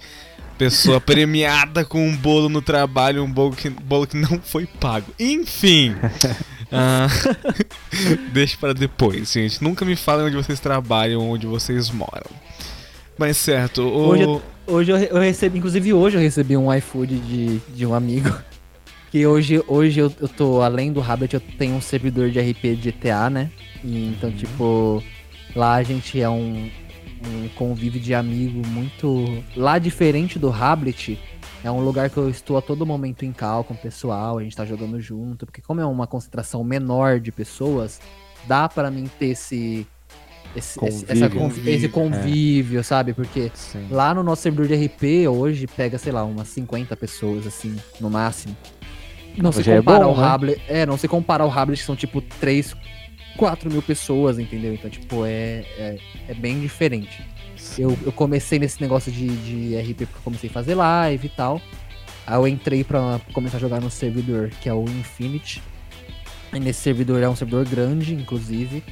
pessoa premiada com um bolo no trabalho, um bolo que, bolo que não foi pago. Enfim. uh, deixa para depois, gente. Nunca me falem onde vocês trabalham, onde vocês moram. Mas certo, o... Hoje, eu, hoje eu, recebi, inclusive hoje eu recebi um iFood de, de um amigo. Que hoje, hoje eu, eu tô, além do Rabbit, eu tenho um servidor de RP de GTA, né? E, então, uhum. tipo, lá a gente é um, um convívio de amigo muito. Lá diferente do Hablet, é um lugar que eu estou a todo momento em cal com o pessoal, a gente tá jogando junto, porque como é uma concentração menor de pessoas, dá para mim ter esse esse convívio, convívio, esse convívio é. sabe? Porque Sim. lá no nosso servidor de RP hoje pega, sei lá, umas 50 pessoas assim, no máximo. Não se compara é bom, ao né? Hablet, é, não se compara ao Hablet que são tipo 3, 4 mil pessoas, entendeu? Então, tipo, é, é, é bem diferente. Eu, eu comecei nesse negócio de, de RP porque eu comecei a fazer live e tal. Aí eu entrei pra começar a jogar no servidor, que é o Infinity. E nesse servidor é um servidor grande, inclusive.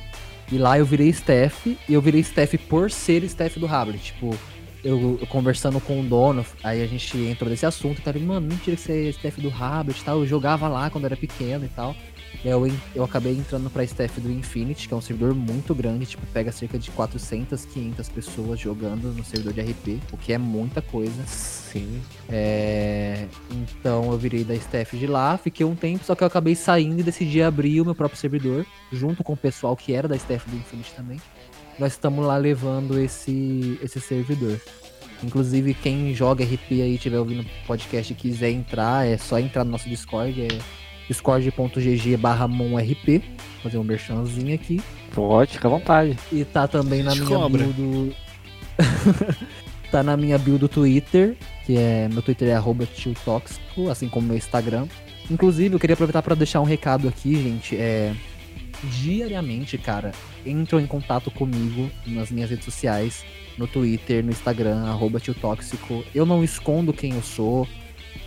E lá eu virei staff, e eu virei staff por ser staff do Hablet. Tipo, eu, eu, conversando com o dono, aí a gente entrou nesse assunto, cara, mano, mentira que você é staff do Hablet e tal. Eu jogava lá quando era pequeno e tal. Eu, eu acabei entrando pra staff do Infinity, que é um servidor muito grande, tipo, pega cerca de 400, 500 pessoas jogando no servidor de RP, o que é muita coisa. Sim. É... Então eu virei da staff de lá, fiquei um tempo, só que eu acabei saindo e decidi abrir o meu próprio servidor, junto com o pessoal que era da staff do Infinity também. Nós estamos lá levando esse, esse servidor. Inclusive, quem joga RP aí, tiver ouvindo podcast e quiser entrar, é só entrar no nosso Discord, é discord.gg barra monrp, fazer um merchanzinho aqui. Pode, fica à vontade. E tá também na minha cobra. build tá na minha build do Twitter, que é meu Twitter é arroba tóxico, assim como meu Instagram. Inclusive, eu queria aproveitar para deixar um recado aqui, gente. É, diariamente, cara, entram em contato comigo nas minhas redes sociais, no Twitter, no Instagram, arroba tóxico. Eu não escondo quem eu sou.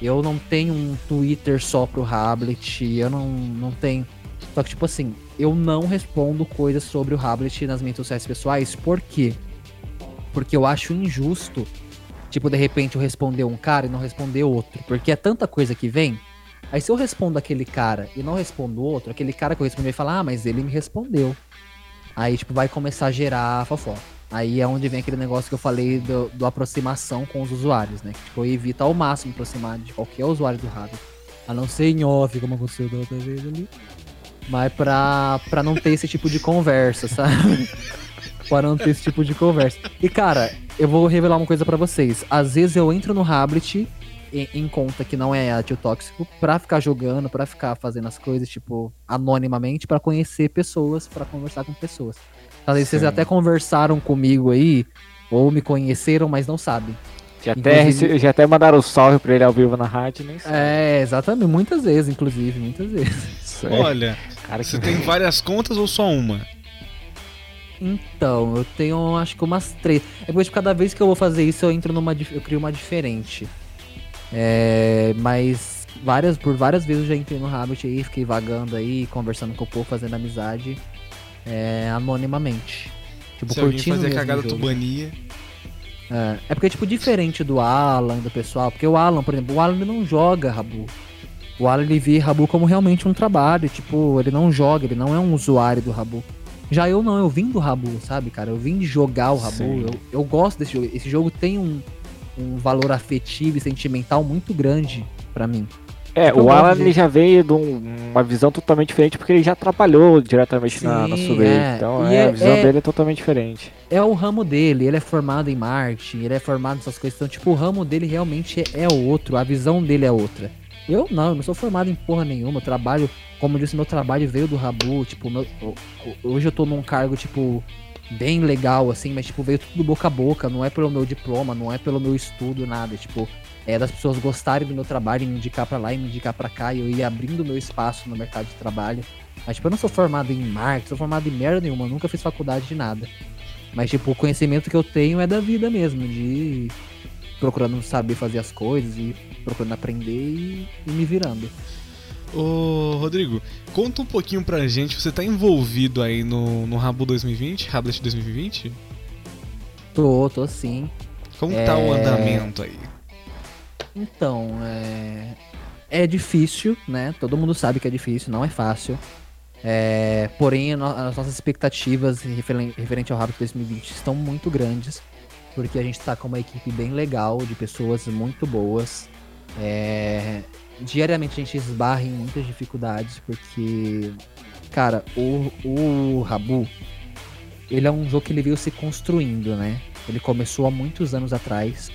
Eu não tenho um Twitter só pro Hablet, eu não, não tenho. Só que, tipo assim, eu não respondo coisas sobre o Hablet nas minhas sociais pessoais, por quê? Porque eu acho injusto, tipo, de repente eu responder um cara e não responder outro. Porque é tanta coisa que vem. Aí se eu respondo aquele cara e não respondo outro, aquele cara que eu respondi vai falar, ah, mas ele me respondeu. Aí, tipo, vai começar a gerar fofoca. Aí é onde vem aquele negócio que eu falei do, do aproximação com os usuários, né? Que tipo, evita ao máximo aproximar de qualquer usuário do rádio. A não ser em off, como aconteceu da outra vez ali. Mas pra, pra não ter esse tipo de conversa, sabe? pra não ter esse tipo de conversa. E cara, eu vou revelar uma coisa para vocês. Às vezes eu entro no Hablet em, em, conta que não é tio tóxico pra ficar jogando, pra ficar fazendo as coisas, tipo, anonimamente, para conhecer pessoas, para conversar com pessoas. Talvez vocês até conversaram comigo aí, ou me conheceram, mas não sabem. Já até, já até mandaram um salve pra ele ao vivo na rádio, nem sabe. É, exatamente. Muitas vezes, inclusive, muitas vezes. Olha, cara, você tem várias contas ou só uma? Então, eu tenho acho que umas três. É porque cada vez que eu vou fazer isso, eu entro numa. Eu crio uma diferente. É, mas várias, por várias vezes eu já entrei no Rabbit aí, fiquei vagando aí, conversando com o povo, fazendo amizade é, anonimamente. Tipo, Se curtindo fazer cagada tubania. É, é porque, tipo, diferente do Alan, do pessoal, porque o Alan, por exemplo, o Alan não joga Rabu. O Alan ele vê Rabu como realmente um trabalho, tipo, ele não joga, ele não é um usuário do Rabu. Já eu não, eu vim do Rabu, sabe, cara? Eu vim de jogar o Rabu, eu, eu gosto desse jogo. Esse jogo tem um, um valor afetivo e sentimental muito grande para mim. É, o Alan ele já veio de um, uma visão totalmente diferente porque ele já trabalhou diretamente Sim, na, na É. Então é, a visão é, dele é totalmente diferente. É o ramo dele, ele é formado em marketing, ele é formado nessas coisas. Então, tipo, o ramo dele realmente é, é outro, a visão dele é outra. Eu não, eu não sou formado em porra nenhuma. Eu trabalho, como eu disse, meu trabalho veio do Rabu. Tipo, meu, hoje eu tô num cargo, tipo, bem legal, assim, mas, tipo, veio tudo boca a boca. Não é pelo meu diploma, não é pelo meu estudo, nada. Tipo, é, das pessoas gostarem do meu trabalho e me indicar para lá e me indicar para cá, e eu ir abrindo meu espaço no mercado de trabalho. Mas, tipo, eu não sou formado em marketing, sou formado em merda nenhuma, nunca fiz faculdade de nada. Mas, tipo, o conhecimento que eu tenho é da vida mesmo, de procurando saber fazer as coisas e procurando aprender e, e me virando. Ô, Rodrigo, conta um pouquinho pra gente, você tá envolvido aí no, no Rabu 2020, Rablet 2020? Tô, tô sim. Como tá o É. andamento aí? Então, é... é difícil, né? Todo mundo sabe que é difícil, não é fácil. É, Porém, as nossas expectativas referen- referente ao Rabbit 2020 estão muito grandes, porque a gente tá com uma equipe bem legal, de pessoas muito boas. É, Diariamente a gente esbarra em muitas dificuldades, porque, cara, o, o Rabu, ele é um jogo que ele veio se construindo, né? Ele começou há muitos anos atrás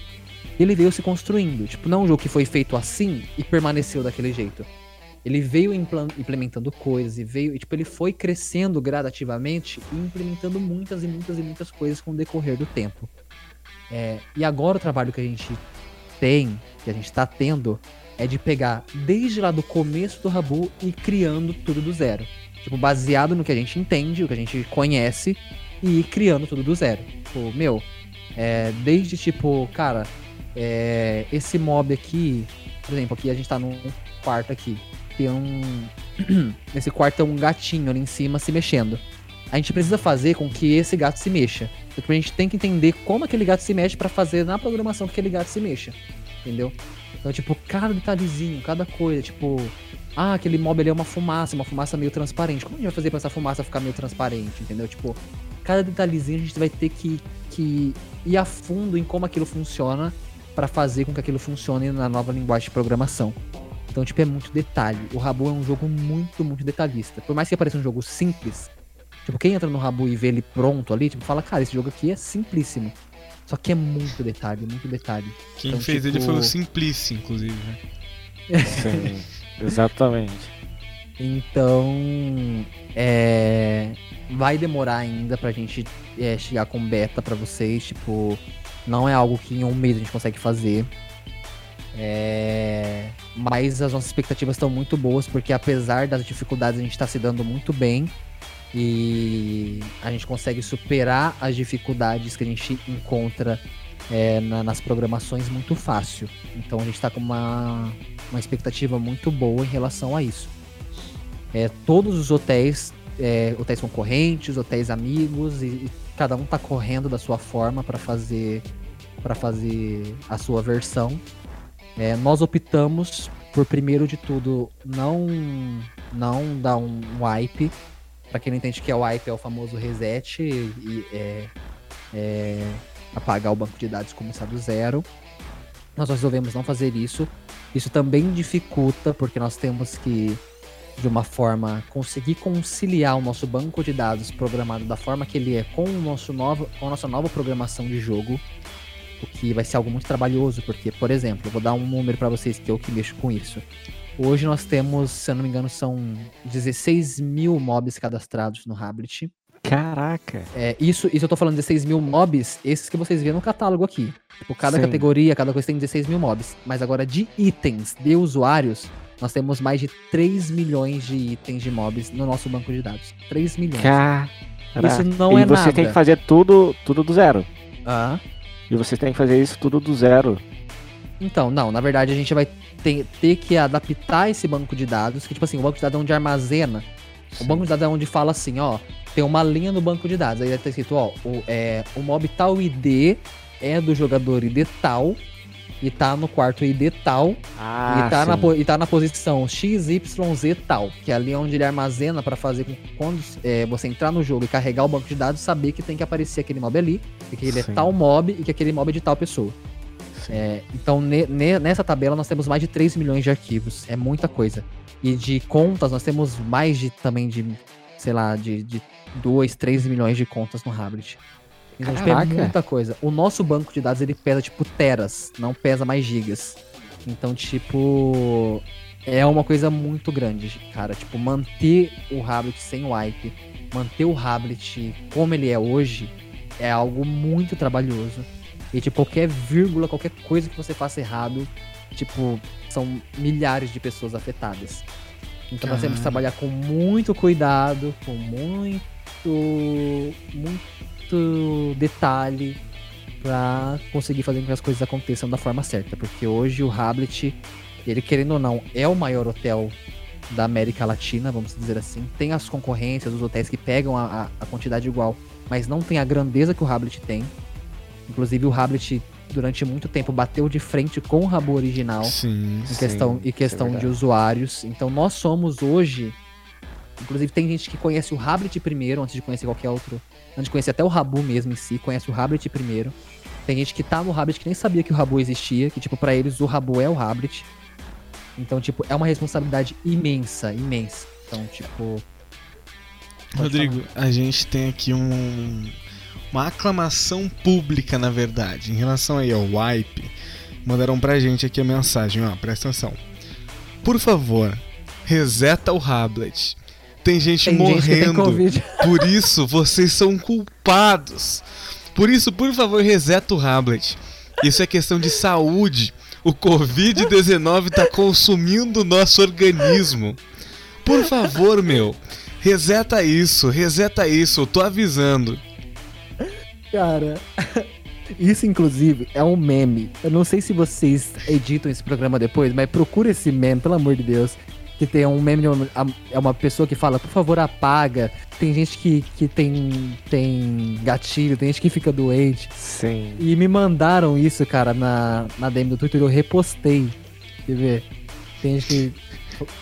ele veio se construindo. Tipo, não é um jogo que foi feito assim e permaneceu daquele jeito. Ele veio implementando coisas e veio, e, tipo, ele foi crescendo gradativamente e implementando muitas e muitas e muitas coisas com o decorrer do tempo. É, e agora o trabalho que a gente tem, que a gente tá tendo, é de pegar desde lá do começo do Rabu e criando tudo do zero. Tipo, baseado no que a gente entende, o que a gente conhece, e criando tudo do zero. Tipo, meu, é, desde tipo, cara, é, esse mob aqui, por exemplo, aqui a gente tá num quarto aqui. Tem um. Nesse quarto tem um gatinho ali em cima se mexendo. A gente precisa fazer com que esse gato se mexa. Porque a gente tem que entender como aquele gato se mexe pra fazer na programação que aquele gato se mexa. Entendeu? Então, tipo, cada detalhezinho, cada coisa, tipo. Ah, aquele mob ali é uma fumaça, uma fumaça meio transparente. Como a gente vai fazer pra essa fumaça ficar meio transparente, entendeu? Tipo, cada detalhezinho a gente vai ter que, que ir a fundo em como aquilo funciona para fazer com que aquilo funcione na nova linguagem de programação. Então, tipo, é muito detalhe. O Rabu é um jogo muito, muito detalhista. Por mais que pareça um jogo simples, tipo, quem entra no Rabu e vê ele pronto ali, tipo, fala, cara, esse jogo aqui é simplíssimo. Só que é muito detalhe, muito detalhe. Quem Então, fez tipo- ele foi o Simplice, inclusive, né? Sim, exatamente. Então, é, vai demorar ainda pra gente é, chegar com beta pra vocês. Tipo, não é algo que em um mês a gente consegue fazer. É, mas as nossas expectativas estão muito boas, porque apesar das dificuldades, a gente tá se dando muito bem. E a gente consegue superar as dificuldades que a gente encontra é, na- nas programações muito fácil. Então a gente tá com uma, uma expectativa muito boa em relação a isso. É, todos os hotéis, é, hotéis concorrentes, hotéis amigos, e, e cada um tá correndo da sua forma para fazer para fazer a sua versão. É, nós optamos por primeiro de tudo não não dar um wipe. Para quem não entende que é wipe é o famoso reset e, e é, é apagar o banco de dados e começar do zero. Nós resolvemos não fazer isso. Isso também dificulta porque nós temos que de uma forma conseguir conciliar o nosso banco de dados programado da forma que ele é com o nosso novo, com a nossa nova programação de jogo, o que vai ser algo muito trabalhoso, porque, por exemplo, vou dar um número para vocês que eu que mexo com isso. Hoje nós temos, se eu não me engano, são 16 mil mobs cadastrados no Habit. Caraca. É, isso, isso eu tô falando 16 mil mobs, esses que vocês vêem no catálogo aqui. Tipo, cada Sim. categoria, cada coisa tem 16 mil mobs. Mas agora de itens de usuários, nós temos mais de 3 milhões de itens de mobs no nosso banco de dados. 3 milhões. Caraca. Isso não e é você nada. tem que fazer tudo, tudo do zero. Ah. E você tem que fazer isso tudo do zero. Então, não, na verdade a gente vai ter, ter que adaptar esse banco de dados, que tipo assim, o banco de dados é onde armazena. O banco de dados é onde fala assim, ó, tem uma linha no banco de dados, aí ter escrito, ó, o, é, o mob tal ID é do jogador ID tal, e tá no quarto ID tal, Ah, e, tá na, sim. e tá na posição XYZ tal, que é ali onde ele armazena pra fazer com que quando é, você entrar no jogo e carregar o banco de dados, saber que tem que aparecer aquele mob ali, e que ele Sim. é tal mob e que aquele mob é de tal pessoa. É, então, ne- ne- nessa tabela nós temos mais de 3 milhões de arquivos. É muita coisa. E de contas, nós temos mais de também de, sei lá, de, de 2, 3 milhões de contas no Habit. Tipo, é Caraca. muita coisa. O nosso banco de dados, ele pesa, tipo, teras, não pesa mais gigas. Então, tipo, é uma coisa muito grande, cara. Tipo, manter o Habit sem wipe, manter o Habit como ele é hoje, é algo muito trabalhoso. E, tipo, qualquer vírgula, qualquer coisa que você faça errado, tipo, são milhares de pessoas afetadas. Então nós temos que trabalhar com muito cuidado, com muito, muito detalhe, pra conseguir fazer com que as coisas aconteçam da forma certa. Porque hoje o Hablet, ele querendo ou não, é o maior hotel da América Latina, vamos dizer assim. Tem as concorrências, os hotéis que pegam a, a, quantidade igual, mas não tem a grandeza que o Hablet tem. Inclusive o Hablet durante muito tempo bateu de frente com o Rabo original Sim, em questão, sim, em questão isso é de usuários. Então nós somos hoje. Inclusive tem gente que conhece o Hablet primeiro, antes de conhecer qualquer outro. Antes de conhecer até o Rabu mesmo em si, conhece o Hablet primeiro. Tem gente que tá no Hablet que nem sabia que o Rabu existia, que tipo, pra eles o Rabu é o Hablet. Então, tipo, é uma responsabilidade imensa, imensa. Então, tipo. Rodrigo, a gente tem aqui um, uma aclamação pública, na verdade, em relação aí ao wipe. Mandaram pra gente aqui a mensagem, ó, presta atenção. Por favor, reseta o Hablet. Tem gente Tem gente morrendo. Covid. Por isso, vocês são culpados. Por isso, por favor, reseta o Hablet. Isso é questão de saúde. O Covid-19 tá consumindo o nosso organismo. Por favor, meu. Reseta isso, reseta isso, eu tô avisando. Cara, isso inclusive é um meme. Eu não sei se vocês editam esse programa depois, mas procura esse meme, pelo amor de Deus. Que tem um meme é uma pessoa que fala, por favor, apaga. Tem gente que, que tem, tem gatilho, tem gente que fica doente. Sim. E me mandaram isso, cara, na, na DM do Twitter, eu repostei. Quer ver? Tem gente que.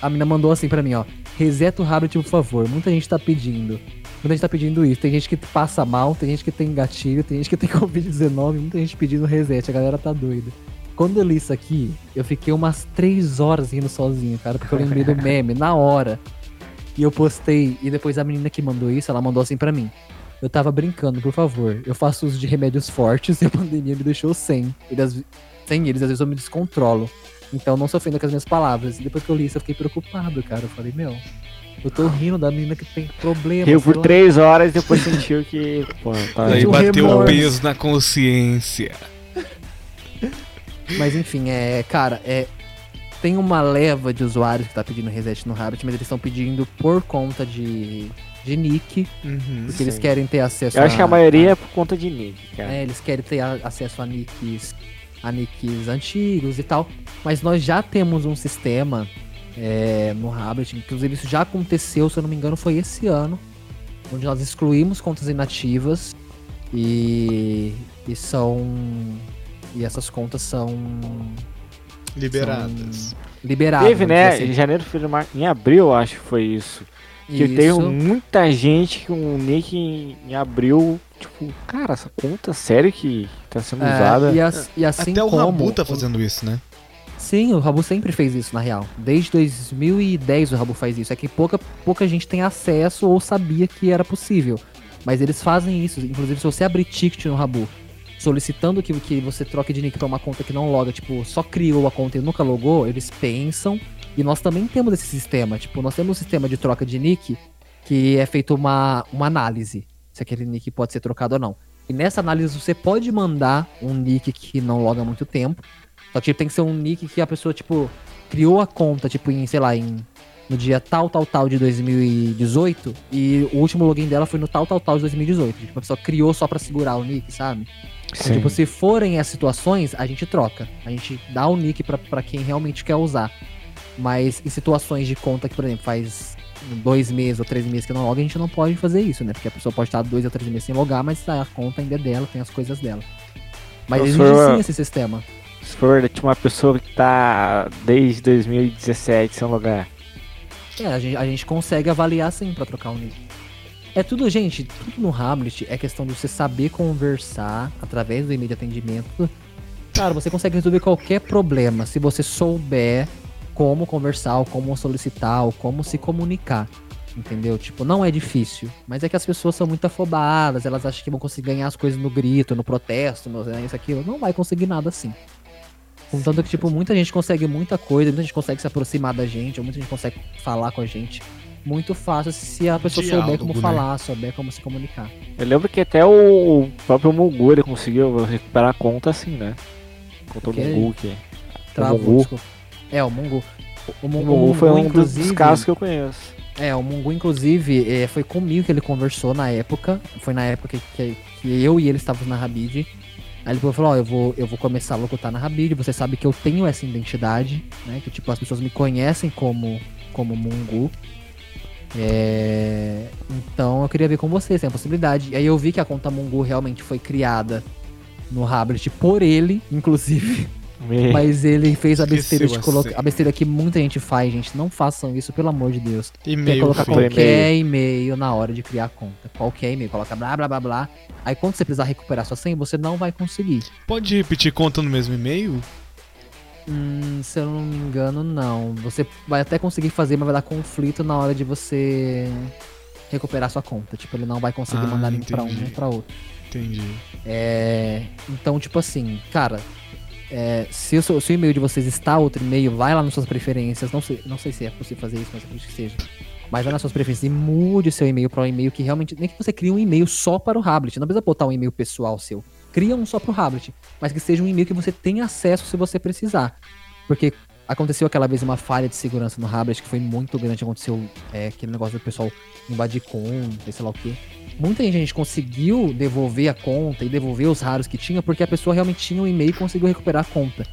A mina mandou assim pra mim, ó. Reseta o Habit, por favor. Muita gente tá pedindo. Muita gente tá pedindo isso. Tem gente que passa mal, tem gente que tem gatilho, tem gente que tem Covid-19, muita gente pedindo reset. A galera tá doida. Quando eu li isso aqui, eu fiquei umas três horas rindo sozinho, cara, porque eu lembrei do meme na hora. E eu postei, e depois a menina que mandou isso, ela mandou assim pra mim. Eu tava brincando, por favor. Eu faço uso de remédios fortes e a pandemia me deixou sem. Eles, sem eles, às vezes eu me descontrolo. Então não se ofenda com as minhas palavras. E depois que eu li isso, eu fiquei preocupado, cara. Eu falei, meu, eu tô rindo da menina que tem problema. Riu por três horas e depois sentiu que. Pô, tá um bateu o peso na consciência. Mas enfim, é. Cara, é. Tem uma leva de usuários que tá pedindo reset no Rabbit, mas eles estão pedindo por conta de. de nick. Uhum. Porque eles Sim. querem ter acesso Eu acho que a maioria é por conta de nick, cara. É, eles querem ter a- acesso a nicks, a nicks antigos e tal. Mas nós já temos um sistema é, no Rabbit, inclusive isso já aconteceu, se eu não me engano, foi esse ano, onde nós excluímos contas inativas e, e são. E essas contas são Liberadas. liberadas. Teve, né? dizer Em assim. janeiro, fevereiro. Em abril, acho que foi isso. Que Isso. teve muita gente com um nick em, em abril. Tipo, cara, essa conta sério que tá sendo É, usada. e, as- e assim Até o como Rabu tá fazendo isso, né? Sim, o Rabu sempre fez isso, na real. Desde 2010 o Rabu faz isso. É que pouca, pouca gente tem acesso ou sabia que era possível. Mas eles fazem isso. Inclusive, se você abrir ticket no Rabu, solicitando que, que você troque de nick pra uma conta que não loga, tipo, só criou a conta e nunca logou, eles pensam. E nós também temos esse sistema. Tipo, nós temos um sistema de troca de nick que é feito uma, uma análise. Se aquele nick pode ser trocado ou não. E nessa análise você pode mandar um nick que não loga muito tempo. Só que tipo, tem que ser um nick que a pessoa, tipo, criou a conta, tipo, em, sei lá, em. No dia tal, tal, tal de 2018. E o último login dela foi no tal, tal, tal de 2018. Tipo, a pessoa criou só pra segurar o nick, sabe? Sim. tipo, se forem essas situações, a gente troca. A gente dá o nick pra, pra quem realmente quer usar. Mas em situações de conta que, por exemplo, faz dois meses ou três meses que não loga, a gente não pode fazer isso, né? Porque a pessoa pode estar dois ou três meses sem logar, mas a conta ainda é dela, tem as coisas dela. Mas existe sim esse sistema. Se for tipo, uma pessoa que tá desde 2017 sem lugar. É, a gente, a gente consegue avaliar sim pra trocar o nick. É tudo, gente, tudo no Hamlet é questão de você saber conversar através do e-mail de atendimento. Cara, você consegue resolver qualquer problema se você souber como conversar, ou como solicitar, ou como se comunicar. Entendeu? Tipo, não é difícil. Mas é que as pessoas são muito afobadas, elas acham que vão conseguir ganhar as coisas no grito, no protesto, no né, isso, aquilo. Não vai conseguir nada assim. Contanto que, tipo, muita gente consegue muita coisa, muita gente consegue se aproximar da gente, ou muita gente consegue falar com a gente. Muito fácil se a pessoa souber Diálogo, como né? falar, souber como se comunicar. Eu lembro que até o próprio Mungu ele conseguiu recuperar a conta assim, né? Contou o? Mungu que. Travou, Mungu. desculpa. É, o Mungu. O, O Mungu, Mungu foi um dos inclusive- casos que eu conheço. É, o Mungu, inclusive, é, foi comigo que ele conversou na época. Foi na época que, que eu e ele estávamos na Rabid. Aí ele falou, ó, eu vou, eu vou começar a locutar na Rabid, você sabe que eu tenho essa identidade, né? Que tipo, as pessoas me conhecem como, como Mungu. É... Então eu queria ver com você, se tem a possibilidade. E aí eu vi que a conta Mungu realmente foi criada no Hablet por ele, inclusive. Me- Mas ele fez a besteira de Esqueceu colocar. A besteira que muita gente faz, gente. Não façam isso, pelo amor de Deus. Quer E-mail colocar qualquer e-mail na hora de criar a conta. Qualquer e-mail. Coloca blá blá blá blá. Aí quando você precisar recuperar sua senha, você não vai conseguir. Pode repetir conta no mesmo e-mail? Hum, se eu não me engano, não. Você vai até conseguir fazer, mas vai dar conflito na hora de você recuperar sua conta. Tipo, ele não vai conseguir Ah, mandar link pra um nem pra outro. Entendi. É, então, tipo assim, cara, é, se, o seu, se o e-mail de vocês está outro e-mail, vai lá nas suas preferências. Não sei, não sei se é possível fazer isso, mas acredito que seja. Mas vai nas suas preferências e mude seu e-mail para um e-mail que realmente. Nem que você crie um e-mail só para o Hablet. Não precisa botar um e-mail pessoal seu. Cria um só pro Hablet. Mas que seja um e-mail que você tenha acesso se você precisar. Porque aconteceu aquela vez uma falha de segurança no Hablet que foi muito grande. Aconteceu é, aquele negócio do pessoal invadir conta sei lá o quê. Muita gente conseguiu devolver a conta e devolver os raros que tinha porque a pessoa realmente tinha um e-mail e conseguiu recuperar a conta.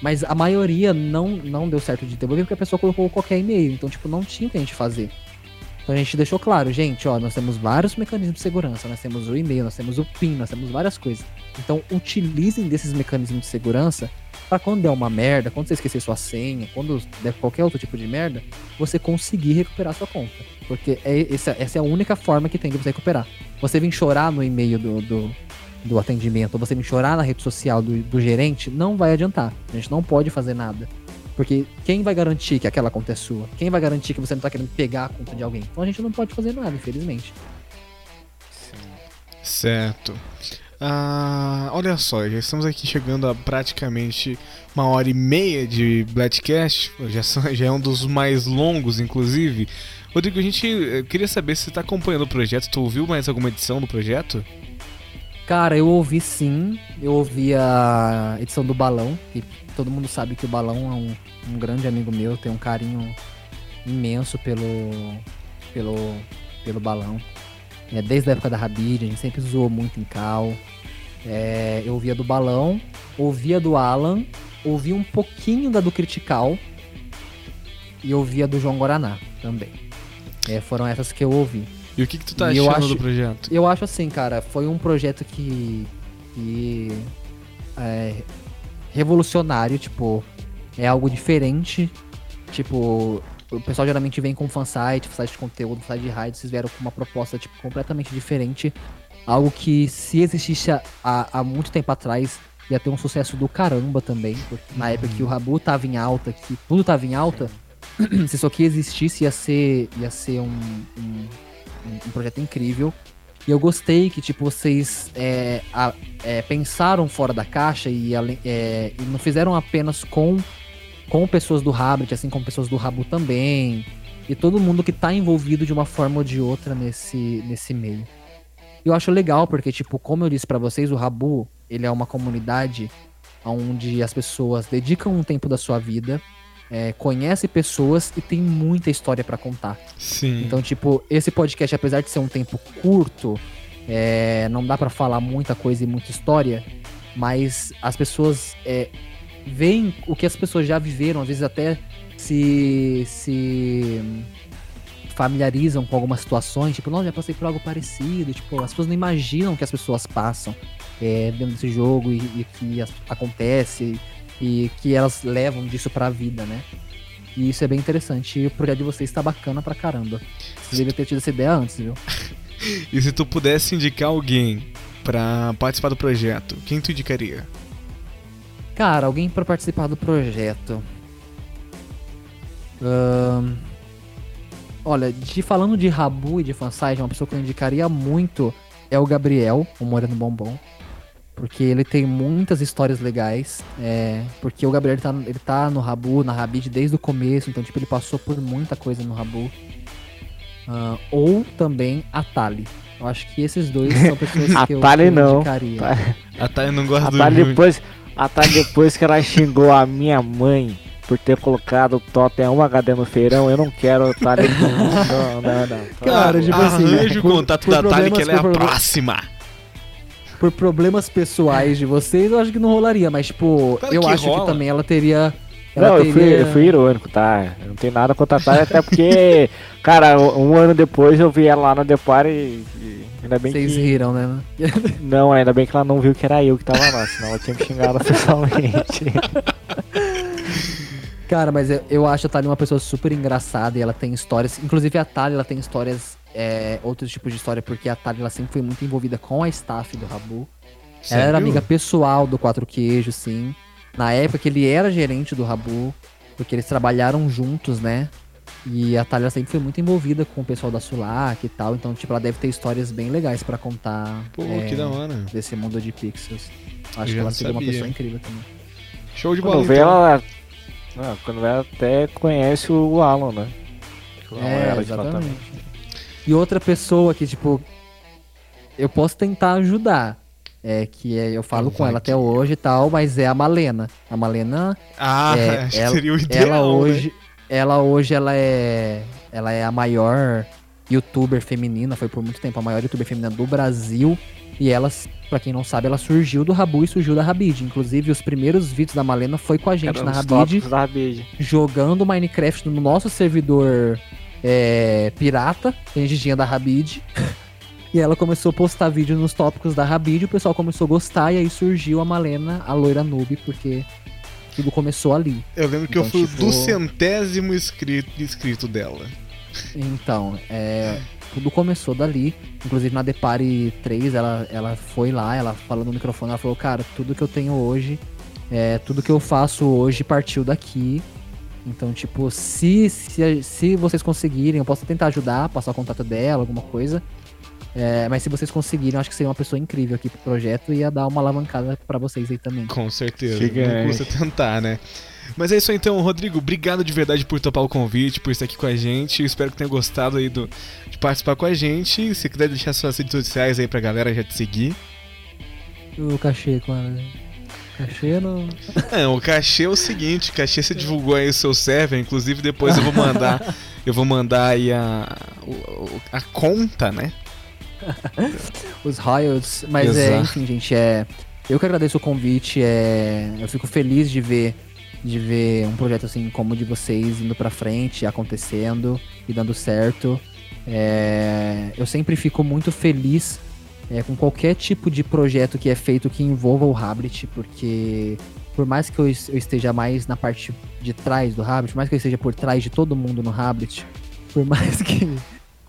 Mas a maioria não, não deu certo de devolver porque a pessoa colocou qualquer e-mail. Então, tipo, não tinha o que a gente fazer. Então a gente deixou claro, gente, ó, nós temos vários mecanismos de segurança. Nós temos o e-mail, nós temos o PIN, nós temos várias coisas. Então, utilizem desses mecanismos de segurança para quando der uma merda, quando você esquecer sua senha, quando der qualquer outro tipo de merda, você conseguir recuperar sua conta. Porque é, essa, essa é a única forma que tem de você recuperar. Você vir chorar no e-mail do, do, do atendimento, ou você vir chorar na rede social do, do gerente, não vai adiantar. A gente não pode fazer nada. Porque quem vai garantir que aquela conta é sua? Quem vai garantir que você não tá querendo pegar a conta de alguém? Então a gente não pode fazer nada, infelizmente. Certo. Ah, olha só, já estamos aqui chegando a praticamente uma hora e meia de Blackcast. Já, são- já é um dos mais longos, inclusive. Rodrigo, a gente eh, queria saber se você está acompanhando o projeto. Tu ouviu mais alguma edição do projeto? Cara, eu ouvi sim. Eu ouvi a edição do Balão, que todo mundo sabe que o Balão é um, um grande amigo meu, tem um carinho imenso pelo, pelo, pelo Balão. É, desde a época da Rabid, a gente sempre zoou muito em Cal. É, eu ouvia do Balão, ouvia do Alan, ouvi um pouquinho da do Critical e ouvia do João Guaraná também. É, foram essas que eu ouvi. E o que, que tu tá E achando acho- do projeto? Eu acho assim, cara, foi um projeto que. que é revolucionário, tipo, é algo diferente. Tipo, o pessoal geralmente vem com fansite, fansite de conteúdo, fansite de raid, vocês vieram com uma proposta, tipo, completamente diferente. Algo que se existisse há, há muito tempo atrás, ia ter um sucesso do caramba também. Na época que o Rabu tava em alta, que tudo tava em alta, se isso aqui existisse, ia ser, ia ser um, um- um projeto incrível. E eu gostei que, tipo, vocês é, a- é, pensaram fora da caixa e, é, e não fizeram apenas com, com pessoas do Habit, assim como pessoas do Rabu também. E todo mundo que tá envolvido de uma forma ou de outra nesse, nesse meio. Eu acho legal, porque, tipo, como eu disse pra vocês, o Rabu, ele é uma comunidade onde as pessoas dedicam um tempo da sua vida, é, conhecem pessoas e tem muita história pra contar. Sim. Então, tipo, esse podcast, apesar de ser um tempo curto, é, não dá pra falar muita coisa e muita história, mas as pessoas é, veem o que as pessoas já viveram, às vezes até se, se familiarizam com algumas situações, tipo, não, já passei por algo parecido, tipo, as pessoas não imaginam que as pessoas passam é, dentro desse jogo e, e que as- acontece e que elas levam disso pra vida, né? E isso é bem interessante. E o projeto de vocês tá bacana pra caramba. Vocês deveriam ter tido essa ideia antes, viu? E se tu pudesse indicar alguém pra participar do projeto, quem tu indicaria? Cara, alguém pra participar do projeto. Olha, de, falando de Rabu e de fansite, uma pessoa que eu indicaria muito é o Gabriel, o Moreno Bombom. Porque ele tem muitas histórias legais. É, porque o Gabriel ele tá, ele tá no Rabu, na Rabid desde o começo, então tipo, ele passou por muita coisa no Rabu. Ah, ou também a Tali. Eu acho que esses dois são pessoas que eu, Tali não. indicaria. A Thay não gosta A do Thalia Júnior. depois, a Thalia depois que ela xingou a minha mãe por ter colocado o Totem 1 HD no feirão, eu não quero a Thalia. não, não, não. Cara, tipo assim, Arranja o por- contato por da Thay que ela é a problema- próxima. Por problemas pessoais de vocês, eu acho que não rolaria. Mas, tipo, Claro eu que acho rola. que também ela teria. Ela Não, eu fui, eu fui irônico, tá? Eu não tenho nada contra a Thalia, até porque, cara, um ano depois eu vi ela lá no Depar e, e ainda bem Vocês que. riram, né? Não, ainda bem que ela não viu que era eu que tava lá, senão ela tinha me xingado pessoalmente. Cara, mas eu, eu acho a Thalia uma pessoa super engraçada e ela tem histórias. Inclusive a Thalia ela tem histórias, é, outros tipos de história, porque a Thalia ela sempre foi muito envolvida com a staff do Rabu. Ela era amiga pessoal do Quatro Queijos, sim. Na época que ele era gerente do Rabu, porque eles trabalharam juntos, né? E a Thalia sempre foi muito envolvida com o pessoal da Sulac e tal. Então, tipo, ela deve ter histórias bem legais pra contar Pô, é, que da hora. desse mundo de pixels. Acho Eu que ela seria uma pessoa incrível também. Show de Quando bola, vê então. ela. Não, quando vê ela até conhece o Alan, né? O Alan É, lá também. exatamente. E outra pessoa que, tipo, eu posso tentar ajudar. É que é, eu falo com ela que- até hoje e tal, mas é a Malena. A Malena Ah, É, acho que ela- seria o ideal, ela né? hoje, ela hoje ela é, ela é a maior youtuber feminina, foi por muito tempo a maior youtuber feminina do Brasil. E ela, pra quem não sabe, ela surgiu do Rabu e surgiu da Rabid. Inclusive, os primeiros vídeos da Malena foi com a gente Era na Rabid, Rabid. jogando Minecraft no nosso servidor é, pirata, que a gente tinha da Rabid. E ela começou a postar vídeo nos tópicos da Rabid, o pessoal começou a gostar, e aí surgiu a Malena, a loira noob, porque tudo começou ali. Eu lembro que eu Então, fui o tipo- do centésimo inscrito, inscrito dela. Então, é, tudo começou dali. Inclusive na Depare 3, ela, ela foi lá, ela falou no microfone, ela falou, cara, tudo que eu tenho hoje, é, tudo que eu faço hoje partiu daqui. Então, tipo, se, se, se vocês conseguirem, eu posso tentar ajudar, passar o contato dela, alguma coisa. É, mas se vocês conseguirem, eu acho que seria uma pessoa incrível aqui pro projeto e ia dar uma alavancada pra vocês aí também. Com certeza. Gigante. Não custa tentar, né? Mas é isso aí então, Rodrigo. Obrigado de verdade por topar o convite, por estar aqui com a gente. Eu espero que tenha gostado aí do, de participar com a gente. Se quiser deixar suas redes sociais aí pra galera já te seguir. O cachê com a... Cachê não... É, o cachê é o seguinte, o cachê você divulgou aí o seu server, inclusive depois eu vou mandar, eu vou mandar aí a, a conta, né? os royalties. Mas é, Exato. enfim, gente, é. Eu que agradeço o convite, é. Eu fico feliz de ver de ver um projeto assim como o de vocês indo pra frente, acontecendo e dando certo. É, eu sempre fico muito feliz é, com qualquer tipo de projeto que é feito que envolva o Habit, porque por mais que eu, es- eu esteja mais na parte de trás do Habit, por mais que eu esteja por trás de todo mundo no Habit, por mais que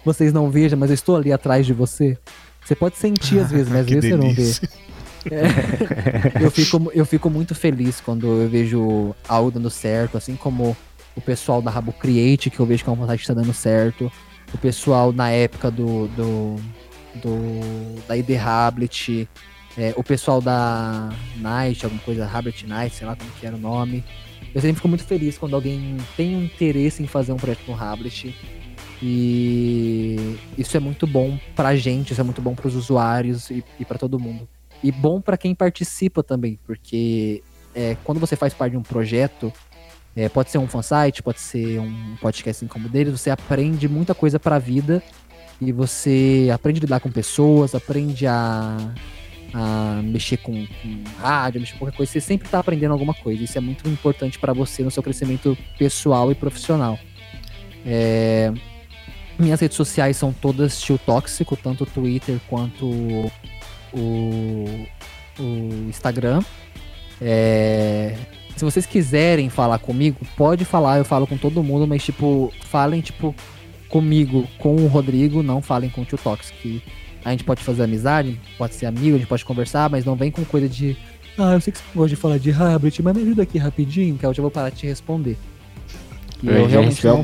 vocês não vejam, mas eu estou ali atrás de você. Você pode sentir às vezes, mas às vezes você não vê. delícia. eu, fico, eu fico muito feliz quando eu vejo algo dando certo, assim como o pessoal da Rabo Create, que eu vejo que é uma vontade que está dando certo. O pessoal na época do. do, do da ID Hablet. é, o pessoal da Night, alguma coisa, Hablet Night, sei lá como que era o nome. Eu sempre fico muito feliz quando alguém tem um interesse em fazer um projeto no Hablet. E isso é muito bom pra gente, isso é muito bom pros usuários e, e para todo mundo. E bom pra quem participa também, porque é, quando você faz parte de um projeto, é, pode ser um fansite, pode ser um podcast assim como o deles, você aprende muita coisa pra vida e você aprende a lidar com pessoas, aprende a, a mexer com, com rádio, mexer com qualquer coisa. Você sempre tá aprendendo alguma coisa. Isso é muito importante pra você no seu crescimento pessoal e profissional. É, minhas redes sociais são todas tio tóxico, tanto o Twitter quanto o, o Instagram. É, se vocês quiserem falar comigo, pode falar, eu falo com todo mundo, mas tipo, falem tipo comigo, com o Rodrigo, não falem com o tio Tóxico. que A gente pode fazer amizade, pode ser amigo, a gente pode conversar, mas não vem com coisa de ah, eu sei que você gosta de falar de Habit, mas me ajuda aqui rapidinho, que eu já vou parar de te responder. E eu realmente é não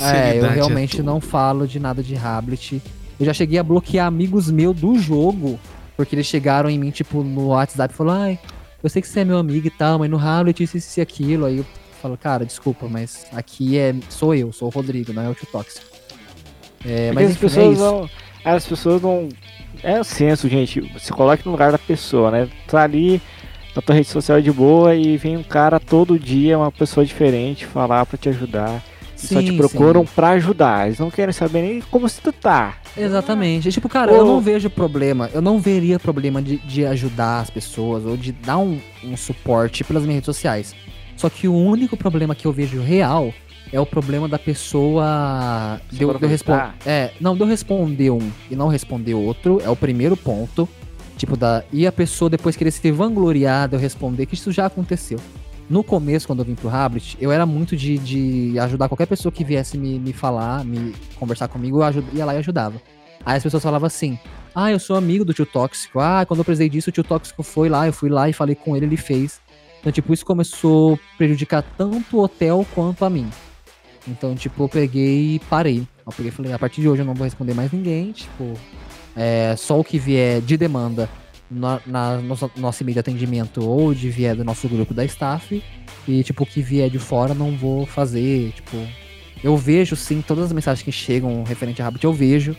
é, eu é realmente tudo. não falo de nada de Hablet. Eu já cheguei a bloquear amigos meus do jogo, porque eles chegaram em mim, tipo, no WhatsApp e falaram, ai, eu sei que você é meu amigo e tal, mas no Hablet isso, isso e aquilo. Aí eu falo, cara, desculpa, mas aqui é sou eu, sou o Rodrigo, não é o Tio Tóxico. É, mas as enfim, é pessoas isso. não. As pessoas não. É o senso, gente. Se coloque no lugar da pessoa, né? Tá ali na tua rede social de boa e vem um cara todo dia, uma pessoa diferente, falar pra te ajudar. só te Sim, procuram sim. pra ajudar. Eles não querem saber nem como se tu tá. Exatamente. Tipo, cara, Ô. eu não vejo problema. Eu não veria problema de, de ajudar as pessoas ou de dar um, um suporte pelas minhas redes sociais. Só que o único problema que eu vejo real é o problema da pessoa. Se De eu, de eu respon- aproveitar. É, não, de eu responder um e não responder outro. É o primeiro ponto. Tipo, da. E a pessoa depois querer se vangloriar de eu responder, que isso já aconteceu. No começo, quando eu vim pro Habit, eu era muito de, de ajudar qualquer pessoa que viesse me, me falar, me conversar comigo, eu aju- ia lá e ajudava. Aí as pessoas falavam assim: Ah, eu sou amigo do tio Tóxico. Ah, quando eu precisei disso, o tio Tóxico foi lá, eu fui lá e falei com ele, ele fez. Então, tipo, isso começou a prejudicar tanto o hotel quanto a mim. Então, tipo, eu peguei e parei. Eu peguei e falei, a partir de hoje eu não vou responder mais ninguém, tipo, é, só o que vier de demanda na, na nossa, nosso e-mail de atendimento ou de vier do nosso grupo da staff. E, tipo, o que vier de fora não vou fazer, tipo... Eu vejo, sim, todas as mensagens que chegam referente a Rabbit, eu vejo.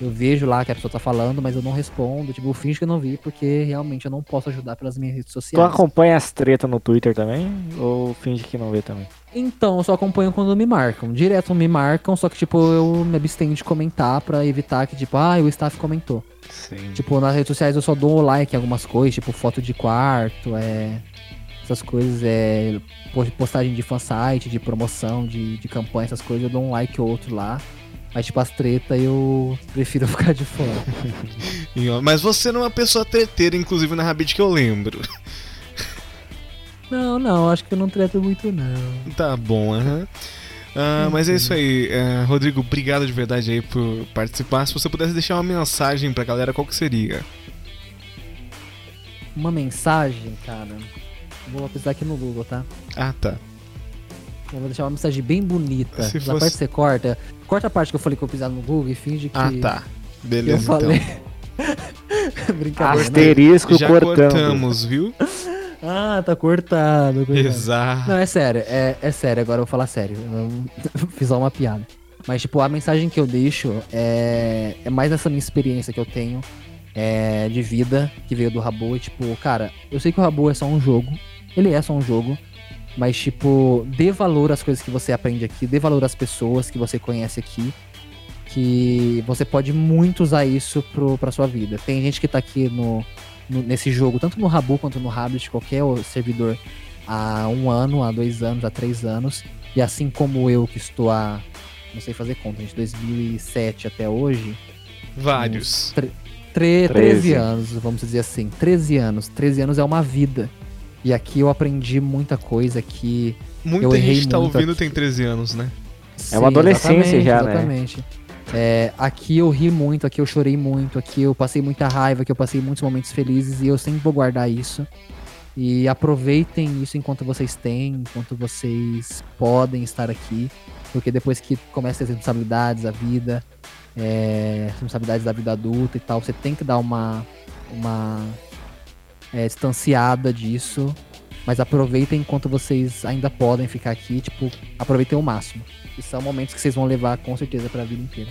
Eu vejo lá que a pessoa tá falando, mas eu não respondo. Tipo, eu finjo que eu não vi, porque realmente eu não posso ajudar pelas minhas redes Tu sociais. acompanha as tretas no Twitter também? Ou finge que não vê também? Então, eu só acompanho quando me marcam. Direto me marcam, só que, tipo, eu me abstenho de comentar pra evitar que, tipo, ah, o staff comentou. Sim. Tipo, nas redes sociais eu só dou like em algumas coisas, tipo, foto de quarto, é. Essas coisas, é. po- Postagem de fansite, de promoção, de, de campanha, essas coisas, eu dou um like ou outro lá. Mas, tipo, as tretas eu prefiro ficar de fora. Mas você não é uma pessoa treteira, inclusive na Rabbit que eu lembro. Não, não, acho que eu não treto muito, não. Tá bom, aham. Ah, mas é isso aí. É, Rodrigo, obrigado de verdade aí por participar. Se você pudesse deixar uma mensagem pra galera, qual que seria? Uma mensagem, cara. Vou pesquisar aqui no Google, tá? Ah, tá. Eu vou deixar uma mensagem bem bonita. Se fosse- parte você corta. Corta a parte que eu falei que eu pisar no Google e finge que, Ah, tá. que eu Beleza, falei. então. Brincadeira. né? Asterisco Já cortando. cortamos, viu? Ah, tá cortado. Exato. Não, é sério, é, é sério, agora eu vou falar sério. Eu não- fiz só uma piada. Mas, tipo, a mensagem que eu deixo é, é mais essa minha experiência que eu tenho é, de vida, que veio do Rabo. E, tipo, cara, eu sei que o Rabo é só um jogo. Ele é só um jogo. Mas, tipo, dê valor às coisas que você aprende aqui, dê valor às pessoas que você conhece aqui. Que você pode muito usar isso pro, pra sua vida. Tem gente que tá aqui no, no- nesse jogo, tanto no Rabu quanto no Habit, qualquer o- servidor, há um ano, há dois anos, há três anos. E assim como eu, que estou há, não sei fazer conta, de 2007 até hoje, Vários. tre Treze. 13 anos, vamos dizer assim. 13 anos. 13 anos é uma vida. E aqui eu aprendi muita coisa que. Muita eu errei gente tá muito ouvindo aqui. tem 13 anos, né? É uma adolescência exatamente, já, né? Exatamente. É, aqui eu ri muito, aqui eu chorei muito, aqui eu passei muita raiva, aqui eu passei muitos momentos felizes e eu sempre vou guardar isso. E aproveitem isso enquanto vocês têm, enquanto vocês podem estar aqui. Porque depois que começa as responsabilidades, a vida, é, responsabilidades da vida adulta e tal, você tem que dar uma, uma é, distanciada disso. Mas aproveitem enquanto vocês ainda podem ficar aqui, tipo, aproveitem o máximo. E são momentos que vocês vão levar com certeza pra vida inteira.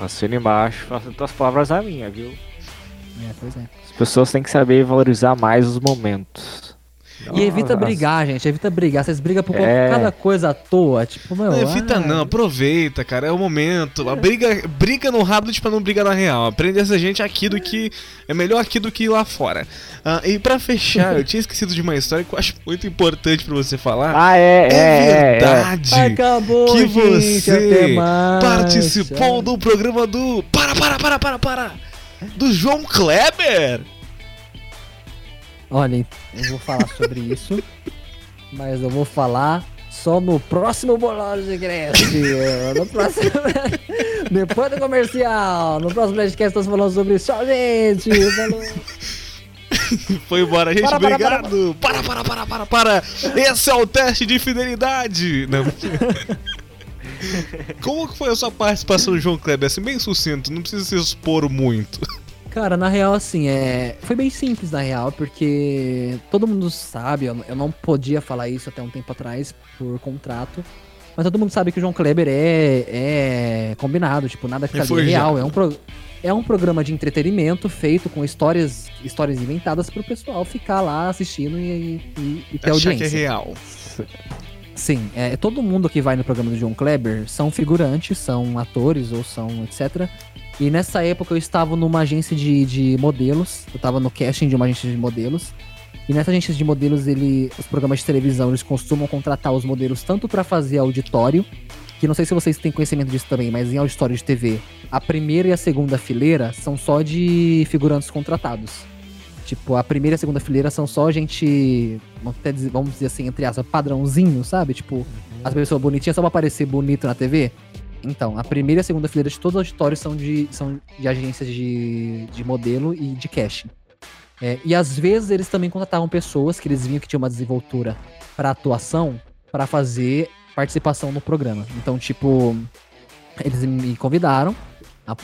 Assina embaixo, faça tuas palavras a minha, viu? É, pois é. As pessoas têm que saber valorizar mais os momentos. E evita Nossa. brigar, gente. Evita brigar. Vocês brigam por É. cada coisa à toa. Tipo, meu. Não evita ah, não, aproveita, cara, é o momento. A briga, briga no Rablet pra não brigar na real. Aprende essa gente aqui do que. É melhor aqui do que lá fora. Ah, e pra fechar, eu tinha esquecido de uma história que eu acho muito importante pra você falar. Ah, é, é, é é, é. verdade Acabou, que gente, você participou do programa do. Para, para, para, para, para! Do João Kleber! Olha, eu vou falar sobre isso. mas eu vou falar só no próximo bolão de ingresso. no próximo. Depois do comercial. No próximo podcast estamos falando sobre isso. Tchau, gente. Falou. Foi embora, gente. Para, obrigado. Para, para, para, para, para. Esse é o teste de fidelidade. Não. Como que foi a sua participação, João Kleber? Assim, bem sucinto, não precisa se expor muito. Cara, na real, assim, é. Foi bem simples, na real, porque todo mundo sabe, eu, não podia falar isso até um tempo atrás por contrato. Mas todo mundo sabe que o João Kleber é, é combinado, tipo, nada fica ali real. É um, pro- é um programa de entretenimento feito com histórias, histórias inventadas pro pessoal ficar lá assistindo e, e, e ter Achar que é audiência. real. Sim, é, todo mundo que vai no programa do João Kleber são figurantes, são atores ou são etc. E nessa época eu estava numa agência de, de modelos, eu estava no casting de uma agência de modelos. E nessa agência de modelos, ele, os programas de televisão, eles costumam contratar os modelos tanto para fazer auditório, que não sei se vocês têm conhecimento disso também, mas em auditório de TV, a primeira e a segunda fileira são só de figurantes contratados. Tipo, a primeira e a segunda fileira são só gente, vamos dizer, vamos dizer assim, entre aspas, padrãozinho, sabe? Tipo, as pessoas bonitinhas só pra aparecer bonito na TV. Então, a primeira e a segunda fileira de todos os auditórios são de, são de agências de, de modelo e de casting. É, e às vezes eles também contratavam pessoas que eles viam que tinha uma desenvoltura para atuação para fazer participação no programa. Então, tipo, eles me convidaram,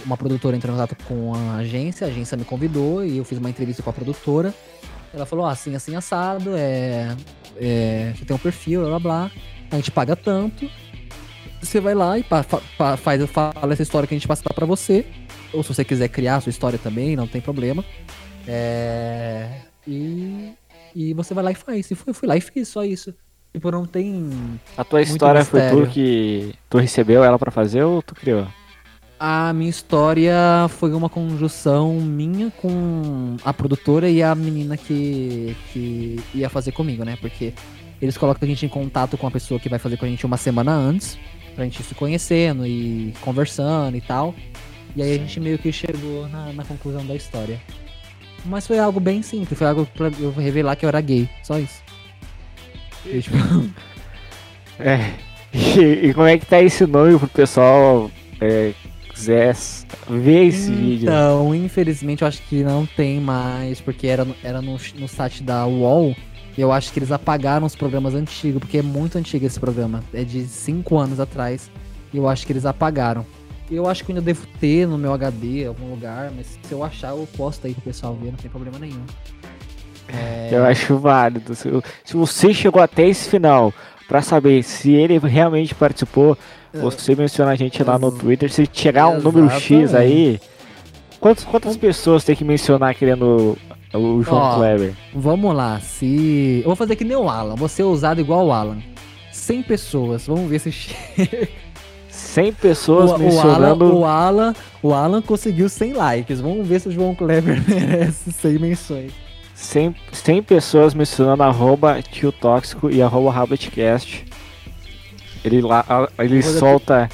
uma produtora entrou em contato com a agência, a agência me convidou e eu fiz uma entrevista com a produtora. Ela falou, ah, assim, assim, assado, é, é, você tem um perfil, blá blá blá, a gente paga tanto, você vai lá e pa, pa, faz, fala essa história que a gente passa para você, ou se você quiser criar a sua história também, não tem problema. É, e, e você vai lá e faz. E fui, fui lá e fiz só isso. Tipo, não tem. A tua história mistério. foi tu que. Tu recebeu ela para fazer ou tu criou? A minha história foi uma conjunção minha com a produtora e a menina que, que ia fazer comigo, né? Porque eles colocam a gente em contato com a pessoa que vai fazer com a gente uma semana antes, pra gente se conhecendo e conversando e tal. E aí a gente meio que chegou na, na conclusão da história. Mas foi algo bem simples, foi algo pra eu revelar que eu era gay, só isso. E, tipo... É. E, e, como é que tá esse nome pro pessoal é, quiser ver esse então, vídeo? Então, infelizmente eu acho que não tem mais, porque era, era no, no site da UOL. Eu acho que eles apagaram os programas antigos, porque é muito antigo esse programa. É de 5 anos atrás. E eu acho que eles apagaram. Eu acho que eu ainda devo ter no meu HD em algum lugar, mas se eu achar, eu posto aí pro pessoal ver, não tem problema nenhum. É... Eu acho válido. Se, se você chegou até esse final para saber se ele realmente participou, é. você menciona a gente lá no Twitter. Se chegar um número X aí, quantas, quantas pessoas tem que mencionar querendo o João Ó, Kleber? Vamos lá, se. Eu vou fazer que nem o Alan, vou ser usado igual o Alan. 100 pessoas, vamos ver se chega. 100 pessoas o, mencionando. O Alan, o, Alan, o Alan conseguiu 100 likes. Vamos ver se o João Kleber merece 100 menções. 100, 100 pessoas mencionando arroba tio tóxico e arroba Rabbitcast. Ele, lá, ele solta.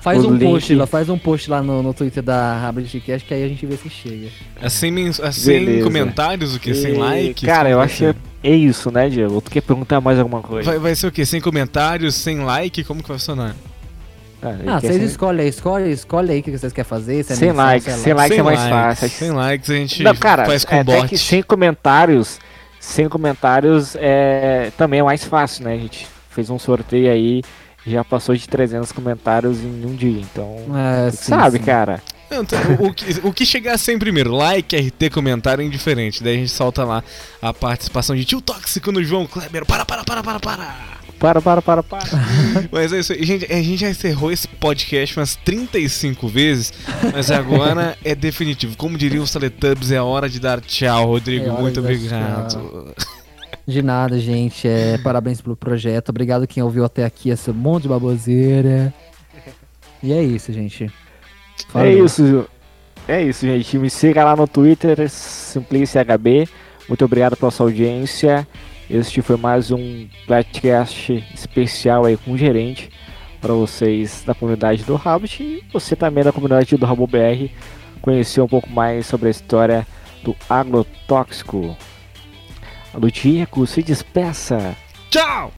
Faz um link. post lá, faz um post lá no, no Twitter da Rabbitcast que aí a gente vê se chega. É 100, é 100 comentários, o que? 100 likes? Cara, eu acho que é isso, né, Diego? Tu quer perguntar mais alguma coisa? Vai, vai ser o quê? 100 comentários, 100 like? Como que vai funcionar? Ah, ah vocês escolhem aí, escolhe, escolhe aí o que vocês querem fazer. Se é sem likes, sem likes é mais fácil. Sem likes a gente Não, cara, faz com é, bot. Até que sem comentários, sem comentários é, também é mais fácil, né? A gente fez um sorteio aí, já passou de 300 comentários em um dia, então... É, sim, sabe, sim. cara... Então, o, que, o que chegar sem primeiro, like, RT, comentário é indiferente. Daí a gente solta lá a participação de tio Tóxico no João Kleber. Para, para, para, para, para! Para, para, para, para. mas é isso aí. Gente, a gente já encerrou esse podcast umas 35 vezes, mas agora é definitivo. Como diriam os Teletubbies, é hora de dar tchau, Rodrigo. É Muito obrigado. De nada, gente. É, parabéns pelo projeto. Obrigado quem ouviu até aqui esse monte de baboseira. E é isso, gente. É isso. É isso, gente. Me siga lá no Twitter, SimpliciHB. Muito obrigado pela sua audiência. Este foi mais um podcast especial aí com o gerente para vocês da comunidade do Rabbit e você também da comunidade do Rabo BR conhecer um pouco mais sobre a história do agrotóxico. Diego se despeça. Tchau!